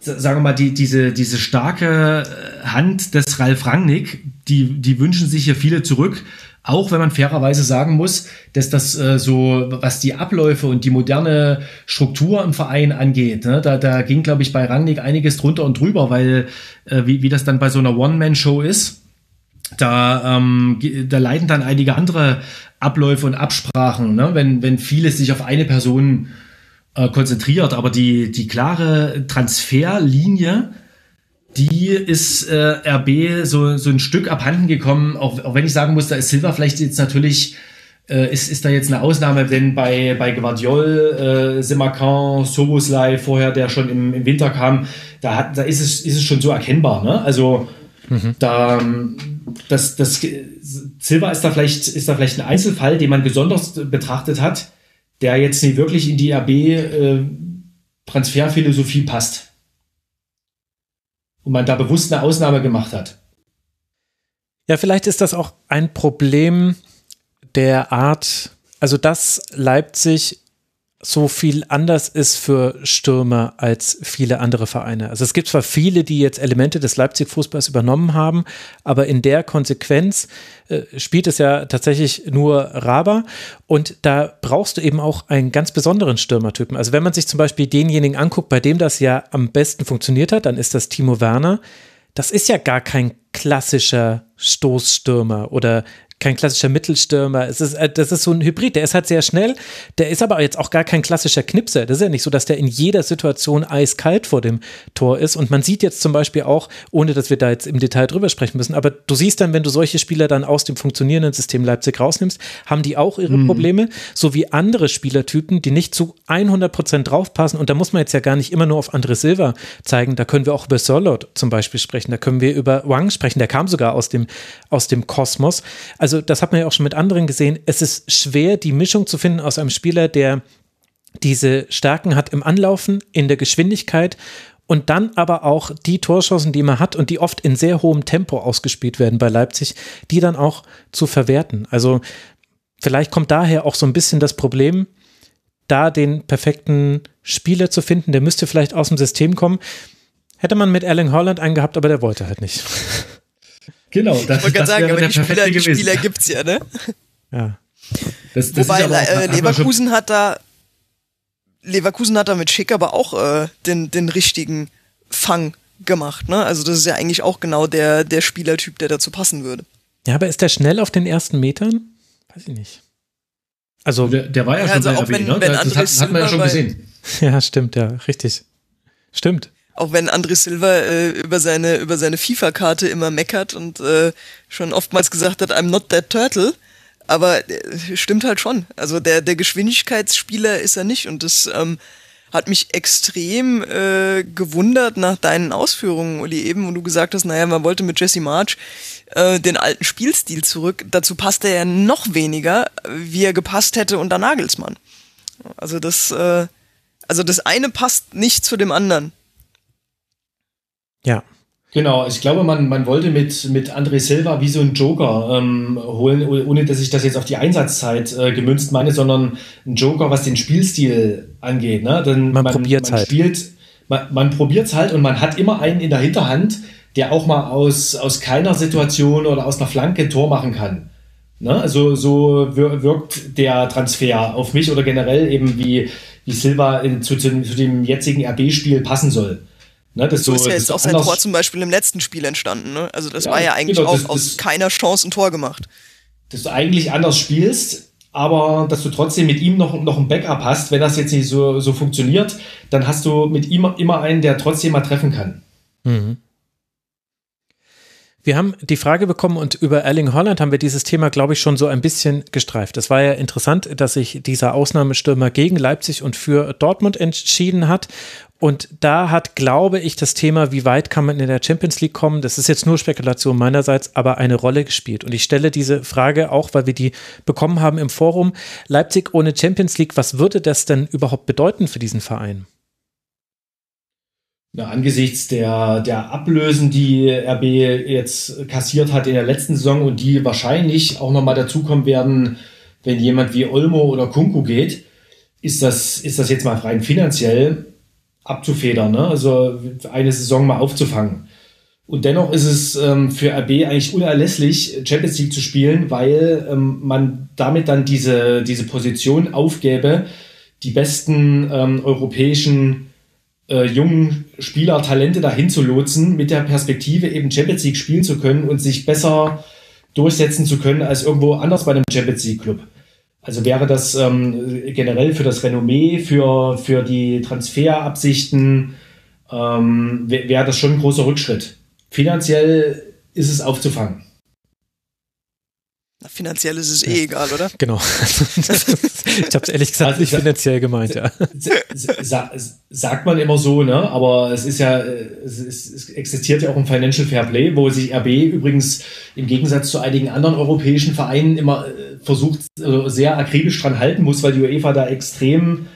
sagen wir mal, die, diese, diese starke äh, Hand des Ralf Rangnick, die, die wünschen sich hier viele zurück. Auch wenn man fairerweise sagen muss, dass das äh, so, was die Abläufe und die moderne Struktur im Verein angeht, ne, da, da ging, glaube ich, bei Rangnick einiges drunter und drüber, weil äh, wie, wie das dann bei so einer One-Man-Show ist, da, ähm, da leiden dann einige andere Abläufe und Absprachen, ne, wenn, wenn vieles sich auf eine Person äh, konzentriert, aber die, die klare Transferlinie, die ist äh, RB so, so ein Stück abhanden gekommen, auch, auch wenn ich sagen muss, da ist Silva vielleicht jetzt natürlich, äh, ist, ist da jetzt eine Ausnahme, denn bei, bei Guardiol, äh, Simakan, Soboslai vorher, der schon im, im Winter kam, da, hat, da ist, es, ist es schon so erkennbar. Ne? Also Mhm. Da, das, das, Silva ist da vielleicht, ist da vielleicht ein Einzelfall, den man besonders betrachtet hat, der jetzt nicht wirklich in die RB äh, passt. Und man da bewusst eine Ausnahme gemacht hat. Ja, vielleicht ist das auch ein Problem der Art, also dass Leipzig so viel anders ist für Stürmer als viele andere Vereine. Also es gibt zwar viele, die jetzt Elemente des Leipzig-Fußballs übernommen haben, aber in der Konsequenz äh, spielt es ja tatsächlich nur Raba und da brauchst du eben auch einen ganz besonderen Stürmertypen. Also wenn man sich zum Beispiel denjenigen anguckt, bei dem das ja am besten funktioniert hat, dann ist das Timo Werner. Das ist ja gar kein klassischer Stoßstürmer oder kein klassischer Mittelstürmer. Es ist, äh, das ist so ein Hybrid. Der ist halt sehr schnell. Der ist aber jetzt auch gar kein klassischer Knipser. Das ist ja nicht so, dass der in jeder Situation eiskalt vor dem Tor ist. Und man sieht jetzt zum Beispiel auch, ohne dass wir da jetzt im Detail drüber sprechen müssen, aber du siehst dann, wenn du solche Spieler dann aus dem funktionierenden System Leipzig rausnimmst, haben die auch ihre mhm. Probleme, so wie andere Spielertypen, die nicht zu 100 Prozent draufpassen. Und da muss man jetzt ja gar nicht immer nur auf André Silva zeigen. Da können wir auch über Sörlot zum Beispiel sprechen. Da können wir über Wang sprechen. Der kam sogar aus dem, aus dem Kosmos. Also also das hat man ja auch schon mit anderen gesehen, es ist schwer, die Mischung zu finden aus einem Spieler, der diese Stärken hat im Anlaufen, in der Geschwindigkeit und dann aber auch die Torschancen, die man hat und die oft in sehr hohem Tempo ausgespielt werden bei Leipzig, die dann auch zu verwerten. Also vielleicht kommt daher auch so ein bisschen das Problem, da den perfekten Spieler zu finden, der müsste vielleicht aus dem System kommen. Hätte man mit Erling Holland einen gehabt, aber der wollte halt nicht. Genau, das, ich wollte gerade sagen, aber die Spieler, die Spieler gibt's ja, ne? Ja. Das, das Wobei äh, Leverkusen hat da Leverkusen hat da mit Schick aber auch äh, den, den richtigen Fang gemacht, ne? Also das ist ja eigentlich auch genau der, der Spielertyp, der dazu passen würde. Ja, aber ist der schnell auf den ersten Metern? Weiß ich nicht. Also der, der war ja, ja schon also bei RB, ne? das hat, hat man ja schon gesehen. Ja, stimmt, ja, richtig. Stimmt auch wenn André Silva äh, über seine über seine FIFA-Karte immer meckert und äh, schon oftmals gesagt hat, I'm not that turtle. Aber äh, stimmt halt schon. Also der der Geschwindigkeitsspieler ist er nicht und das ähm, hat mich extrem äh, gewundert nach deinen Ausführungen, Uli, eben, wo du gesagt hast, naja, man wollte mit Jesse March äh, den alten Spielstil zurück. Dazu passt er ja noch weniger, wie er gepasst hätte unter Nagelsmann. Also das, äh, also das eine passt nicht zu dem anderen. Ja. Genau, ich glaube, man, man wollte mit, mit André Silva wie so einen Joker ähm, holen, ohne dass ich das jetzt auf die Einsatzzeit äh, gemünzt meine, sondern ein Joker, was den Spielstil angeht. Ne? Denn man, man probiert halt. Spielt, man, man probiert es halt und man hat immer einen in der Hinterhand, der auch mal aus, aus keiner Situation oder aus einer Flanke ein Tor machen kann. Ne? Also so wirkt der Transfer auf mich oder generell eben wie, wie Silva in, zu, zu, zu dem jetzigen RB-Spiel passen soll. Ne, das so, ist ja jetzt auch sein Tor zum Beispiel im letzten Spiel entstanden. Ne? Also das ja, war ja eigentlich genau, auch das, aus keiner Chance ein Tor gemacht. Dass du eigentlich anders spielst, aber dass du trotzdem mit ihm noch, noch ein Backup hast, wenn das jetzt nicht so, so funktioniert, dann hast du mit ihm immer einen, der trotzdem mal treffen kann. Mhm. Wir haben die Frage bekommen und über Erling Holland haben wir dieses Thema, glaube ich, schon so ein bisschen gestreift. Es war ja interessant, dass sich dieser Ausnahmestürmer gegen Leipzig und für Dortmund entschieden hat. Und da hat, glaube ich, das Thema, wie weit kann man in der Champions League kommen, das ist jetzt nur Spekulation meinerseits, aber eine Rolle gespielt. Und ich stelle diese Frage auch, weil wir die bekommen haben im Forum. Leipzig ohne Champions League, was würde das denn überhaupt bedeuten für diesen Verein? Na, angesichts der, der Ablösen, die RB jetzt kassiert hat in der letzten Saison und die wahrscheinlich auch nochmal dazukommen werden, wenn jemand wie Olmo oder Kunku geht, ist das, ist das jetzt mal rein finanziell abzufedern, ne? also eine Saison mal aufzufangen. Und dennoch ist es ähm, für RB eigentlich unerlässlich, Champions League zu spielen, weil ähm, man damit dann diese, diese Position aufgäbe, die besten ähm, europäischen äh, jungen Spieler, Talente dahin zu lotsen, mit der Perspektive eben Champions League spielen zu können und sich besser durchsetzen zu können als irgendwo anders bei einem Champions League Club. Also wäre das ähm, generell für das Renommee, für, für die Transferabsichten, ähm, wäre das schon ein großer Rückschritt. Finanziell ist es aufzufangen. Finanziell ist es eh egal, oder? Genau. ich habe es ehrlich gesagt also, nicht finanziell gemeint, ja. Sagt man immer so, ne? Aber es ist ja, es, ist, es existiert ja auch ein Financial Fair Play, wo sich RB übrigens im Gegensatz zu einigen anderen europäischen Vereinen immer äh, versucht, also sehr akribisch dran halten muss, weil die UEFA da extrem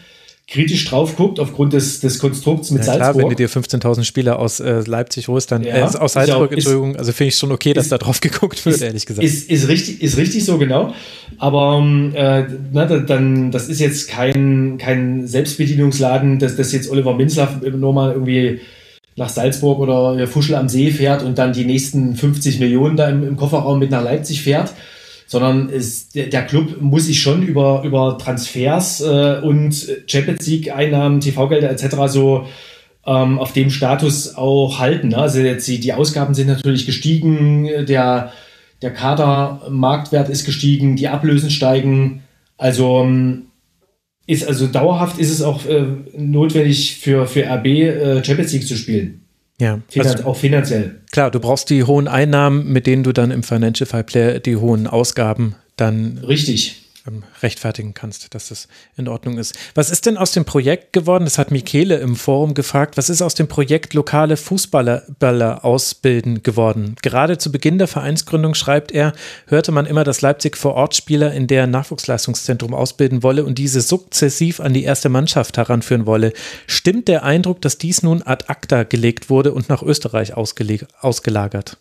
kritisch drauf guckt, aufgrund des, des Konstrukts mit ja, Salzburg. Klar, wenn du dir 15.000 Spieler aus äh, Leipzig holst, dann ja, äh, aus Salzburg, auch, Entschuldigung, also finde ich schon okay, dass ist, da drauf geguckt wird, ist, ehrlich gesagt. Ist, ist, richtig, ist richtig so, genau. Aber ähm, äh, na, dann, das ist jetzt kein, kein Selbstbedienungsladen, dass, dass jetzt Oliver Minzler nur mal irgendwie nach Salzburg oder Fuschel am See fährt und dann die nächsten 50 Millionen da im, im Kofferraum mit nach Leipzig fährt, sondern der, der Club muss sich schon über, über Transfers äh, und Champions League-Einnahmen, TV-Gelder etc. so ähm, auf dem Status auch halten. Ne? Also jetzt die, die Ausgaben sind natürlich gestiegen, der, der Kadermarktwert ist gestiegen, die Ablösen steigen. Also ähm, ist also dauerhaft ist es auch äh, notwendig für, für RB äh, Champions League zu spielen. Ja, also, auch finanziell. Klar, du brauchst die hohen Einnahmen, mit denen du dann im Financial Fair Play die hohen Ausgaben dann Richtig ähm, rechtfertigen kannst, dass das in Ordnung ist. Was ist denn aus dem Projekt geworden? Das hat Michele im Forum gefragt. Was ist aus dem Projekt lokale Fußballer ausbilden geworden? Gerade zu Beginn der Vereinsgründung schreibt er, hörte man immer, dass Leipzig vor Ort Spieler in der Nachwuchsleistungszentrum ausbilden wolle und diese sukzessiv an die erste Mannschaft heranführen wolle. Stimmt der Eindruck, dass dies nun ad acta gelegt wurde und nach Österreich ausgelagert?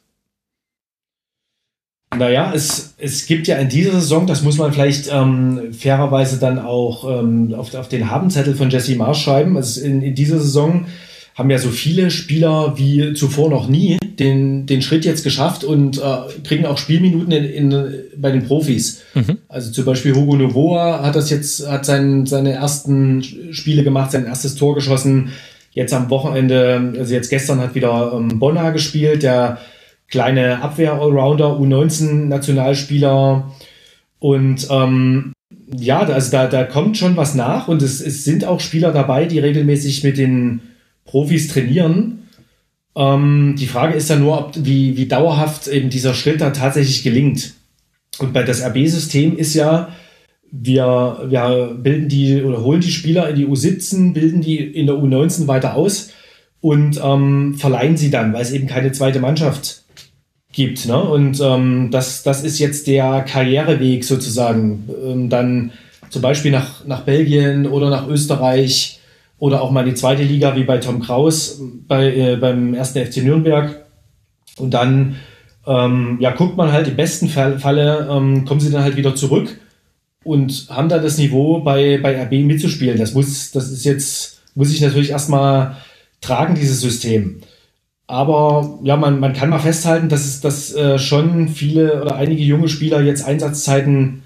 Naja, es, es gibt ja in dieser Saison, das muss man vielleicht ähm, fairerweise dann auch ähm, auf, auf den Habenzettel von Jesse Marsch schreiben. Also in, in dieser Saison haben ja so viele Spieler wie zuvor noch nie den, den Schritt jetzt geschafft und äh, kriegen auch Spielminuten in, in, bei den Profis. Mhm. Also zum Beispiel Hugo Novoa hat das jetzt, hat sein, seine ersten Spiele gemacht, sein erstes Tor geschossen. Jetzt am Wochenende, also jetzt gestern hat wieder ähm, Bonner gespielt, der kleine Abwehr-Allrounder, U19-Nationalspieler. Und ähm, ja, also da, da kommt schon was nach und es, es sind auch Spieler dabei, die regelmäßig mit den Profis trainieren. Ähm, die Frage ist dann nur, ob, wie, wie dauerhaft eben dieser Schritt da tatsächlich gelingt. Und bei das RB-System ist ja, wir, wir bilden die oder holen die Spieler in die U17, bilden die in der U19 weiter aus und ähm, verleihen sie dann, weil es eben keine zweite Mannschaft gibt. Ne? Und ähm, das, das ist jetzt der Karriereweg sozusagen. Ähm, dann zum Beispiel nach, nach Belgien oder nach Österreich oder auch mal die zweite Liga wie bei Tom Kraus bei, äh, beim ersten FC Nürnberg. Und dann ähm, ja, guckt man halt im besten Fall, Falle, ähm, kommen sie dann halt wieder zurück und haben da das Niveau bei, bei RB mitzuspielen. Das muss, das ist jetzt, muss ich natürlich erstmal tragen, dieses System. Aber ja, man, man kann mal festhalten, dass es dass, äh, schon viele oder einige junge Spieler jetzt Einsatzzeiten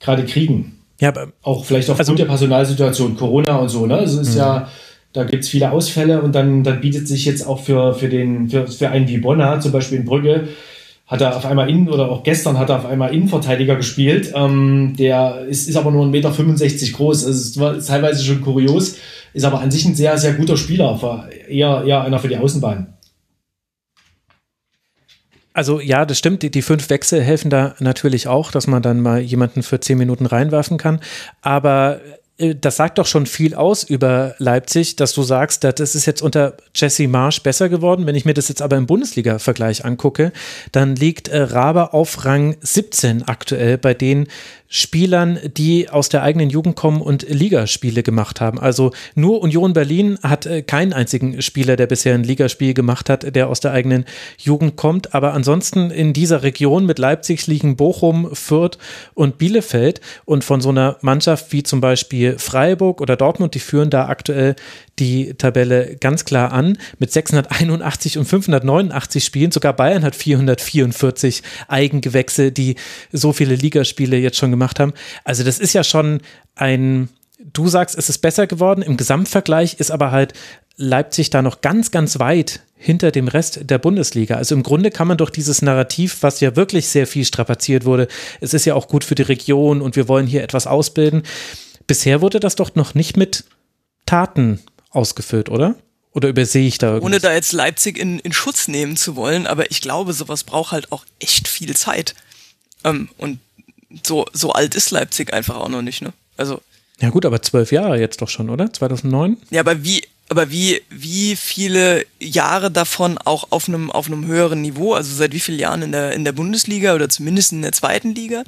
gerade kriegen. Ja, auch vielleicht aufgrund also, der Personalsituation, Corona und so, ne? Also ist ja, mhm. da gibt es viele Ausfälle und dann, dann bietet sich jetzt auch für, für den, für, für einen wie Bonner, zum Beispiel in Brügge, hat er auf einmal innen oder auch gestern hat er auf einmal Innenverteidiger gespielt. Ähm, der ist, ist aber nur 1,65 Meter groß. Also es war teilweise schon kurios, ist aber an sich ein sehr, sehr guter Spieler, eher, eher einer für die Außenbahn. Also ja, das stimmt. Die, die, fünf Wechsel helfen da natürlich auch, dass man dann mal jemanden für zehn Minuten reinwerfen kann. Aber äh, das sagt doch schon viel aus über Leipzig, dass du sagst, das ist jetzt unter Jesse Marsch besser geworden. Wenn ich mir das jetzt aber im Bundesliga-Vergleich angucke, dann liegt äh, Raber auf Rang 17 aktuell bei den Spielern, die aus der eigenen Jugend kommen und Ligaspiele gemacht haben. Also nur Union Berlin hat äh, keinen einzigen Spieler, der bisher ein Ligaspiel gemacht hat, der aus der eigenen Jugend kommt. Aber ansonsten in dieser Region mit Leipzig liegen Bochum, Fürth und Bielefeld. Und von so einer Mannschaft wie zum Beispiel Freiburg oder Dortmund, die führen da aktuell die Tabelle ganz klar an mit 681 und 589 Spielen. Sogar Bayern hat 444 Eigengewächse, die so viele Ligaspiele jetzt schon gemacht haben. Also das ist ja schon ein, du sagst, es ist besser geworden. Im Gesamtvergleich ist aber halt Leipzig da noch ganz, ganz weit hinter dem Rest der Bundesliga. Also im Grunde kann man doch dieses Narrativ, was ja wirklich sehr viel strapaziert wurde, es ist ja auch gut für die Region und wir wollen hier etwas ausbilden. Bisher wurde das doch noch nicht mit Taten ausgefüllt, oder? Oder übersehe ich da irgendwas? Ohne da jetzt Leipzig in, in Schutz nehmen zu wollen, aber ich glaube, sowas braucht halt auch echt viel Zeit. Ähm, und so, so alt ist Leipzig einfach auch noch nicht, ne? Also. Ja gut, aber zwölf Jahre jetzt doch schon, oder? 2009? Ja, aber wie, aber wie, wie viele Jahre davon auch auf einem, auf einem höheren Niveau? Also seit wie vielen Jahren in der, in der Bundesliga oder zumindest in der zweiten Liga?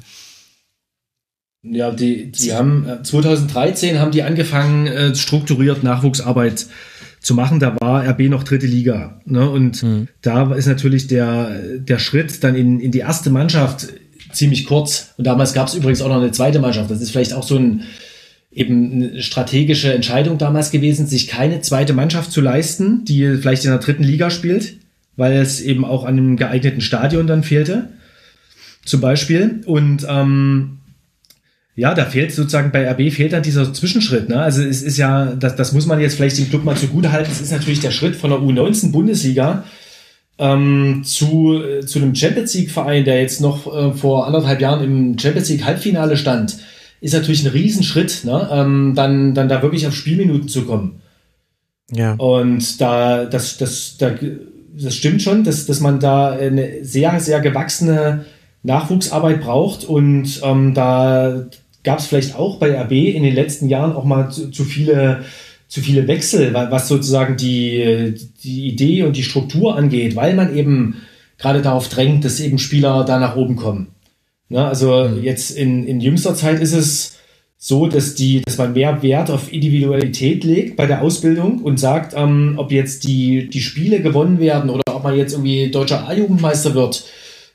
Ja, die, die haben 2013 äh, haben die angefangen, äh, strukturiert Nachwuchsarbeit zu machen. Da war RB noch dritte Liga. Ne? Und mhm. da ist natürlich der, der Schritt dann in, in die erste Mannschaft ziemlich kurz. Und damals gab es übrigens auch noch eine zweite Mannschaft. Das ist vielleicht auch so ein eben eine strategische Entscheidung damals gewesen, sich keine zweite Mannschaft zu leisten, die vielleicht in der dritten Liga spielt, weil es eben auch an einem geeigneten Stadion dann fehlte. Zum Beispiel. Und ähm, ja, da fehlt sozusagen bei RB fehlt dann dieser Zwischenschritt. Ne? Also es ist ja, das, das muss man jetzt vielleicht dem Club mal zugute halten, es ist natürlich der Schritt von der U19 Bundesliga ähm, zu, äh, zu einem Champions League-Verein, der jetzt noch äh, vor anderthalb Jahren im Champions League-Halbfinale stand, ist natürlich ein Riesenschritt, ne? ähm, dann, dann da wirklich auf Spielminuten zu kommen. Ja. Und da, das, das, da, das stimmt schon, dass, dass man da eine sehr, sehr gewachsene Nachwuchsarbeit braucht und ähm, da, gab es vielleicht auch bei RB in den letzten Jahren auch mal zu, zu viele zu viele Wechsel, was sozusagen die, die Idee und die Struktur angeht, weil man eben gerade darauf drängt, dass eben Spieler da nach oben kommen. Ne? Also mhm. jetzt in, in jüngster Zeit ist es so, dass die, dass man mehr Wert auf Individualität legt bei der Ausbildung und sagt, ähm, ob jetzt die, die Spiele gewonnen werden oder ob man jetzt irgendwie deutscher A-Jugendmeister wird,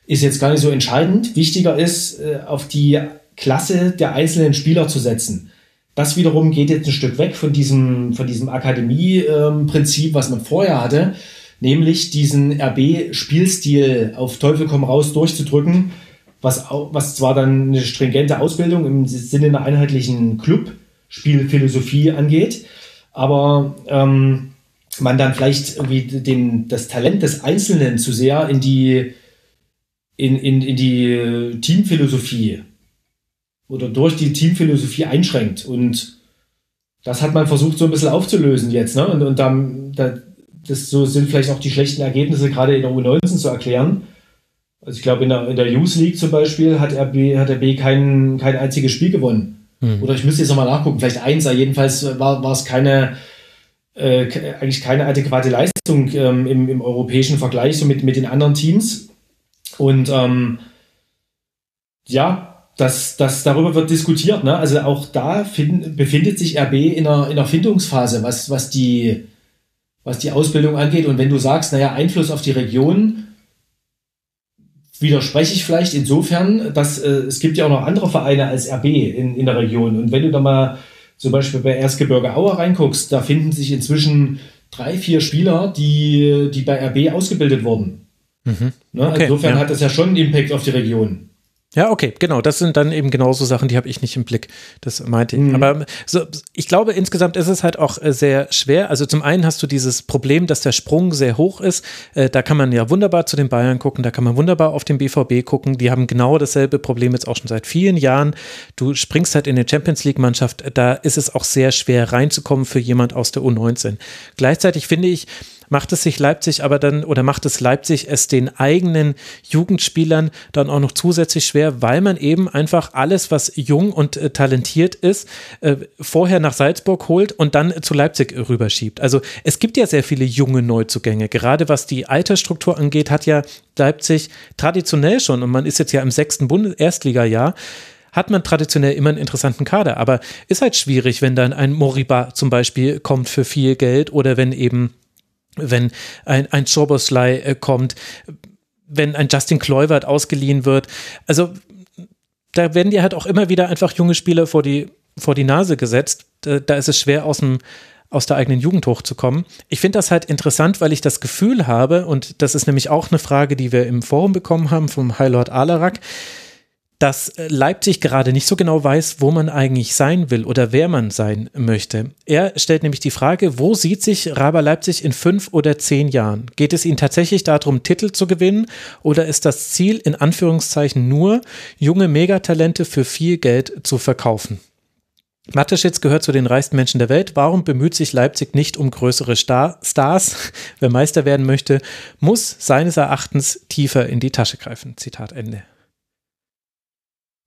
ist jetzt gar nicht so entscheidend. Wichtiger ist, äh, auf die Klasse der einzelnen Spieler zu setzen. Das wiederum geht jetzt ein Stück weg von diesem, von diesem Akademie-Prinzip, was man vorher hatte, nämlich diesen RB-Spielstil auf Teufel komm raus durchzudrücken, was, was zwar dann eine stringente Ausbildung im Sinne einer einheitlichen Club-Spielphilosophie angeht, aber ähm, man dann vielleicht irgendwie den, das Talent des Einzelnen zu sehr in die, in, in, in die Teamphilosophie oder durch die Teamphilosophie einschränkt. Und das hat man versucht so ein bisschen aufzulösen jetzt. Ne? Und, und dann, da, das so sind vielleicht auch die schlechten Ergebnisse gerade in der U19 zu erklären. Also ich glaube, in der, in der Youth League zum Beispiel hat RB, hat RB kein, kein einziges Spiel gewonnen. Hm. Oder ich müsste jetzt nochmal nachgucken, vielleicht eins, jedenfalls war, war es keine, äh, eigentlich keine adäquate Leistung ähm, im, im europäischen Vergleich so mit, mit den anderen Teams. Und ähm, ja, das, das, darüber wird diskutiert. Ne? Also auch da find, befindet sich RB in einer, in einer Findungsphase, was, was, die, was die Ausbildung angeht. Und wenn du sagst, naja, Einfluss auf die Region, widerspreche ich vielleicht insofern, dass äh, es gibt ja auch noch andere Vereine als RB in, in der Region. Und wenn du da mal zum Beispiel bei Erzgebirge Aue reinguckst, da finden sich inzwischen drei, vier Spieler, die, die bei RB ausgebildet wurden. Mhm. Ne? Okay, insofern ja. hat das ja schon einen Impact auf die Region. Ja, okay, genau. Das sind dann eben genauso Sachen, die habe ich nicht im Blick. Das meinte ich. Mhm. Aber so, ich glaube, insgesamt ist es halt auch äh, sehr schwer. Also zum einen hast du dieses Problem, dass der Sprung sehr hoch ist. Äh, da kann man ja wunderbar zu den Bayern gucken, da kann man wunderbar auf den BVB gucken. Die haben genau dasselbe Problem jetzt auch schon seit vielen Jahren. Du springst halt in eine Champions League-Mannschaft, da ist es auch sehr schwer reinzukommen für jemand aus der U19. Gleichzeitig finde ich, macht es sich Leipzig aber dann oder macht es Leipzig es den eigenen Jugendspielern dann auch noch zusätzlich schwer, weil man eben einfach alles, was jung und äh, talentiert ist, äh, vorher nach Salzburg holt und dann zu Leipzig rüberschiebt. Also es gibt ja sehr viele junge Neuzugänge. Gerade was die Altersstruktur angeht, hat ja Leipzig traditionell schon, und man ist jetzt ja im sechsten Bund Erstligajahr, hat man traditionell immer einen interessanten Kader. Aber ist halt schwierig, wenn dann ein Moriba zum Beispiel kommt für viel Geld oder wenn eben wenn ein, ein Schoboslai äh, kommt, wenn ein Justin Kluivert ausgeliehen wird. Also da werden dir halt auch immer wieder einfach junge Spieler vor die, vor die Nase gesetzt. Da, da ist es schwer aus dem aus der eigenen Jugend hochzukommen. Ich finde das halt interessant, weil ich das Gefühl habe, und das ist nämlich auch eine Frage, die wir im Forum bekommen haben vom High Lord Alarak, dass äh, Leipzig gerade nicht so genau weiß, wo man eigentlich sein will oder wer man sein möchte. Er stellt nämlich die Frage, wo sieht sich Raber Leipzig in fünf oder zehn Jahren? Geht es ihnen tatsächlich darum, Titel zu gewinnen oder ist das Ziel in Anführungszeichen nur, junge Megatalente für viel Geld zu verkaufen? Mateschitz gehört zu den reichsten Menschen der Welt. Warum bemüht sich Leipzig nicht um größere Star Stars? Wer Meister werden möchte, muss seines Erachtens tiefer in die Tasche greifen. Zitat Ende.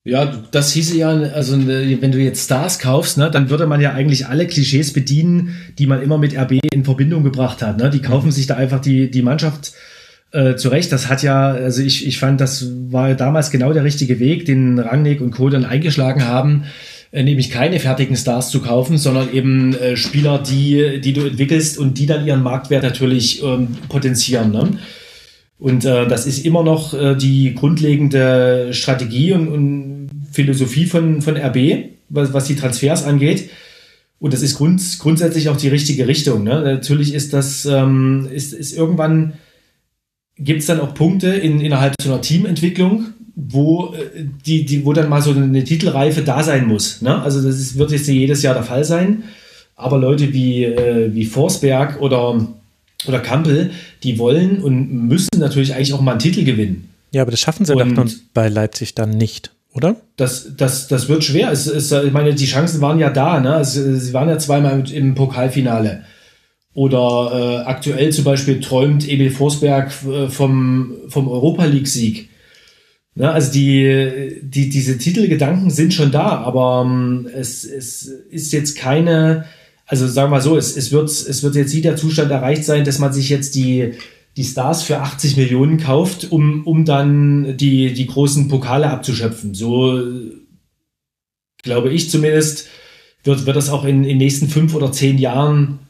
Ja, das hieße ja, also wenn du jetzt Stars kaufst, ne, dann würde man ja eigentlich alle Klischees bedienen, die man immer mit RB in Verbindung gebracht hat. Ne? Die kaufen sich da einfach die, die Mannschaft äh, zurecht. Das hat ja, also ich, ich fand, das war damals genau der richtige Weg, den Rangnick und Co. dann eingeschlagen haben, äh, nämlich keine fertigen Stars zu kaufen, sondern eben äh, Spieler, die, die du entwickelst und die dann ihren Marktwert natürlich ähm, potenzieren. Ne? Und äh, das ist immer noch äh, die grundlegende Strategie und, und Philosophie von, von RB, was, was die Transfers angeht. Und das ist grund, grundsätzlich auch die richtige Richtung. Ne? Natürlich ist das, ähm, ist, ist irgendwann, gibt es dann auch Punkte in, innerhalb so einer Teamentwicklung, wo, äh, die, die, wo dann mal so eine Titelreife da sein muss. Ne? Also das ist, wird jetzt nicht jedes Jahr der Fall sein. Aber Leute wie, äh, wie Forsberg oder oder Kampel, die wollen und müssen natürlich eigentlich auch mal einen Titel gewinnen. Ja, aber das schaffen sie und bei Leipzig dann nicht, oder? Das, das, das wird schwer. Es, es, ich meine, die Chancen waren ja da. Ne? Es, sie waren ja zweimal im Pokalfinale. Oder äh, aktuell zum Beispiel träumt Emil Forsberg äh, vom, vom Europa League-Sieg. Ne? Also die, die, diese Titelgedanken sind schon da, aber ähm, es, es ist jetzt keine also sagen wir mal so, es, es, wird, es wird jetzt nie der Zustand erreicht sein, dass man sich jetzt die, die Stars für 80 Millionen kauft, um, um dann die, die großen Pokale abzuschöpfen. So glaube ich zumindest, wird, wird das auch in den nächsten fünf oder zehn Jahren,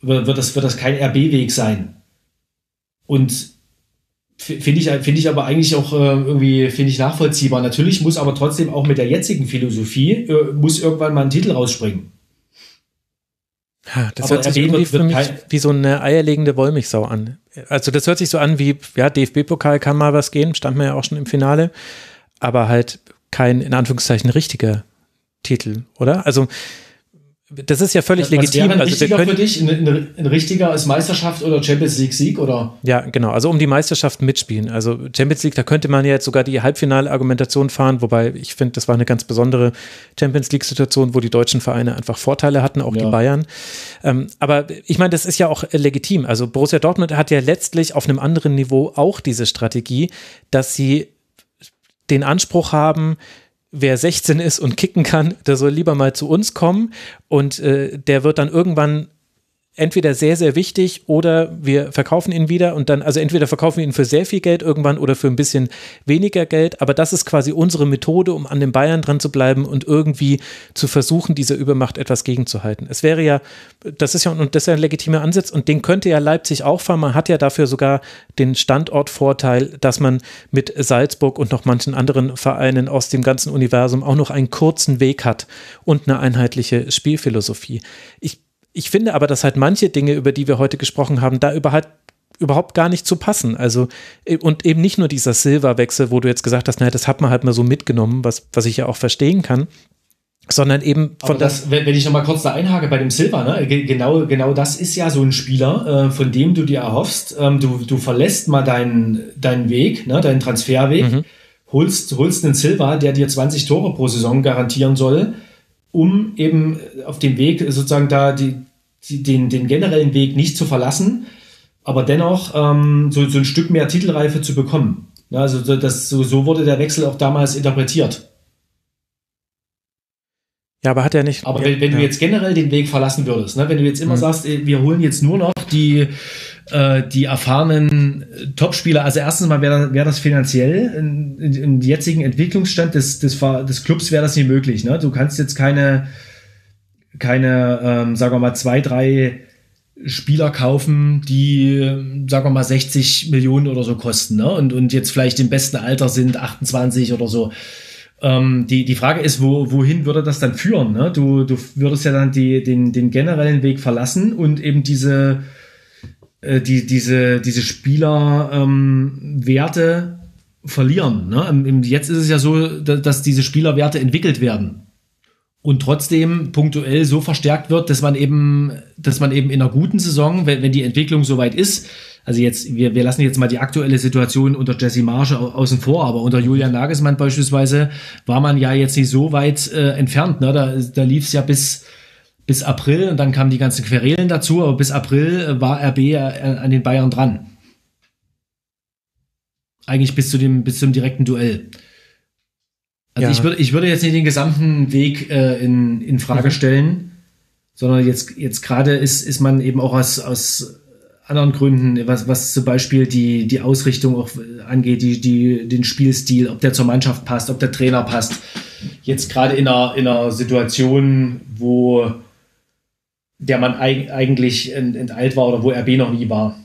wird, wird, das, wird das kein RB-Weg sein. Und finde ich, finde ich aber eigentlich auch äh, irgendwie, finde ich nachvollziehbar. Natürlich muss aber trotzdem auch mit der jetzigen Philosophie, äh, muss irgendwann mal ein Titel rausspringen. Ja, das Aber hört sich irgendwie für mich wie so eine eierlegende Wollmilchsau an. Also das hört sich so an wie, ja, DFB-Pokal kann mal was gehen, stand man ja auch schon im Finale, aber halt kein, in Anführungszeichen, richtiger Titel, oder? Also das ist ja völlig was legitim. Wäre also richtiger können, für dich ein, ein, ein, richtiger ist Meisterschaft oder Champions League Sieg oder? Ja, genau. Also um die Meisterschaft mitspielen. Also Champions League, da könnte man ja jetzt sogar die Halbfinale-Argumentation fahren, wobei ich finde, das war eine ganz besondere Champions League-Situation, wo die deutschen Vereine einfach Vorteile hatten, auch ja. die Bayern. Ähm, aber ich meine, das ist ja auch legitim. Also Borussia Dortmund hat ja letztlich auf einem anderen Niveau auch diese Strategie, dass sie den Anspruch haben, wer 16 ist und kicken kann, der soll lieber mal zu uns kommen und äh, der wird dann irgendwann entweder sehr, sehr wichtig oder wir verkaufen ihn wieder und dann, also entweder verkaufen wir ihn für sehr viel Geld irgendwann oder für ein bisschen weniger Geld, aber das ist quasi unsere Methode, um an den Bayern dran zu bleiben und irgendwie zu versuchen, dieser Übermacht etwas gegenzuhalten. Es wäre ja, das ist ja, und das ist ja ein legitimer Ansatz und den könnte ja Leipzig auch fahren. Man hat ja dafür sogar den Standortvorteil, dass man mit Salzburg und noch manchen anderen Vereinen aus dem ganzen Universum auch noch einen kurzen Weg hat und eine einheitliche Spielphilosophie. Ich ich finde aber, dass halt manche Dinge, über die wir heute gesprochen haben, da überhaupt überhaupt gar nicht zu passen. Also, äh, und eben nicht nur dieser Silverwechsel, wo du jetzt gesagt hast, naja, das hat man halt mal so mitgenommen, was, was ich ja auch verstehen kann. Sondern eben von Aber das, wenn ich nochmal kurz da einhake bei dem Silver, ne? genau, genau das ist ja so ein Spieler, äh, von dem du dir erhoffst, ähm, du, du verlässt mal deinen, deinen Weg, ne? deinen Transferweg, mhm. holst, holst einen Silver, der dir 20 Tore pro Saison garantieren soll, um eben auf dem Weg sozusagen da die, den, den generellen Weg nicht zu verlassen, aber dennoch ähm, so, so ein Stück mehr Titelreife zu bekommen. Ja, also das, so, so wurde der Wechsel auch damals interpretiert. Ja, aber hat er nicht. Aber wenn, wenn ja. du jetzt generell den Weg verlassen würdest, ne, wenn du jetzt immer mhm. sagst, wir holen jetzt nur noch die, äh, die erfahrenen Topspieler, also erstens mal wäre wär das finanziell im jetzigen Entwicklungsstand des, des, des Clubs wäre das nicht möglich. Ne? Du kannst jetzt keine, keine, ähm, sagen wir mal, zwei, drei Spieler kaufen, die, sagen wir mal, 60 Millionen oder so kosten, ne? Und, und jetzt vielleicht im besten Alter sind, 28 oder so. Ähm, die, die Frage ist, wo, wohin würde das dann führen? Ne? Du, du würdest ja dann die, den, den generellen Weg verlassen und eben diese, äh, die, diese, diese Spielerwerte ähm, verlieren. Ne? Jetzt ist es ja so, dass diese Spielerwerte entwickelt werden und trotzdem punktuell so verstärkt wird, dass man eben, dass man eben in einer guten Saison, wenn, wenn die Entwicklung soweit ist, also jetzt, wir, wir lassen jetzt mal die aktuelle Situation unter Jesse Marsch außen vor, aber unter Julian Nagelsmann beispielsweise war man ja jetzt nicht so weit äh, entfernt. Ne? Da, da lief es ja bis, bis April und dann kamen die ganzen Querelen dazu, aber bis April äh, war RB äh, an den Bayern dran. Eigentlich bis zu dem, bis zum direkten Duell. Also ja. ich, würde, ich würde jetzt nicht den gesamten Weg äh, in, in Frage mhm. stellen, sondern jetzt, jetzt gerade ist, ist man eben auch aus, aus anderen Gründen, was, was zum Beispiel die, die Ausrichtung auch angeht, die, die, den Spielstil, ob der zur Mannschaft passt, ob der Trainer passt. Jetzt gerade in einer, in einer Situation, wo der man eigentlich enteilt war oder wo RB noch nie war.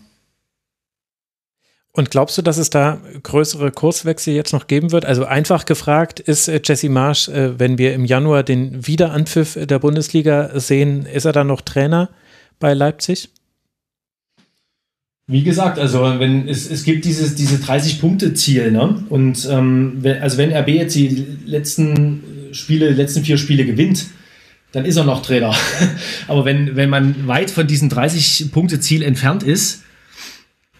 Und glaubst du, dass es da größere Kurswechsel jetzt noch geben wird? Also einfach gefragt, ist äh, Jesse Marsch, äh, wenn wir im Januar den Wiederanpfiff der Bundesliga sehen, ist er dann noch Trainer bei Leipzig? Wie gesagt, also wenn es, es gibt dieses diese 30 Punkte Ziel, ne? Und ähm, wenn, also wenn RB jetzt die letzten Spiele, letzten vier Spiele gewinnt, dann ist er noch Trainer. Aber wenn wenn man weit von diesem 30 Punkte Ziel entfernt ist,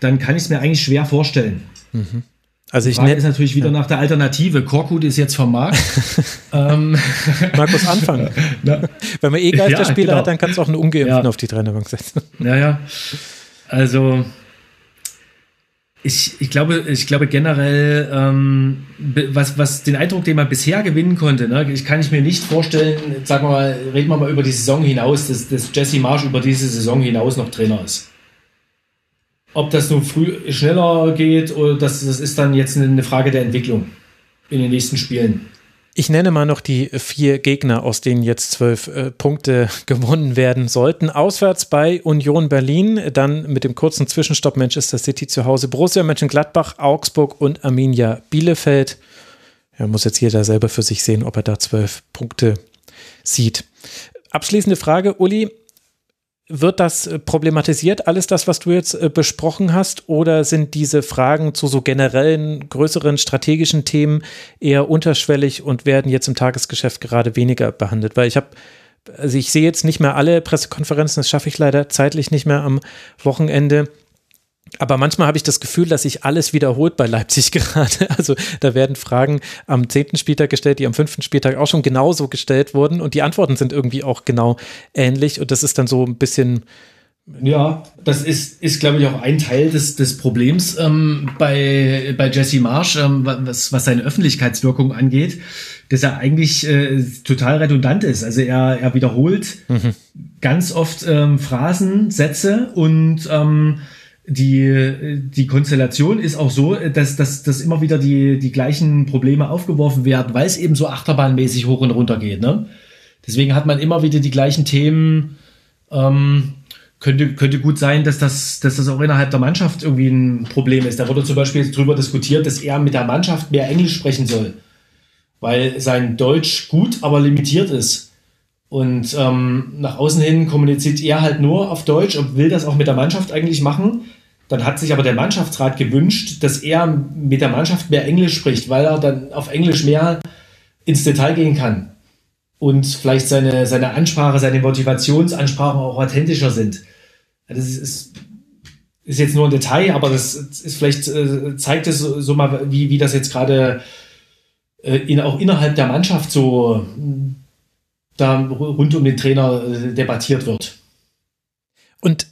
dann kann ich es mir eigentlich schwer vorstellen. Mhm. Also ich nenne es natürlich wieder ja. nach der Alternative. Korkut ist jetzt vom Markt. ähm. Markus anfangen. Na, Wenn man eh Geisterspieler ja, genau. hat, dann kannst du auch einen Ungeimpften ja. auf die Trainerbank setzen. Ja, ja. Also ich, ich glaube, ich glaube generell, ähm, was, was den Eindruck, den man bisher gewinnen konnte, ne, ich kann ich mir nicht vorstellen, sagen wir mal, reden wir mal über die Saison hinaus, dass, dass Jesse Marsch über diese Saison hinaus noch Trainer ist. Ob das nun früh schneller geht oder das, das ist dann jetzt eine Frage der Entwicklung in den nächsten Spielen. Ich nenne mal noch die vier Gegner, aus denen jetzt zwölf äh, Punkte gewonnen werden sollten. Auswärts bei Union Berlin, dann mit dem kurzen Zwischenstopp Manchester City zu Hause, Borussia Mönchengladbach, Augsburg und Arminia Bielefeld. Ja, muss jetzt jeder selber für sich sehen, ob er da zwölf Punkte sieht. Abschließende Frage, Uli wird das äh, problematisiert, alles das, was du jetzt äh, besprochen hast, oder sind diese Fragen zu so generellen, größeren strategischen Themen eher unterschwellig und werden jetzt im Tagesgeschäft gerade weniger behandelt? Weil ich habe, also ich sehe jetzt nicht mehr alle Pressekonferenzen, das schaffe ich leider zeitlich nicht mehr am Wochenende. Aber manchmal habe ich das Gefühl, dass sich alles wiederholt bei Leipzig gerade. Also da werden Fragen am zehnten Spieltag gestellt, die am fünften Spieltag auch schon genauso gestellt wurden. Und die Antworten sind irgendwie auch genau ähnlich. Und das ist dann so ein bisschen. Ja, das ist, ist glaube ich, auch ein Teil des, des Problems ähm, bei, bei Jesse Marsch, ähm, was, was seine Öffentlichkeitswirkung angeht, dass er eigentlich äh, total redundant ist. Also er, er wiederholt mhm. ganz oft ähm, Phrasen, Sätze und ähm, die, die Konstellation ist auch so, dass, dass, dass immer wieder die, die gleichen Probleme aufgeworfen werden, weil es eben so achterbahnmäßig hoch und runter geht. Ne? Deswegen hat man immer wieder die gleichen Themen. Ähm, könnte, könnte gut sein, dass das, dass das auch innerhalb der Mannschaft irgendwie ein Problem ist. Da wurde zum Beispiel darüber diskutiert, dass er mit der Mannschaft mehr Englisch sprechen soll, weil sein Deutsch gut, aber limitiert ist. Und ähm, nach außen hin kommuniziert er halt nur auf Deutsch und will das auch mit der Mannschaft eigentlich machen. Dann hat sich aber der Mannschaftsrat gewünscht, dass er mit der Mannschaft mehr Englisch spricht, weil er dann auf Englisch mehr ins Detail gehen kann. Und vielleicht seine, seine Ansprache, seine Motivationsansprachen auch authentischer sind. Das ist, ist, ist jetzt nur ein Detail, aber das ist vielleicht äh, zeigt es so, so, mal, wie, wie das jetzt gerade äh, in, auch innerhalb der Mannschaft so da rund um den Trainer äh, debattiert wird. Und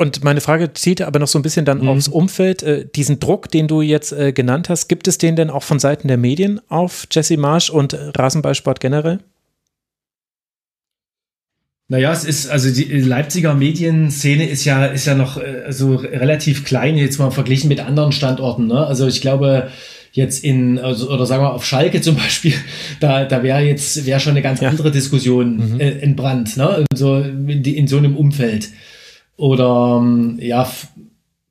und meine Frage zieht aber noch so ein bisschen dann mhm. aufs Umfeld. Äh, diesen Druck, den du jetzt äh, genannt hast, gibt es den denn auch von Seiten der Medien auf Jesse Marsch und Rasenballsport generell? Naja, es ist, also die Leipziger Medienszene ist ja, ist ja noch äh, so relativ klein, jetzt mal verglichen mit anderen Standorten. Ne? Also ich glaube, jetzt in, also, oder sagen wir auf Schalke zum Beispiel, da, da wäre jetzt, wäre schon eine ganz ja. andere Diskussion mhm. äh, entbrannt, ne? In so, in, in so einem Umfeld. Oder, ähm, ja,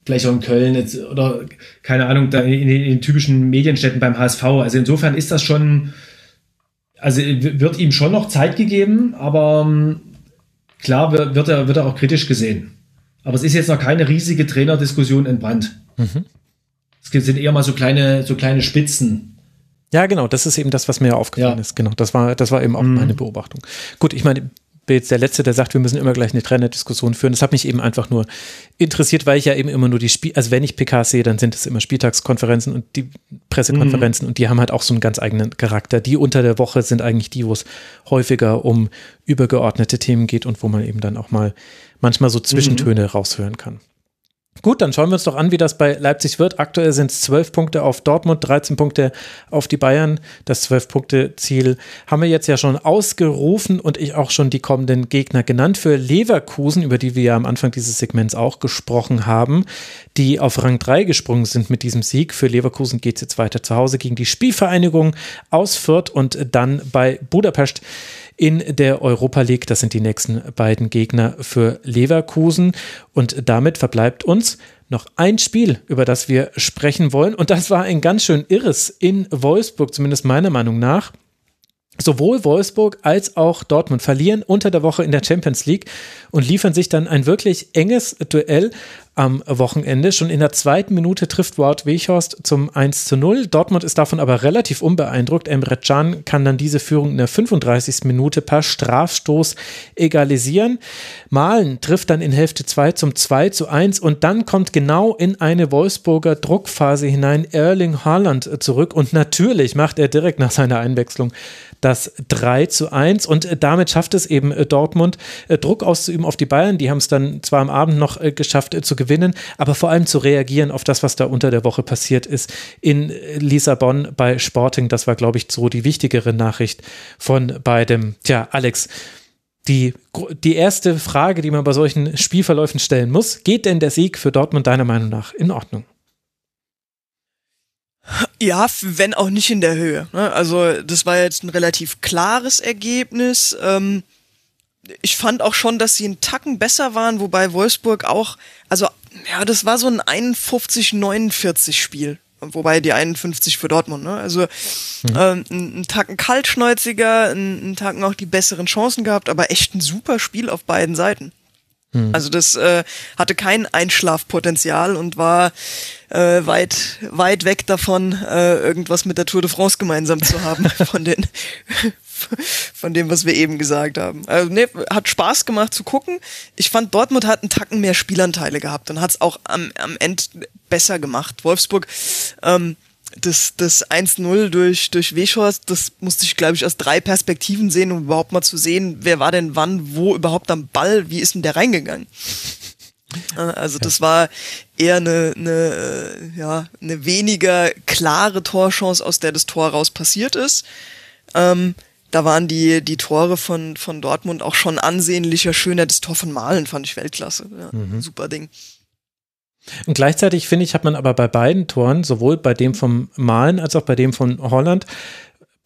vielleicht auch in Köln jetzt, oder keine Ahnung, da in, in, den typischen Medienstädten beim HSV. Also insofern ist das schon, also wird ihm schon noch Zeit gegeben, aber ähm, klar wird, wird, er, wird er auch kritisch gesehen. Aber es ist jetzt noch keine riesige Trainerdiskussion entbrannt. Mhm. Es sind eher mal so kleine, so kleine Spitzen. Ja, genau, das ist eben das, was mir aufgefallen ja. ist. Genau, das war, das war eben auch mhm. meine Beobachtung. Gut, ich meine, bin jetzt der Letzte, der sagt, wir müssen immer gleich eine Trainerdiskussion führen. Das hat mich eben einfach nur interessiert, weil ich ja eben immer nur die Spiel, also wenn ich PKs sehe, dann sind es immer Spieltagskonferenzen und die Pressekonferenzen mhm. und die haben halt auch so einen ganz eigenen Charakter. Die unter der Woche sind eigentlich die, wo es häufiger um übergeordnete Themen geht und wo man eben dann auch mal manchmal so Zwischentöne mhm. raushören kann. Gut, dann schauen wir uns doch an, wie das bei Leipzig wird. Aktuell sind es 12 Punkte auf Dortmund, 13 Punkte auf die Bayern. Das 12-Punkte-Ziel haben wir jetzt ja schon ausgerufen und ich auch schon die kommenden Gegner genannt. Für Leverkusen, über die wir ja am Anfang dieses Segments auch gesprochen haben, die auf Rang 3 gesprungen sind mit diesem Sieg. Für Leverkusen geht es jetzt weiter zu Hause gegen die Spielvereinigung aus Fürth und dann bei Budapest in der Europa League. Das sind die nächsten beiden Gegner für Leverkusen. Und damit verbleibt uns noch ein Spiel, über das wir sprechen wollen. Und das war ein ganz schön irres in Wolfsburg, zumindest meiner Meinung nach. Sowohl Wolfsburg als auch Dortmund verlieren unter der Woche in der Champions League und liefern sich dann ein wirklich enges Duell am Wochenende. Schon in der zweiten Minute trifft Wout Weghorst zum 1 zu 0. Dortmund ist davon aber relativ unbeeindruckt. Emre Can kann dann diese Führung in der 35. Minute per Strafstoß egalisieren. Malen trifft dann in Hälfte 2 zum 2 zu 1 und dann kommt genau in eine Wolfsburger Druckphase hinein Erling Haaland zurück und natürlich macht er direkt nach seiner Einwechslung das 3 zu 1 und äh, damit schafft es eben äh, Dortmund, äh, Druck auszuüben auf die Bayern. Die haben es dann zwar am Abend noch geschafft zu gewinnen, aber vor allem zu reagieren auf das, was da unter der Woche passiert ist in Lissabon bei Sporting. Das war, glaube ich, so die wichtigere Nachricht von beidem. Tja, Alex, die, die erste Frage, die man bei solchen Spielverläufen stellen muss, geht denn der Sieg für Dortmund deiner Meinung nach in Ordnung? Ja, wenn auch nicht in der Höhe. Ne? Also das war jetzt ein relativ klares Ergebnis. Ähm, ich fand auch schon, dass sie einen Tacken besser waren, wobei Wolfsburg auch, also ja, das war so ein 51-49 Spiel. Wobei die 51 für Dortmund, ne? Also mhm. ähm, ein, Tacken kaltschnäuziger, ein, ein Tacken auch die besseren Chancen gehabt, aber echt ein super Spiel auf beiden Seiten. Mhm. Also das äh, hatte kein Einschlafpotenzial und war äh, weit, weit weg davon, äh, irgendwas mit der Tour de France gemeinsam zu haben von den von dem, was wir eben gesagt haben. Also nee, hat Spaß gemacht zu gucken. Ich fand, Dortmund hat einen Tacken mehr Spielanteile gehabt und hat es auch am, am Ende besser gemacht. Wolfsburg ähm, das, das 1-0 durch, durch Weschhorst, das musste ich, glaube ich, aus drei Perspektiven sehen, um überhaupt mal zu sehen, wer war denn wann, wo überhaupt am Ball, wie ist denn der reingegangen? Äh, also das war eher eine, eine, ja, eine weniger klare Torchance, aus der das Tor raus passiert ist. Ähm, da waren die, die Tore von, von Dortmund auch schon ansehnlicher, schöner. Das Tor von Malen fand ich Weltklasse. Ja, mhm. Super Ding. Und gleichzeitig finde ich, hat man aber bei beiden Toren, sowohl bei dem vom Malen als auch bei dem von Holland,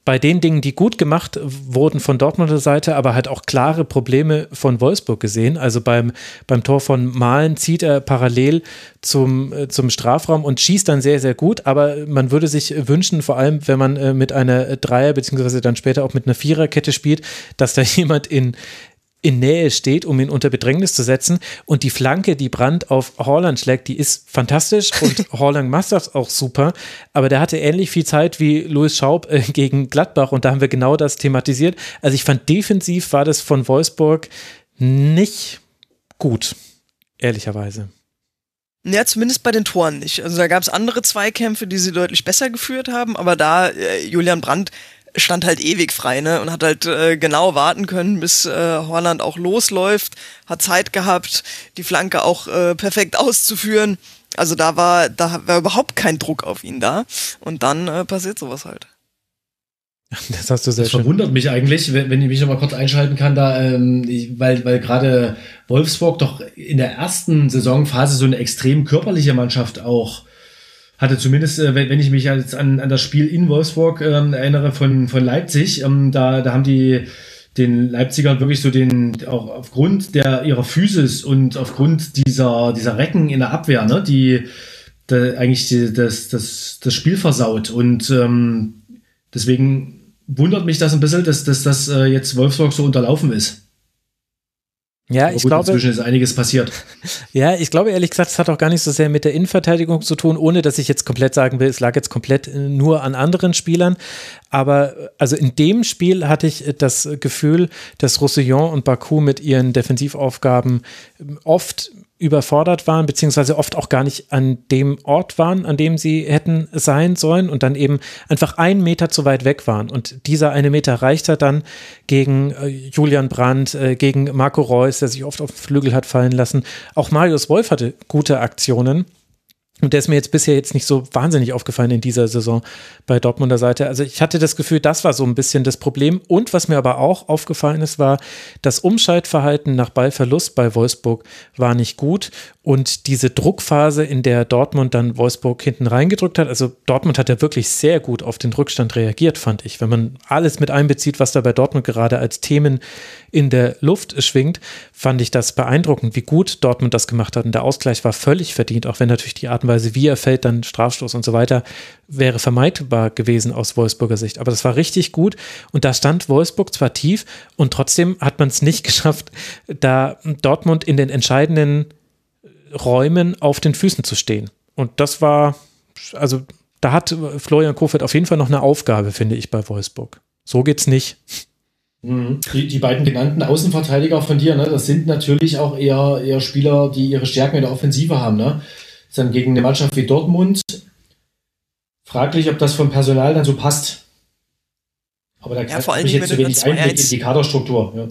bei den Dingen, die gut gemacht wurden von Dortmunder Seite, aber halt auch klare Probleme von Wolfsburg gesehen. Also beim, beim Tor von Malen zieht er parallel zum, äh, zum Strafraum und schießt dann sehr, sehr gut. Aber man würde sich wünschen, vor allem wenn man äh, mit einer Dreier- beziehungsweise dann später auch mit einer Viererkette spielt, dass da jemand in, in Nähe steht, um ihn unter Bedrängnis zu setzen. Und die Flanke, die Brand auf Holland schlägt, die ist fantastisch und Holland macht das auch super. Aber der hatte ähnlich viel Zeit wie Louis Schaub äh, gegen Gladbach und da haben wir genau das thematisiert. Also ich fand defensiv war das von Wolfsburg nicht gut, ehrlicherweise. Ja, zumindest bei den Toren nicht. Also da gab es andere Zweikämpfe, die sie deutlich besser geführt haben, aber da äh, Julian Brandt stand halt ewig frei, ne? Und hat halt äh, genau warten können, bis äh, Holland auch losläuft, hat Zeit gehabt, die Flanke auch äh, perfekt auszuführen. Also da war, da war überhaupt kein Druck auf ihn da. Und dann äh, passiert sowas halt. Das hast du sehr das schön. verwundert mich eigentlich, wenn, wenn ich mich noch mal kurz einschalten kann, da, ähm, ich, weil, weil gerade Wolfsburg doch in der ersten Saisonphase so eine extrem körperliche Mannschaft auch hatte zumindest, äh, wenn, ich mich jetzt an, an das Spiel in Wolfsburg ähm, erinnere von, von Leipzig, ähm, da, da haben die den Leipzigern wirklich so den, auch aufgrund der ihrer Physis und aufgrund dieser, dieser Recken in der Abwehr, ne, die, da eigentlich die, das, das, das Spiel versaut. Und ähm, deswegen wundert mich das ein bisschen, dass, dass das äh, jetzt Wolfsburg so unterlaufen ist. Ja, ich gut, glaube. Inzwischen ist einiges passiert. Ja, ich glaube ehrlich gesagt, es hat auch gar nicht so sehr mit der Innenverteidigung zu tun, ohne dass ich jetzt komplett sagen will, es lag jetzt komplett äh, nur an anderen Spielern. Aber äh, also in dem Spiel hatte ich äh, das Gefühl, dass Roussillon und Baku mit ihren Defensivaufgaben oft überfordert waren, beziehungsweise oft auch gar nicht an dem Ort waren, an dem sie hätten sein sollen und dann eben einfach einen Meter zu weit weg waren. Und dieser eine Meter reicht er dann gegen äh, Julian Brandt, äh, gegen Marco Reus, der sich oft auf den Flügel hat fallen lassen. Auch Marius Wolf hatte gute Aktionen. Und der ist mir jetzt bisher jetzt nicht so wahnsinnig aufgefallen in dieser Saison bei Dortmunder Seite. Also ich hatte das Gefühl, das war so ein bisschen das Problem. Und was mir aber auch aufgefallen ist, war, das Umschaltverhalten nach Ballverlust bei Wolfsburg war nicht gut. Und diese Druckphase, in der Dortmund dann Wolfsburg hinten reingedrückt hat, also Dortmund hat ja wirklich sehr gut auf den Rückstand reagiert, fand ich. Wenn man alles mit einbezieht, was da bei Dortmund gerade als Themen in der Luft schwingt, fand ich das beeindruckend, wie gut Dortmund das gemacht hat. Und der Ausgleich war völlig verdient, auch wenn natürlich die Art und Weise, wie er fällt, dann Strafstoß und so weiter, wäre vermeidbar gewesen aus Wolfsburger Sicht. Aber das war richtig gut. Und da stand Wolfsburg zwar tief und trotzdem hat man es nicht geschafft, da Dortmund in den entscheidenden Räumen auf den Füßen zu stehen. Und das war, also da hat Florian Kofeld auf jeden Fall noch eine Aufgabe, finde ich, bei Wolfsburg. So geht's nicht. Mhm. Die, die beiden genannten Außenverteidiger von dir, ne, das sind natürlich auch eher, eher Spieler, die ihre Stärken in der Offensive haben. Ne? Dann gegen eine Mannschaft wie Dortmund fraglich, ob das vom Personal dann so passt. Aber da ja, habe ich jetzt zu wenig Einblick in die Kaderstruktur. Ja.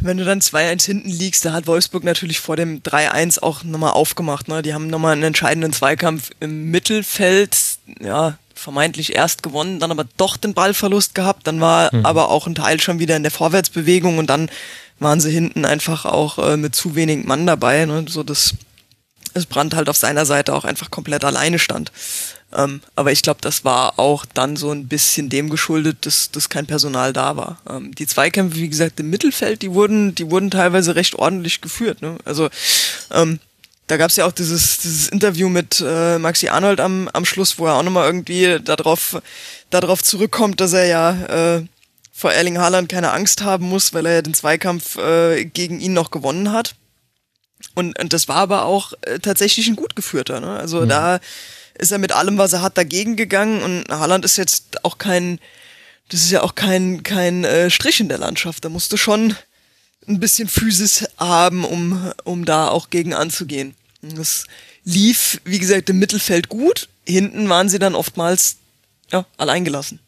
Wenn du dann 2-1 hinten liegst, da hat Wolfsburg natürlich vor dem 3-1 auch nochmal aufgemacht. Ne? Die haben nochmal einen entscheidenden Zweikampf im Mittelfeld, ja, vermeintlich erst gewonnen, dann aber doch den Ballverlust gehabt. Dann war mhm. aber auch ein Teil schon wieder in der Vorwärtsbewegung und dann waren sie hinten einfach auch äh, mit zu wenig Mann dabei, ne? so dass es Brand halt auf seiner Seite auch einfach komplett alleine stand. Ähm, aber ich glaube, das war auch dann so ein bisschen dem geschuldet, dass, dass kein Personal da war. Ähm, die Zweikämpfe, wie gesagt, im Mittelfeld, die wurden, die wurden teilweise recht ordentlich geführt. Ne? Also ähm, da gab es ja auch dieses, dieses Interview mit äh, Maxi Arnold am, am Schluss, wo er auch nochmal irgendwie darauf, darauf zurückkommt, dass er ja äh, vor Erling Haaland keine Angst haben muss, weil er ja den Zweikampf äh, gegen ihn noch gewonnen hat. Und, und das war aber auch äh, tatsächlich ein gut geführter. Ne? Also ja. da ist er mit allem, was er hat, dagegen gegangen. Und Haaland ist jetzt auch kein, das ist ja auch kein, kein äh, Strich in der Landschaft. Da musst du schon ein bisschen Physis haben, um, um da auch gegen anzugehen. Das lief, wie gesagt, im Mittelfeld gut. Hinten waren sie dann oftmals ja, alleingelassen.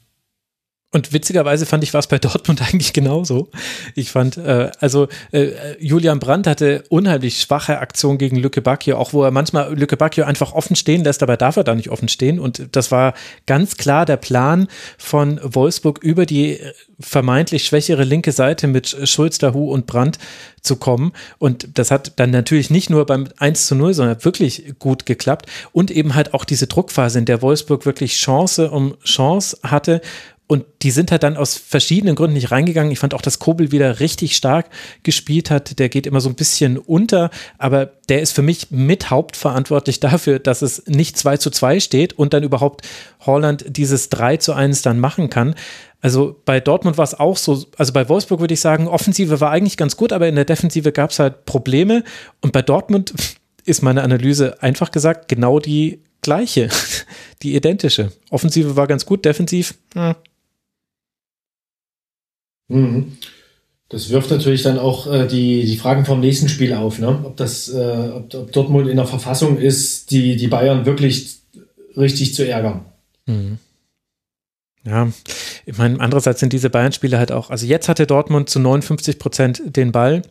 Und witzigerweise fand ich was bei Dortmund eigentlich genauso. Ich fand, äh, also äh, Julian Brandt hatte unheimlich schwache Aktionen gegen Lücke Bacchio, auch wo er manchmal Lücke Bacchio einfach offen stehen lässt, aber darf er da nicht offen stehen. Und das war ganz klar der Plan von Wolfsburg über die vermeintlich schwächere linke Seite mit Schulz, Dahu und Brandt zu kommen. Und das hat dann natürlich nicht nur beim 1 zu 0, sondern wirklich gut geklappt. Und eben halt auch diese Druckphase, in der Wolfsburg wirklich Chance um Chance hatte und die sind halt dann aus verschiedenen Gründen nicht reingegangen. Ich fand auch, dass Kobel wieder richtig stark gespielt hat. Der geht immer so ein bisschen unter, aber der ist für mich mit hauptverantwortlich dafür, dass es nicht 2 zu 2 steht und dann überhaupt Holland dieses 3 zu 1 dann machen kann. Also bei Dortmund war es auch so, also bei Wolfsburg würde ich sagen, Offensive war eigentlich ganz gut, aber in der Defensive gab es halt Probleme. Und bei Dortmund ist meine Analyse einfach gesagt genau die gleiche, die identische. Offensive war ganz gut, defensiv, hm, Mhm. Das wirft natürlich dann auch äh, die, die Fragen vom nächsten Spiel auf, ne? ob, das, äh, ob, ob Dortmund in der Verfassung ist, die, die Bayern wirklich richtig zu ärgern. Mhm. Ja, ich meine, andererseits sind diese Bayern-Spiele halt auch, also jetzt hatte Dortmund zu 59 Prozent den Ball.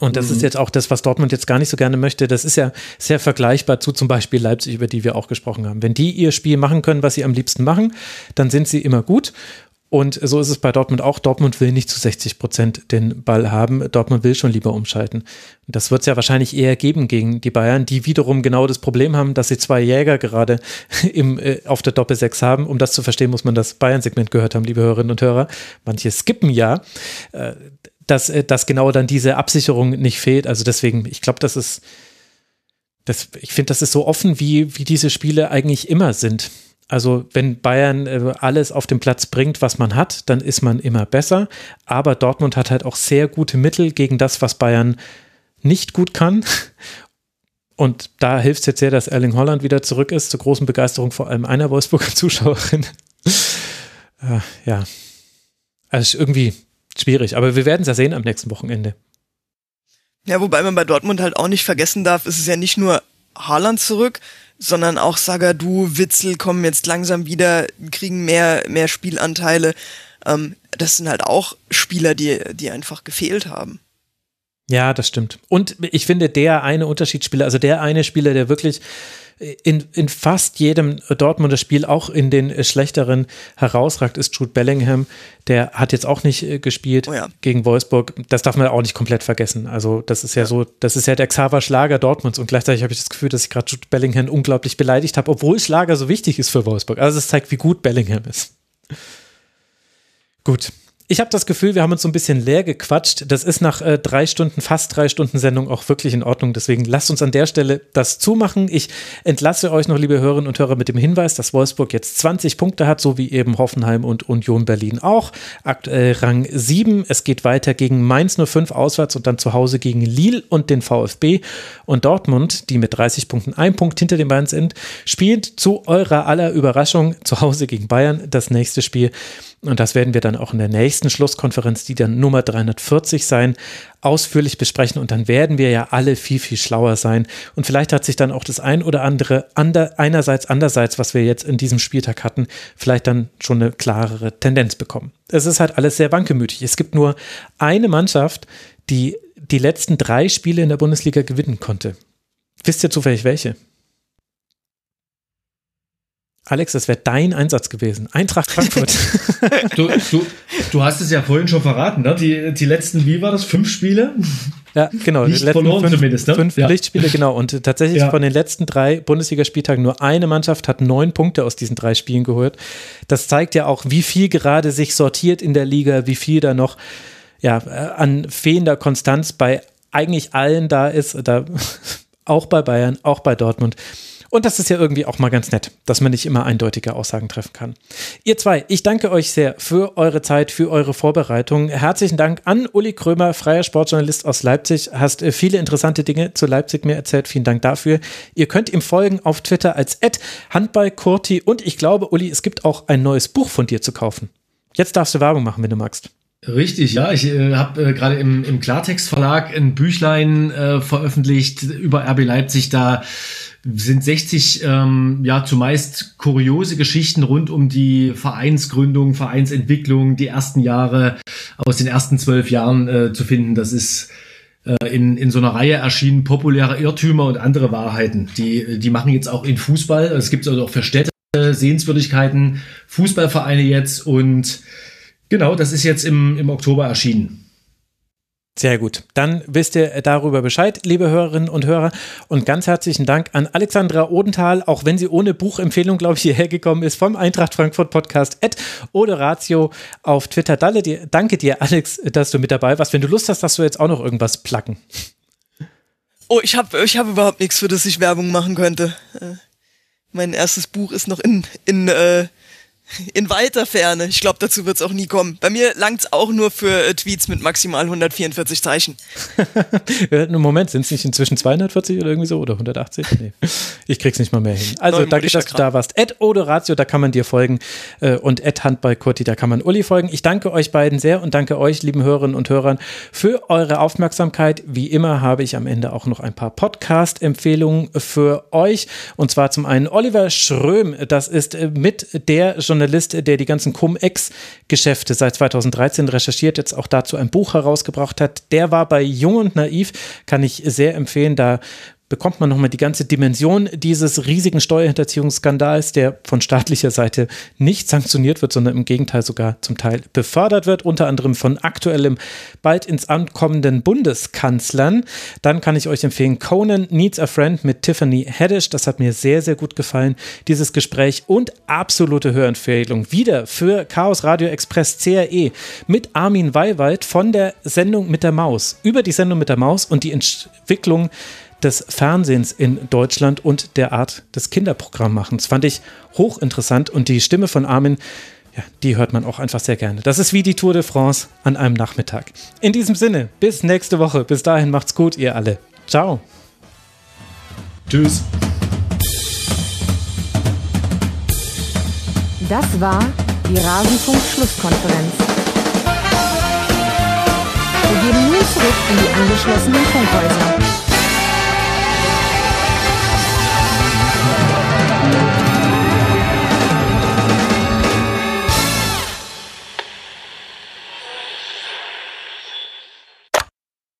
Und das mhm. ist jetzt auch das, was Dortmund jetzt gar nicht so gerne möchte. Das ist ja sehr vergleichbar zu zum Beispiel Leipzig, über die wir auch gesprochen haben. Wenn die ihr Spiel machen können, was sie am liebsten machen, dann sind sie immer gut. Und so ist es bei Dortmund auch. Dortmund will nicht zu 60 Prozent den Ball haben. Dortmund will schon lieber umschalten. Das wird es ja wahrscheinlich eher geben gegen die Bayern, die wiederum genau das Problem haben, dass sie zwei Jäger gerade im, äh, auf der Doppel-6 haben. Um das zu verstehen, muss man das Bayern-Segment gehört haben, liebe Hörerinnen und Hörer. Manche skippen ja, äh, dass, äh, dass genau dann diese Absicherung nicht fehlt. Also deswegen, ich glaube, das ist, das, ich finde, das ist so offen, wie, wie diese Spiele eigentlich immer sind. Also wenn Bayern äh, alles auf den Platz bringt, was man hat, dann ist man immer besser. Aber Dortmund hat halt auch sehr gute Mittel gegen das, was Bayern nicht gut kann. Und da hilft es jetzt sehr, dass Erling Holland wieder zurück ist, zur großen Begeisterung vor allem einer Wolfsburger Zuschauerin. äh, ja, also irgendwie schwierig, aber wir werden es ja sehen am nächsten Wochenende. Ja, wobei man bei Dortmund halt auch nicht vergessen darf, es ist ja nicht nur Haaland zurück, sondern auch Sagadu, Witzel kommen jetzt langsam wieder, kriegen mehr, mehr Spielanteile. Ähm, das sind halt auch Spieler, die, die einfach gefehlt haben. Ja, das stimmt. Und ich finde, der eine Unterschiedsspieler, also der eine Spieler, der wirklich in, in fast jedem Dortmunder Spiel, auch in den schlechteren, herausragt, ist Jude Bellingham. Der hat jetzt auch nicht äh, gespielt oh ja. gegen Wolfsburg. Das darf man auch nicht komplett vergessen. Also, das ist ja, ja. so, das ist ja der Xaver Schlager Dortmunds. Und gleichzeitig habe ich das Gefühl, dass ich gerade Jude Bellingham unglaublich beleidigt habe, obwohl Schlager so wichtig ist für Wolfsburg. Also, es zeigt, wie gut Bellingham ist. Gut, ich habe das Gefühl, wir haben uns so ein bisschen leer gequatscht. Das ist nach äh, drei Stunden, fast drei Stunden Sendung auch wirklich in Ordnung. Deswegen lasst uns an der Stelle das zumachen. Ich entlasse euch noch, liebe Hörerinnen und Hörer, mit dem Hinweis, dass Wolfsburg jetzt 20 Punkte hat, so wie eben Hoffenheim und Union Berlin auch. Aktuell Rang 7. Es geht weiter gegen Mainz 05 auswärts und dann zu Hause gegen Lille und den VfB. Und Dortmund, die mit 30 Punkten ein Punkt hinter den beiden sind, spielt zu eurer aller Überraschung zu Hause gegen Bayern das nächste Spiel. Und das werden wir dann auch in der nächsten Schlusskonferenz, die dann Nummer 340 sein, ausführlich besprechen. Und dann werden wir ja alle viel, viel schlauer sein. Und vielleicht hat sich dann auch das ein oder andere ander, einerseits, andererseits, was wir jetzt in diesem Spieltag hatten, vielleicht dann schon eine klarere Tendenz bekommen. Es ist halt alles sehr wankemütig. Es gibt nur eine Mannschaft, die die letzten drei Spiele in der Bundesliga gewinnen konnte. Wisst ihr zufällig welche? Alex, das wäre dein Einsatz gewesen. Eintracht Frankfurt. du, du, du hast es ja vorhin schon verraten, ne? Die, die letzten, wie war das? Fünf Spiele? Ja, genau. Nicht verloren fünf, zumindest, ne? Fünf ja. Pflichtspiele, genau. Und tatsächlich ja. von den letzten drei Bundesligaspieltagen nur eine Mannschaft hat neun Punkte aus diesen drei Spielen geholt. Das zeigt ja auch, wie viel gerade sich sortiert in der Liga, wie viel da noch ja, an fehlender Konstanz bei eigentlich allen da ist. Da, auch bei Bayern, auch bei Dortmund. Und das ist ja irgendwie auch mal ganz nett, dass man nicht immer eindeutige Aussagen treffen kann. Ihr zwei, ich danke euch sehr für eure Zeit, für eure Vorbereitung. Herzlichen Dank an Uli Krömer, freier Sportjournalist aus Leipzig. Hast äh, viele interessante Dinge zu Leipzig mir erzählt. Vielen Dank dafür. Ihr könnt ihm folgen auf Twitter als Handballkurti und ich glaube, Uli, es gibt auch ein neues Buch von dir zu kaufen. Jetzt darfst du Werbung machen, wenn du magst. Richtig, ja. Ich äh, habe äh, gerade im, im Klartext Verlag ein Büchlein äh, veröffentlicht über RB Leipzig. Da sind 60 ähm, ja zumeist kuriose Geschichten rund um die Vereinsgründung, Vereinsentwicklung, die ersten Jahre aus den ersten zwölf Jahren äh, zu finden. Das ist äh, in, in so einer Reihe erschienen populäre Irrtümer und andere Wahrheiten. Die, die machen jetzt auch in Fußball. Es gibt also auch für Städte Sehenswürdigkeiten, Fußballvereine jetzt und genau, das ist jetzt im, im Oktober erschienen. Sehr gut. Dann wisst ihr darüber Bescheid, liebe Hörerinnen und Hörer. Und ganz herzlichen Dank an Alexandra Odenthal, auch wenn sie ohne Buchempfehlung, glaube ich, hierher gekommen ist, vom Eintracht Frankfurt Podcast at Oderatio auf Twitter. Danke dir, Alex, dass du mit dabei warst. Wenn du Lust hast, dass du jetzt auch noch irgendwas placken. Oh, ich habe ich hab überhaupt nichts, für das ich Werbung machen könnte. Äh, mein erstes Buch ist noch in, in äh, in weiter Ferne. Ich glaube, dazu wird es auch nie kommen. Bei mir langt es auch nur für äh, Tweets mit maximal 144 Zeichen. Im Moment sind es nicht inzwischen 240 oder irgendwie so oder 180? Nee. Ich krieg's nicht mal mehr hin. Also danke, dass du da warst. Ed Odoratio, da kann man dir folgen. Äh, und Ed Handball Kurti, da kann man Uli folgen. Ich danke euch beiden sehr und danke euch, lieben Hörerinnen und Hörern, für eure Aufmerksamkeit. Wie immer habe ich am Ende auch noch ein paar Podcast-Empfehlungen für euch. Und zwar zum einen Oliver Schröm. Das ist äh, mit der Journalist Journalist, der die ganzen Cum-Ex-Geschäfte seit 2013 recherchiert, jetzt auch dazu ein Buch herausgebracht hat. Der war bei Jung und Naiv, kann ich sehr empfehlen. Da bekommt man nochmal die ganze Dimension dieses riesigen Steuerhinterziehungsskandals, der von staatlicher Seite nicht sanktioniert wird, sondern im Gegenteil sogar zum Teil befördert wird, unter anderem von aktuellem, bald ins Amt kommenden Bundeskanzlern. Dann kann ich euch empfehlen, Conan Needs a Friend mit Tiffany Haddish. Das hat mir sehr, sehr gut gefallen, dieses Gespräch und absolute Hörempfehlung wieder für Chaos Radio Express CRE mit Armin Weiwald von der Sendung mit der Maus, über die Sendung mit der Maus und die Entwicklung des Fernsehens in Deutschland und der Art des Kinderprogrammmachens. Fand ich hochinteressant und die Stimme von Armin, ja, die hört man auch einfach sehr gerne. Das ist wie die Tour de France an einem Nachmittag. In diesem Sinne, bis nächste Woche. Bis dahin macht's gut, ihr alle. Ciao. Tschüss. Das war die Rasenfunk-Schlusskonferenz. Wir geben nun zurück in die angeschlossenen Funkhäuser.